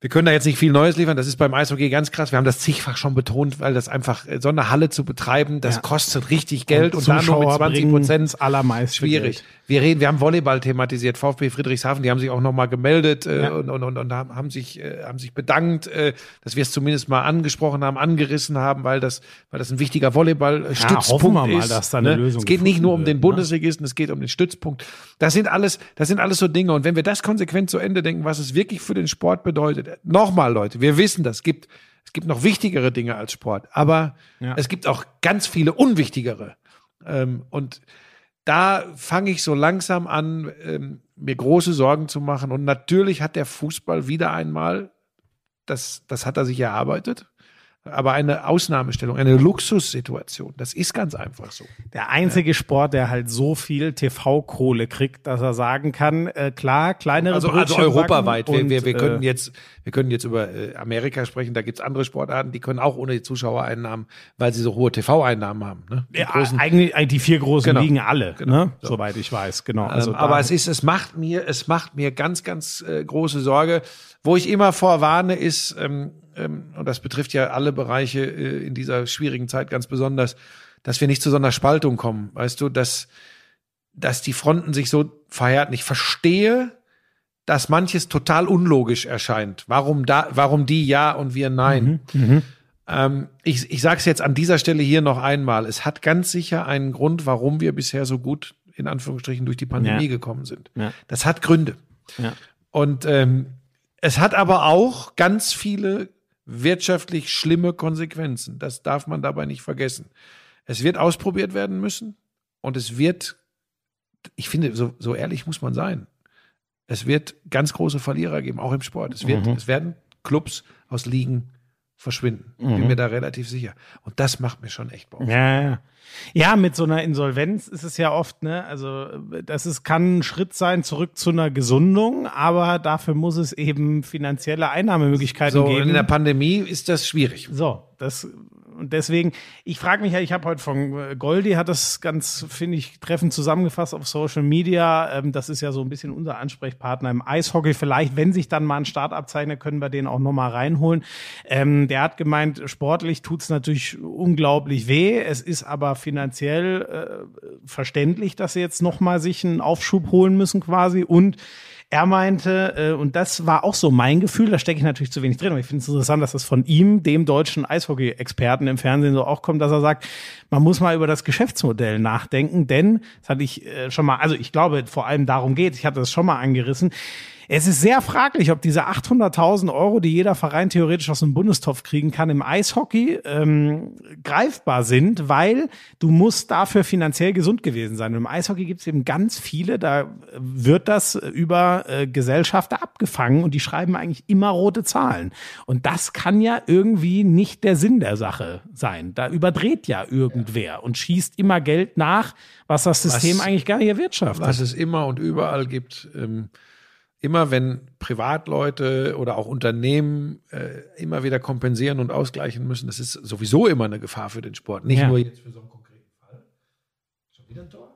wir können da jetzt nicht viel Neues liefern. Das ist beim Eishockey ganz krass. Wir haben das zigfach schon betont, weil das einfach äh, so eine Halle zu betreiben, das Ja. kostet richtig Geld und, Und da nur mit Zuschauer 20 bringen Prozent das allermeiste schwierig. Geld. Wir reden, wir haben Volleyball thematisiert, VfB Friedrichshafen, die haben sich auch nochmal gemeldet äh, Ja. und, und, und, und haben sich, äh, haben sich bedankt, äh, dass wir es zumindest mal angesprochen haben, angerissen haben, weil das, weil das ein wichtiger Volleyball-Stützpunkt hoffen wir mal, ist. dass da eine ne? Lösung Es geht nicht nur um den ne? Bundesligisten, es geht um den Stützpunkt. Das sind alles, das sind alles so Dinge. Und wenn wir das konsequent zu Ende denken, was es wirklich für den Sport bedeutet, nochmal Leute, wir wissen das, es gibt, es gibt noch wichtigere Dinge als Sport, aber Ja. es gibt auch ganz viele unwichtigere. Ähm, und da fange ich so langsam an, ähm, mir große Sorgen zu machen. Und natürlich hat der Fußball wieder einmal, das, das hat er sich erarbeitet, aber eine Ausnahmestellung, eine Luxussituation. Das ist ganz einfach so. Der einzige Sport, der halt so viel TV-Kohle kriegt, dass er sagen kann, äh, klar, kleinere Also, also europaweit. backen Wir, wir, und, wir können äh, jetzt, wir können jetzt über äh, Amerika sprechen. Da gibt's andere Sportarten, die können auch ohne die Zuschauereinnahmen, weil sie so hohe TV-Einnahmen haben. Ne? Die ja, großen- eigentlich, eigentlich die vier großen Genau. liegen alle, Genau. ne? So. soweit ich weiß. Genau. Also ähm, aber es ist, es macht mir, es macht mir ganz, ganz äh, große Sorge. Wo ich immer vorwarne, ist, ähm, ähm, und das betrifft ja alle Bereiche äh, in dieser schwierigen Zeit ganz besonders, dass wir nicht zu so einer Spaltung kommen. Weißt du, dass, dass die Fronten sich so verhärten. Ich verstehe, dass manches total unlogisch erscheint. Warum da, warum die ja und wir nein? Ähm, ich ich sage es jetzt an dieser Stelle hier noch einmal. Es hat ganz sicher einen Grund, warum wir bisher so gut in Anführungsstrichen durch die Pandemie Ja. gekommen sind. Ja. Das hat Gründe. Ja. Und ähm, es hat aber auch ganz viele wirtschaftlich schlimme Konsequenzen. Das darf man dabei nicht vergessen. Es wird ausprobiert werden müssen und es wird, ich finde, so, so ehrlich muss man sein. Es wird ganz große Verlierer geben, auch im Sport. Es, wird, Mhm. es werden Clubs aus Ligen verschwinden. Bin mir da relativ sicher. Und das macht mir schon echt Bauch. Ja, ja. Ja, mit so einer Insolvenz ist es ja oft, ne, also das ist, kann ein Schritt sein zurück zu einer Gesundung, aber dafür muss es eben finanzielle Einnahmemöglichkeiten So, geben. in der Pandemie ist das schwierig. So, das und deswegen, ich frage mich ja, ich habe heute von äh, Goldi hat das ganz, finde ich, treffend zusammengefasst auf Social Media. Ähm, das ist ja so ein bisschen unser Ansprechpartner im Eishockey. Vielleicht, wenn sich dann mal ein Start abzeichnet, können wir den auch nochmal reinholen. Ähm, der hat gemeint, sportlich tut's natürlich unglaublich weh. Es ist aber finanziell äh, verständlich, dass sie jetzt nochmal sich einen Aufschub holen müssen quasi und er meinte, äh, und das war auch so mein Gefühl, da stecke ich natürlich zu wenig drin, aber ich finde es interessant, dass das von ihm, dem deutschen Eishockey-Experten im Fernsehen so auch kommt, dass er sagt, man muss mal über das Geschäftsmodell nachdenken, denn, das hatte ich äh, schon mal, also ich glaube, vor allem darum geht, ich hatte das schon mal angerissen, es ist sehr fraglich, ob diese 800.000 Euro, die jeder Verein theoretisch aus dem Bundestopf kriegen kann, im Eishockey ähm, greifbar sind, weil du musst dafür finanziell gesund gewesen sein. Und im Eishockey gibt es eben ganz viele, da wird das über äh, Gesellschafter abgefangen und die schreiben eigentlich immer rote Zahlen. Und das kann ja irgendwie nicht der Sinn der Sache sein. Da überdreht ja irgendwer und schießt immer Geld nach, was das System Was- eigentlich gar nicht erwirtschaftet. was es immer und überall gibt. Ähm, immer wenn Privatleute oder auch Unternehmen äh, immer wieder kompensieren und ausgleichen müssen, das ist sowieso immer eine Gefahr für den Sport. Nicht Ja. nur jetzt für so einen konkreten Fall. Schon wieder ein Tor?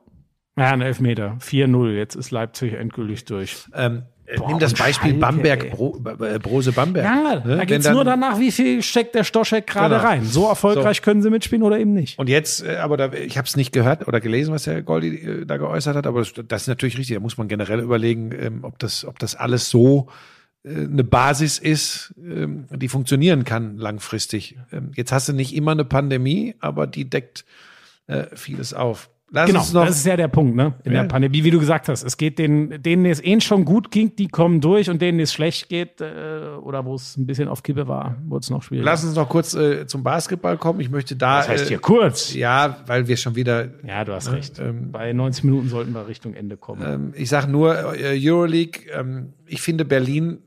Ja, ein Elfmeter. 4-0. Jetzt ist Leipzig endgültig durch. Ähm, äh, Boah, nimm das Beispiel Schalke, Bamberg. Bro, äh, Brose Bamberg. Ja, ne? da geht's dann- nur danach, wie viel steckt der Stoschek gerade Genau. rein. So erfolgreich können sie mitspielen oder eben nicht. Und jetzt, äh, aber da, ich habe es nicht gehört oder gelesen, was Herr Goldi äh, da geäußert hat, aber das, das ist natürlich richtig. Da muss man generell überlegen, ähm, ob das, ob das alles so äh, eine Basis ist, ähm, die funktionieren kann langfristig. Ähm, jetzt hast du nicht immer eine Pandemie, aber die deckt äh, vieles auf. Lass Genau, noch, das ist ja der Punkt, ne? In Ja. der Pandemie, wie du gesagt hast. Es geht denen, denen es eh schon gut ging, die kommen durch und denen es schlecht geht, äh, oder wo es ein bisschen auf Kippe war, wurde es noch schwieriger. lass uns noch kurz äh, zum Basketball kommen. Ich möchte da. das heißt äh, hier kurz. Ja, weil wir schon wieder Ja, du hast recht. ähm, Bei 90 Minuten sollten wir Richtung Ende kommen. Ähm, ich sage nur äh, Euroleague. Ähm, ich finde Berlin,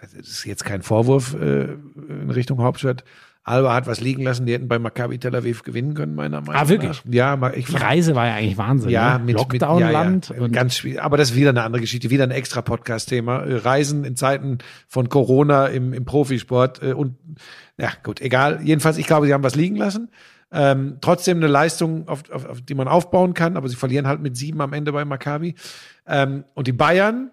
also das ist jetzt kein Vorwurf äh, in Richtung Hauptstadt, Alba hat was liegen lassen, die hätten bei Maccabi Tel Aviv gewinnen können, meiner Meinung nach. Ah, wirklich? Ja, ma- ich Die Reise war ja eigentlich Wahnsinn. ja, ne? mit Lockdown-Land. ja, ja, ganz schwierig. Aber das ist wieder eine andere Geschichte, wieder ein extra Podcast-Thema. Äh, Reisen in Zeiten von Corona im, im Profisport äh, und ja, gut, egal. Jedenfalls, ich glaube, sie haben was liegen lassen. Ähm, trotzdem eine Leistung, auf, auf, auf die man aufbauen kann, aber sie verlieren halt mit sieben am Ende bei Maccabi. Ähm, und die Bayern,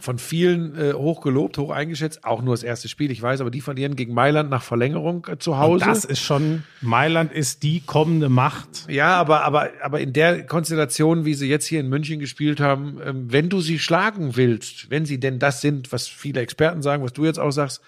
von vielen äh, hoch gelobt, hoch eingeschätzt, auch nur das erste Spiel, ich weiß, aber die verlieren gegen Mailand nach Verlängerung äh, zu und Hause. das ist schon, Mailand ist die kommende Macht. Ja, aber, aber, aber in der Konstellation, wie sie jetzt hier in München gespielt haben, ähm, wenn du sie schlagen willst, wenn sie denn das sind, was viele Experten sagen, was du jetzt auch sagst,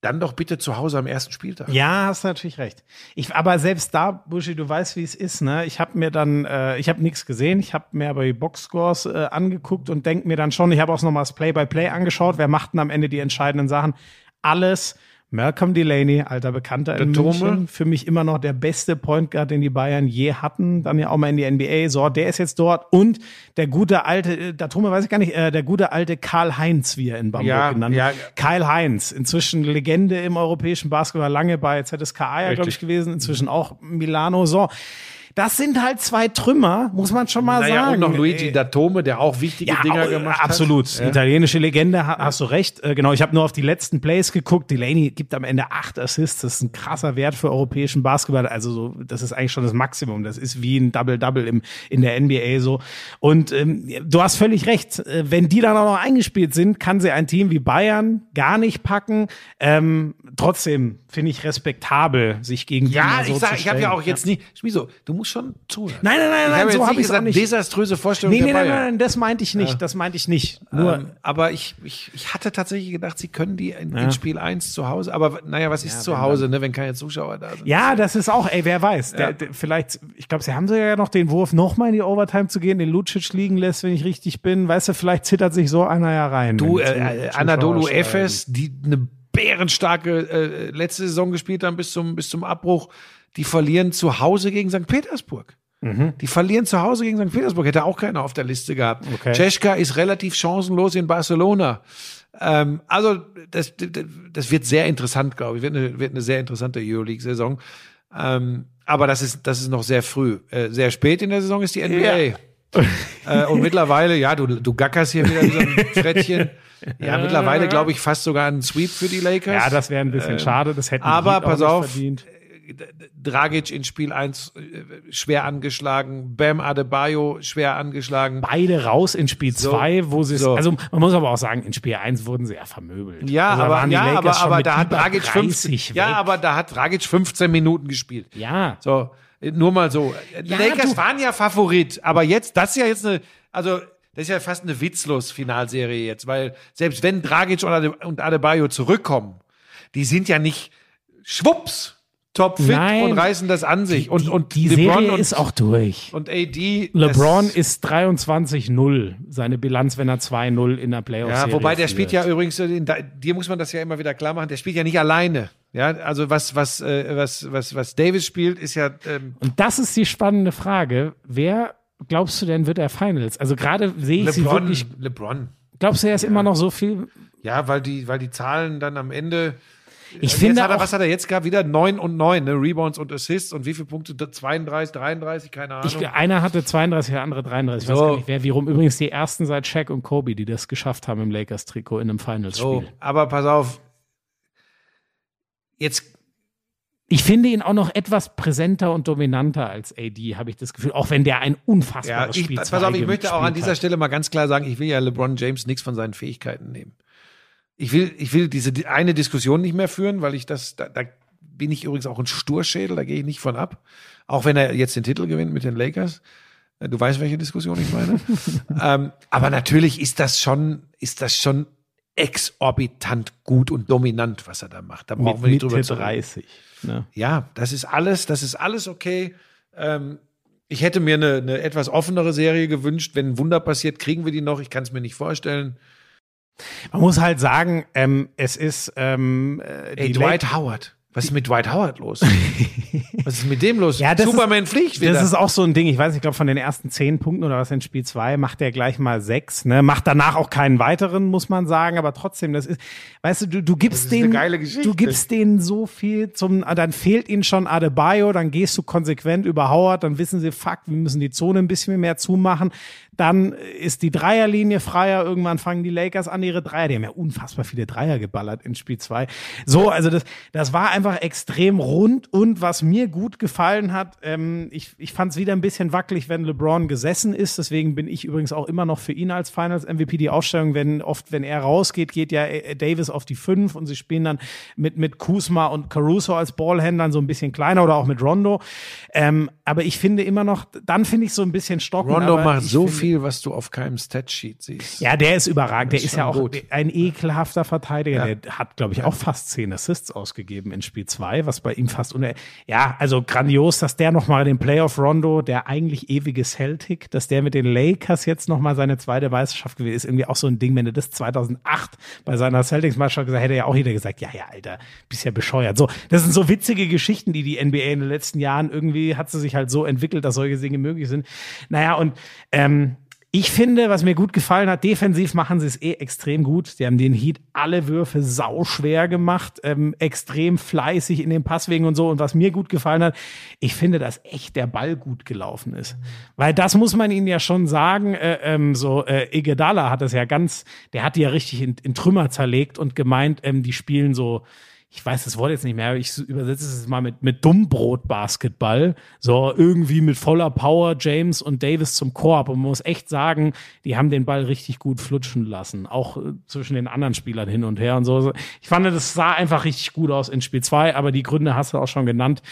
dann doch bitte zu Hause am ersten Spieltag. Ja, hast natürlich recht. Ich, aber selbst da, Buschi, du weißt, wie es ist, ne? Ich habe mir dann, äh, ich habe nichts gesehen, ich habe mir aber die Boxscores äh, angeguckt und denk mir dann schon, ich habe auch noch mal das Play-by-Play angeschaut, wer macht denn am Ende die entscheidenden Sachen? Alles Malcolm Delaney, alter Bekannter in Der Tome. München, für mich immer noch der beste Point Guard, den die Bayern je hatten, dann ja auch mal in die NBA, so, der ist jetzt dort und der gute alte, äh, der Tome weiß ich gar nicht, äh, der gute alte Karl Heinz, wie er in Bamberg Ja, genannt ja. wird. Kyle Heinz, inzwischen Legende im europäischen Basketball, lange bei ZSKA, ja, glaube ich, gewesen, inzwischen auch Milano. So, das sind halt zwei Trümmer, muss man schon mal Naja, sagen. und noch Luigi Äh, Datome, der auch wichtige Dinger au- gemacht absolut. hat. Ja. Italienische Legende, ha- hast du recht. Äh, genau, ich habe nur auf die letzten Plays geguckt. Delaney gibt am Ende acht Assists. Das ist ein krasser Wert für europäischen Basketball. Also so, das ist eigentlich schon das Maximum. Das ist wie ein Double-Double im in der NBA so. Und ähm, du hast völlig recht. Äh, Wenn die dann auch noch eingespielt sind, kann sie ein Team wie Bayern gar nicht packen. Ähm, trotzdem finde ich respektabel, sich gegen die Ja, so ich sag, zu ich habe ja auch jetzt nie, Schmiso, du musst schon zuhören. Nein, nein, nein, nein, habe so jetzt habe nicht ich auch gesagt, nicht. desaströse Vorstellung Nee, nee, nein, nein, nein, das meinte ich nicht. Das meinte ich nicht. Nur, Ähm, aber ich, ich, ich hatte tatsächlich gedacht, sie können die in, Ja. in Spiel 1 zu Hause. Aber naja, was ist zu Hause, ne, wenn keine Zuschauer da sind? Ja, das ist auch, ey, wer weiß. Der, Ja. der, vielleicht, ich glaube, sie haben sogar ja noch den Wurf, nochmal in die Overtime zu gehen, den Lucic liegen lässt, wenn ich richtig bin. Weißt du, vielleicht zittert sich so einer ja rein. Du, äh, Zuschauer Anadolu. Efes, die eine bärenstarke äh, letzte Saison gespielt haben bis zum, bis zum Abbruch, die verlieren zu Hause gegen St. Petersburg. Mhm. Die verlieren zu Hause gegen St. Petersburg. Hätte auch keiner auf der Liste gehabt. Okay. Czeska ist relativ chancenlos in Barcelona. Ähm, also, das, das, das wird sehr interessant, glaube ich. Wird eine, wird eine sehr interessante Euroleague-Saison. Ähm, aber das ist, das ist noch sehr früh. Äh, sehr spät in der Saison ist die NBA. äh, und mittlerweile, ja, du, du gackerst hier wieder wie so ein Frettchen. Ja, mittlerweile glaube ich fast sogar ein Sweep für die Lakers. Ja, das wäre ein bisschen schade. Das hätten aber pass auf, verdient. Dragic in Spiel 1 äh, schwer angeschlagen, Bam Adebayo schwer angeschlagen. Beide raus in Spiel So, 2, wo sie so. also man muss aber auch sagen, in Spiel 1 wurden sie ja vermöbelt. Ja, also, aber, ja, aber, aber da hat Dragic 15, 30 ja, aber da hat Dragic 15 Minuten gespielt. ja. So, äh, nur mal so. Die Ja, Lakers du- waren ja Favorit, aber jetzt, das ist ja jetzt eine, also, das ist ja fast eine witzlos Finalserie jetzt, weil selbst wenn Dragic und Ade- und Adebayo zurückkommen, die sind ja nicht schwupps topfit Nein. und reißen das an sich. und, die, und die LeBron Serie und, ist auch durch. und AD. LeBron ist 23-0, seine Bilanz, wenn er 2-0 in der Playoffs Ja, wobei der spielt ja übrigens, dir muss man das ja immer wieder klar machen, der spielt ja nicht alleine. Ja, also was, was, äh, was, was, was Davis spielt, ist ja, ähm, Und das ist die spannende Frage. Wer glaubst du denn wird er Finals? Also gerade sehe ich sie LeBron, wirklich. LeBron. Glaubst du, er ist immer noch so viel? Ja, weil die, weil die Zahlen dann am Ende. Ich finde hat er, was hat er jetzt gehabt? Wieder 9 und 9, ne? Rebounds und Assists und wie viele Punkte? 32, 33, keine Ahnung. ich, einer hatte 32, der andere 33. Ich weiß So. gar nicht wer. Wie rum? Übrigens die ersten seit Shaq und Kobe, die das geschafft haben im Lakers-Trikot in einem Finals-Spiel. so, aber pass auf. Jetzt, Ich finde ihn auch noch etwas präsenter und dominanter als AD, habe ich das Gefühl. Auch wenn der ein ja, unfassbares ich, Spiel pass auf, ich möchte auch an dieser hat. Stelle mal ganz klar sagen, ich will ja LeBron James nichts von seinen Fähigkeiten nehmen. Ich will, ich will diese di- eine Diskussion nicht mehr führen, weil ich das, da, da bin ich übrigens auch ein Sturschädel, da gehe ich nicht von ab. Auch wenn er jetzt den Titel gewinnt mit den Lakers. Äh, Du weißt, welche Diskussion ich meine. ähm, aber natürlich ist das schon, ist das schon exorbitant gut und dominant, was er da macht. Da brauchen Mit wir nicht Mitte drüber zu reden. 30. Ne? Ja, das ist alles, das ist alles okay. Ähm, ich hätte mir eine, eine etwas offenere Serie gewünscht. Wenn ein Wunder passiert, kriegen wir die noch. Ich kann es mir nicht vorstellen. Man muss halt sagen, ähm, es ist ähm, äh, Ey, die Dwight Lake- Howard. Was ist mit Dwight Howard los? Was ist mit dem los? Ja, Superman fliegt wieder. Das ist auch so ein Ding. Ich weiß, ich glaube, von den ersten zehn Punkten oder was in Spiel zwei macht er gleich mal sechs. Ne? Macht danach auch keinen weiteren, muss man sagen. Aber trotzdem, das ist, weißt du, du, du gibst ist denen, du gibst denen so viel zum, ah, dann fehlt ihnen schon Adebayo, dann gehst du konsequent über Howard, dann wissen sie, fuck, wir müssen die Zone ein bisschen mehr zumachen. Dann ist die Dreierlinie freier. Irgendwann fangen die Lakers an, ihre Dreier. Die haben ja unfassbar viele Dreier geballert in Spiel zwei. So, also das, das war einfach extrem rund. Und was mir gut gefallen hat, ähm, ich, ich fand es wieder ein bisschen wackelig, wenn LeBron gesessen ist. Deswegen bin ich übrigens auch immer noch für ihn als Finals MVP. Die Aufstellung, wenn oft, wenn er rausgeht, geht ja äh, Davis auf die fünf und sie spielen dann mit, mit Kuzma und Caruso als Ballhändlern so ein bisschen kleiner oder auch mit Rondo. Ähm, aber ich finde immer noch, dann finde ich so ein bisschen stocken. Rondo macht so finde- viel, was du auf keinem Statsheet siehst. ja, der ist überragend. Der ist ist ja auch gut. ein ekelhafter Verteidiger. Ja. Der hat, glaube ich, auch fast zehn Assists ausgegeben in Spiel zwei, was bei ihm fast uner Ja, also grandios, dass der nochmal den Playoff Rondo, der eigentlich ewige Celtic, dass der mit den Lakers jetzt nochmal seine zweite Meisterschaft gewesen ist. Irgendwie auch so ein Ding, wenn du das 2008 bei seiner Celtics-Meisterschaft gesagt hätte ja auch jeder gesagt, ja, ja, Alter, bist ja bescheuert. So, das sind so witzige Geschichten, die die NBA in den letzten Jahren irgendwie hat sie sich halt so entwickelt, dass solche Dinge möglich sind. Naja, und ähm, ich finde, was mir gut gefallen hat, defensiv machen sie es eh extrem gut. Die haben den Heat alle Würfe sauschwer gemacht, ähm, extrem fleißig in den Passwegen und so. Und was mir gut gefallen hat, ich finde, dass echt der Ball gut gelaufen ist. Weil das muss man ihnen ja schon sagen. Äh, ähm, so äh, Iguodala hat das ja ganz, der hat die ja richtig in, in Trümmer zerlegt und gemeint, ähm, die spielen so ich weiß das Wort jetzt nicht mehr, aber ich übersetze es mal mit, mit Dummbrot-Basketball. So irgendwie mit voller Power James und Davis zum Korb. Und man muss echt sagen, die haben den Ball richtig gut flutschen lassen. Auch äh, zwischen den anderen Spielern hin und her und so. Ich fand, das sah einfach richtig gut aus in Spiel zwei, aber die Gründe hast du auch schon genannt.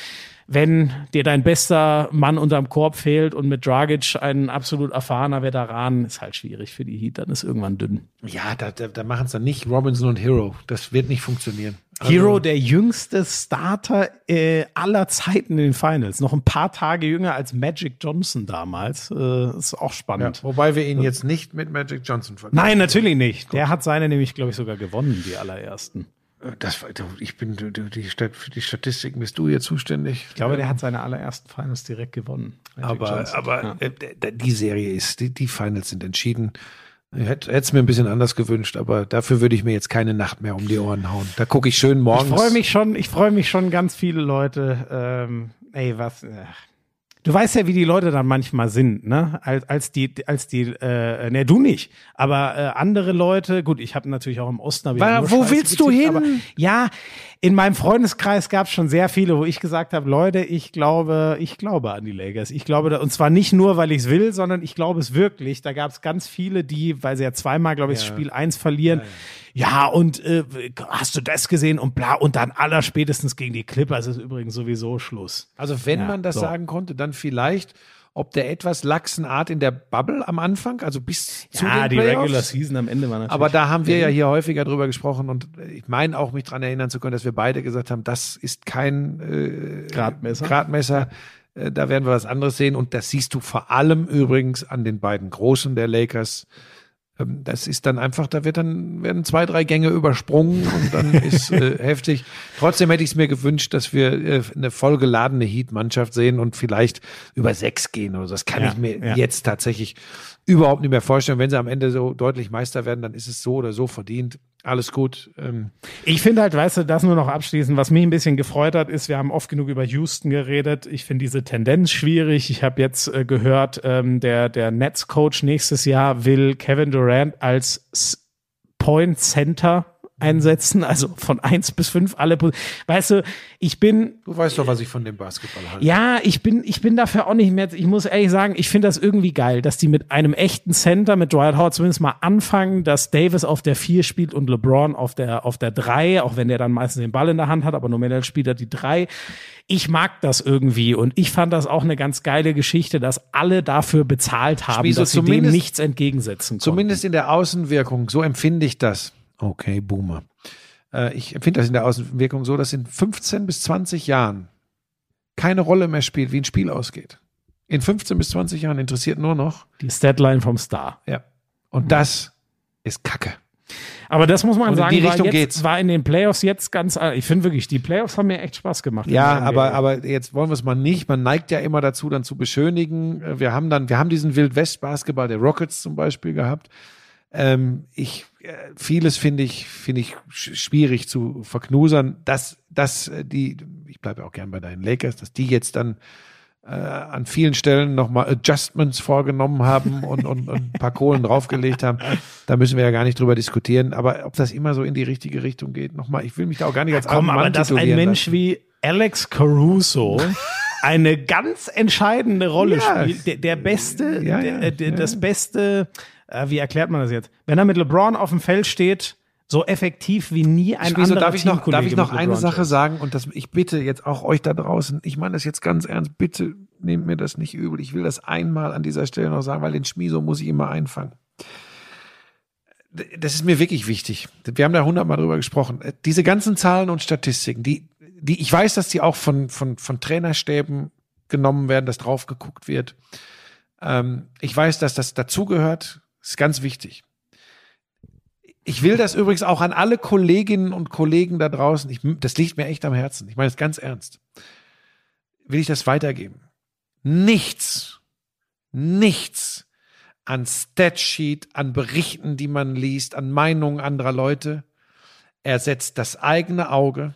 Wenn dir dein bester Mann unterm Korb fehlt und mit Dragic ein absolut erfahrener Veteran, ist halt schwierig für die Heat, dann ist irgendwann dünn. Ja, da, da, da machen es dann nicht Robinson und Hero. Das wird nicht funktionieren. Also, Hero, der jüngste Starter äh, aller Zeiten in den Finals. Noch ein paar Tage jünger als Magic Johnson damals. Äh, ist auch Ja, spannend. wobei wir ihn jetzt nicht mit Magic Johnson vergleichen. Nein, natürlich nicht. Der hat seine nämlich, glaube ich, sogar gewonnen, die allerersten. Das, war- du, ich bin, die für die Statistiken bist du hier zuständig. Ich glaube, der hat seine allerersten Finals direkt gewonnen. Magic Aber, Johnson. aber Ja. äh, die Serie ist, die, die Finals sind entschieden. Ich hätte es mir ein bisschen anders gewünscht, aber dafür würde ich mir jetzt keine Nacht mehr um die Ohren hauen. Da gucke ich schön Ich morgens. freue mich schon, ich freue mich schon ganz viele Leute. Ähm, ey, was? Äh. Du weißt ja, wie die Leute dann manchmal sind, ne? Als, als die, als die, äh, ne, du nicht. Aber äh, andere Leute, gut, ich habe natürlich auch im Osten. hab nur wo Scheiße willst du hin? Aber, ja, in meinem Freundeskreis gab es schon sehr viele, wo ich gesagt habe, Leute, ich glaube, ich glaube an die Lakers. Ich glaube, da, und zwar nicht nur, weil ich es will, sondern ich glaube es wirklich. Da gab es ganz viele, die, weil sie ja zweimal, glaube ich, das Spiel eins verlieren. Ja, und äh, hast du das gesehen und bla und dann aller spätestens gegen die Clippers ist übrigens sowieso Schluss. Also wenn Ja, man das so. sagen konnte, dann vielleicht ob der etwas laxen Art in der Bubble am Anfang, also bis zu Ja, den die Playoffs. Regular Season am Ende war natürlich. Aber da haben wir ja hier häufiger drüber gesprochen und ich meine auch mich dran erinnern zu können, dass wir beide gesagt haben, das ist kein äh, Gradmesser. Gradmesser. Äh, Da werden wir was anderes sehen und das siehst du vor allem übrigens an den beiden Großen der Lakers. Ähm, Das ist dann einfach, da wird dann werden zwei, drei Gänge übersprungen und dann ist äh, heftig. Trotzdem hätte ich es mir gewünscht, dass wir äh, eine vollgeladene Heat-Mannschaft sehen und vielleicht über sechs gehen oder so. Das kann Ja, ich mir ja. jetzt tatsächlich überhaupt nicht mehr vorstellen. Wenn sie am Ende so deutlich Meister werden, dann ist es so oder so verdient. Alles gut. Ähm, Ich finde halt, weißt du, das nur noch abschließend, was mich ein bisschen gefreut hat, ist, wir haben oft genug über Houston geredet. Ich finde diese Tendenz schwierig. Ich habe jetzt äh, gehört, ähm, der, der Nets-Coach nächstes Jahr will Kevin Durant als Point Center einsetzen, also von eins bis fünf alle. Weißt du, ich bin du weißt doch, was ich von dem Basketball halte. ja, ich bin, ich bin dafür auch nicht mehr. Ich muss ehrlich sagen, ich finde das irgendwie geil, dass die mit einem echten Center, mit Dwight Howard zumindest mal anfangen, dass Davis auf der vier spielt und LeBron auf der, auf der drei, auch wenn der dann meistens den Ball in der Hand hat, aber nominell spielt er die drei. Ich mag das irgendwie und ich fand das auch eine ganz geile Geschichte, dass alle dafür bezahlt haben, Spieso, dass sie dem nichts entgegensetzen konnten. Zumindest in der Außenwirkung, so empfinde ich das. Okay, Boomer. Äh, ich empfinde das in der Außenwirkung so, dass in 15 bis 20 Jahren keine Rolle mehr spielt, wie ein Spiel ausgeht. In 15 bis 20 Jahren interessiert nur noch, die Statline vom Star. ja. Und das ist Kacke. Aber das muss man Und in sagen, die war, Richtung jetzt, geht's. war in den Playoffs jetzt ganz, ich finde wirklich, die Playoffs haben mir echt Spaß gemacht. Ja, In aber, aber jetzt wollen wir es mal nicht. Man neigt ja immer dazu, dann zu beschönigen. Äh, Wir haben dann, wir haben diesen Wild-West-Basketball der Rockets zum Beispiel gehabt. Ähm, ich, äh, vieles finde ich, finde ich sch- schwierig zu verknusern, dass, dass äh, die, ich bleibe auch gern bei deinen Lakers, dass die jetzt dann äh, an vielen Stellen nochmal Adjustments vorgenommen haben und, und, und ein paar Kohlen draufgelegt haben. Da müssen wir ja gar nicht drüber diskutieren. Aber ob das immer so in die richtige Richtung geht, nochmal, ich will mich da auch gar nicht als Komm, armen aber dass ein Mensch lassen. wie Alex Caruso eine ganz entscheidende Rolle Ja. spielt, der, der beste, Ja, der, ja, äh, der, ja. das beste, äh, wie erklärt man das jetzt? Wenn er mit LeBron auf dem Feld steht, so effektiv wie nie ein Wieso anderer darf ich noch, darf ich noch eine LeBron Sache sagen und das, ich bitte jetzt auch euch da draußen, ich meine das jetzt ganz ernst, bitte nehmt mir das nicht übel. Ich will das einmal an dieser Stelle noch sagen, weil den Schmiso muss ich immer einfangen. Das ist mir wirklich wichtig. Wir haben da hundertmal drüber gesprochen. Diese ganzen Zahlen und Statistiken, die, die, ich weiß, dass die auch von, von, von Trainerstäben genommen werden, dass drauf geguckt wird. Ähm, ich weiß, dass das dazugehört. Das ist ganz wichtig. Ich will das übrigens auch an alle Kolleginnen und Kollegen da draußen. Ich, das liegt mir echt am Herzen. Ich meine es ganz ernst. Will ich das weitergeben? Nichts, nichts an Statsheet, an Berichten, die man liest, an Meinungen anderer Leute ersetzt das eigene Auge,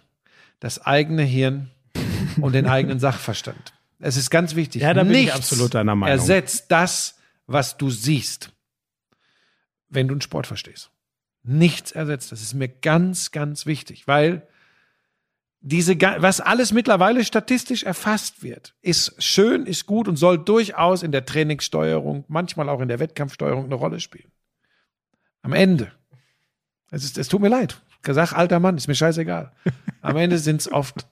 das eigene Hirn und den eigenen Sachverstand. Es ist ganz wichtig. Ja, da bin ich Nichts absolut deiner Meinung. Ersetzt das, was du siehst, wenn du einen Sport verstehst. Nichts ersetzt. Das ist mir ganz, ganz wichtig, weil diese, was alles mittlerweile statistisch erfasst wird, ist schön, ist gut und soll durchaus in der Trainingssteuerung, manchmal auch in der Wettkampfsteuerung eine Rolle spielen. Am Ende. Es, ist, es tut mir leid. Gesagt, alter Mann, ist mir scheißegal. Am Ende sind es oft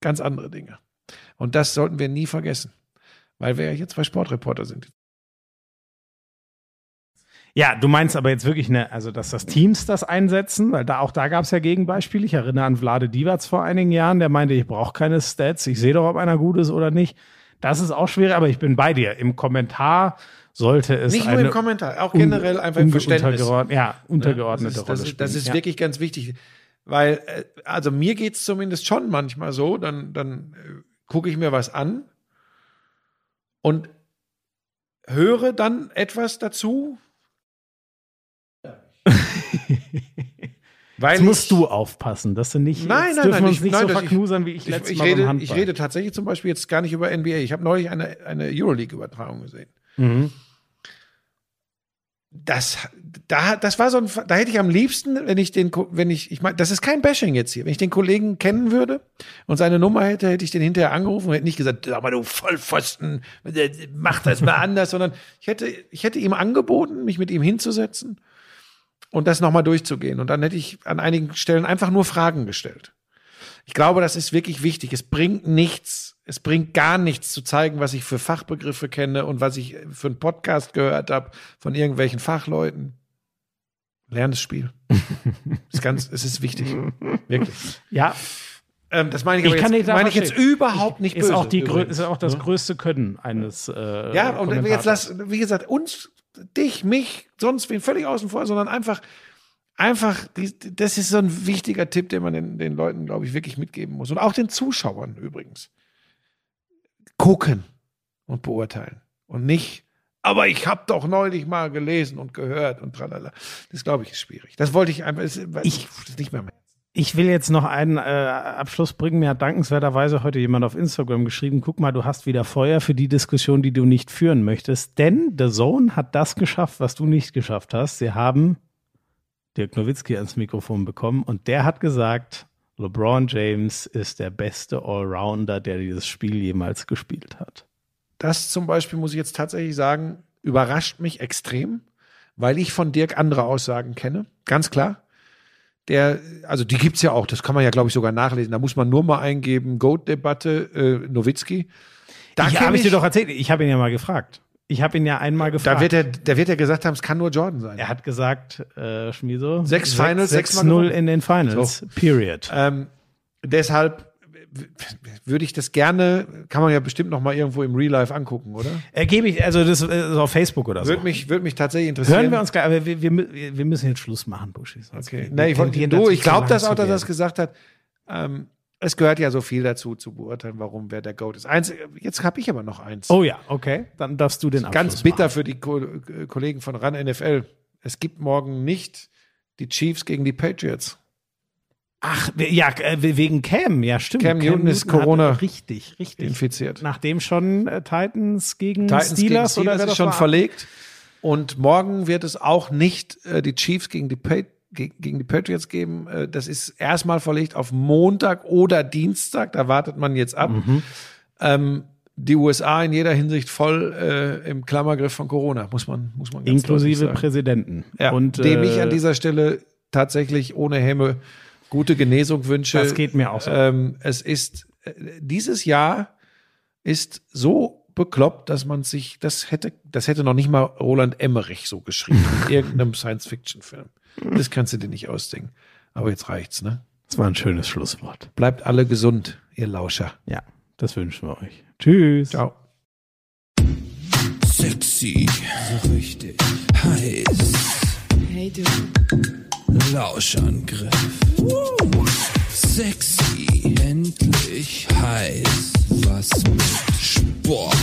ganz andere Dinge. Und das sollten wir nie vergessen. Weil wir ja jetzt zwei Sportreporter sind. Ja, du meinst aber jetzt wirklich, ne, also dass das Teams das einsetzen, weil da auch da gab es ja Gegenbeispiele. Ich erinnere an Vlade Divac vor einigen Jahren, der meinte, ich brauche keine Stats, ich sehe doch, ob einer gut ist oder nicht. Das ist auch schwierig, aber ich bin bei dir. Im Kommentar sollte es Nicht nur eine im Kommentar, auch generell einfach im Verständnis. untergeordnet- ja, untergeordnete das ist, Rolle das ist, das spielen. ist ja. wirklich ganz wichtig. Weil, äh, also mir geht's zumindest schon manchmal so, dann, dann äh, gucke ich mir was an und höre dann etwas dazu. Weil Jetzt musst ich- du aufpassen, dass du nicht, Nein, nein, nein, ich- nicht nein, so verknusern, wie ich Ich, letztes ich, Mal beim rede, Handball. ich rede tatsächlich zum Beispiel jetzt gar nicht über NBA. Ich habe neulich eine, eine Euroleague-Übertragung gesehen. Mhm. Das, da, das war so ein, da hätte ich am liebsten, wenn ich den, wenn ich, ich meine, das ist kein Bashing jetzt hier. Wenn ich den Kollegen kennen würde und seine Nummer hätte, hätte ich den hinterher angerufen und hätte nicht gesagt, sag mal, du Vollpfosten, mach das mal anders, sondern ich hätte, ich hätte ihm angeboten, mich mit ihm hinzusetzen und das nochmal durchzugehen. Und dann hätte ich an einigen Stellen einfach nur Fragen gestellt. Ich glaube, das ist wirklich wichtig. Es bringt nichts, es bringt gar nichts zu zeigen, was ich für Fachbegriffe kenne und was ich für einen Podcast gehört habe von irgendwelchen Fachleuten. Lern das Spiel. ist ganz, es ist wichtig. Wirklich. Ja, Ähm, das meine ich, Ich aber kann jetzt, meine ich jetzt überhaupt nicht ist böse. auch, die ist auch das größte Können eines äh, Ja, und jetzt lass, wie gesagt, uns, dich, mich, sonst wen völlig außen vor, sondern einfach, einfach, das ist so ein wichtiger Tipp, den man den, den Leuten, glaube ich, wirklich mitgeben muss. Und auch den Zuschauern übrigens. Gucken und beurteilen. Und nicht, aber ich habe doch neulich mal gelesen und gehört und tralala. Das, glaube ich, ist schwierig. Das wollte ich einfach, ist, ich, das nicht mehr mehr. Ich will jetzt noch einen äh, Abschluss bringen. Mir hat dankenswerterweise heute jemand auf Instagram geschrieben, guck mal, du hast wieder Feuer für die Diskussion, die du nicht führen möchtest. Denn The Zone hat das geschafft, was du nicht geschafft hast. Sie haben Dirk Nowitzki ans Mikrofon bekommen und der hat gesagt, LeBron James ist der beste Allrounder, der dieses Spiel jemals gespielt hat. Das zum Beispiel, muss ich jetzt tatsächlich sagen, überrascht mich extrem, weil ich von Dirk andere Aussagen kenne. Ganz klar. Der, also die gibt's ja auch, das kann man ja, glaube ich, sogar nachlesen. Da muss man nur mal eingeben, Goat-Debatte, äh, Nowitzki. Da ich habe ich dir doch erzählt, ich habe ihn ja mal gefragt. Ich habe ihn ja einmal gefragt. da wird er, da wird er gesagt haben, es kann nur Jordan sein. er hat gesagt, äh, Schmieso, Sechs Finals, sechsmal 6-0 gewonnen. in den Finals. Period. Ähm, deshalb, würde ich das gerne, kann man ja bestimmt noch mal irgendwo im Real Life angucken, oder? Ergebe ich, also das ist auf Facebook oder so. Würde mich, würde mich tatsächlich interessieren. Hören wir uns gleich, aber wir, wir, wir müssen jetzt Schluss machen, Buschi. Okay. Nee, ich, wollte- du, ich glaube das auch, dass er es gesagt hat. Ähm, es gehört ja so viel dazu, zu beurteilen, warum wer der Goat ist. Eins, jetzt habe ich aber noch eins. Oh ja, okay. Dann darfst du den Ganz Abschluss bitter machen. für die Ko äh, Kollegen von RAN NFL. Es gibt morgen nicht die Chiefs gegen die Patriots. Ach, ja, äh, wegen Cam, ja, stimmt. Cam Newton ist hat- Corona Richtig, richtig. Infiziert. Nachdem schon äh, Titans gegen Titans Steelers, gegen oder Steelers wer ist schon war? verlegt. Und morgen wird es auch nicht äh, die Chiefs gegen die, Pa- ge- gegen die Patriots geben. Äh, das ist erstmal verlegt auf Montag oder Dienstag. Da wartet man jetzt ab. Mhm. Ähm, die USA in jeder Hinsicht voll äh, im Klammergriff von Corona, muss man, muss man ganz Inklusive. Präsidenten. Ja, Und, dem ich äh, an dieser Stelle tatsächlich ohne Hemme gute Genesung wünsche. Das geht mir auch so. Ähm, es ist äh, dieses Jahr ist so bekloppt, dass man sich das hätte, das hätte noch nicht mal Roland Emmerich so geschrieben in irgendeinem Science-Fiction-Film. Das kannst du dir nicht ausdenken. Aber jetzt reicht's, ne? Das war ein schönes Schlusswort. Bleibt alle gesund, ihr Lauscher. Ja, das wünschen wir euch. Tschüss. Ciao. Sexy, so richtig heiß. Hey du, Lauschangriff. Sexy, endlich heiß, was mit Sport.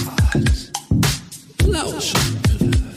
Lauschangriff.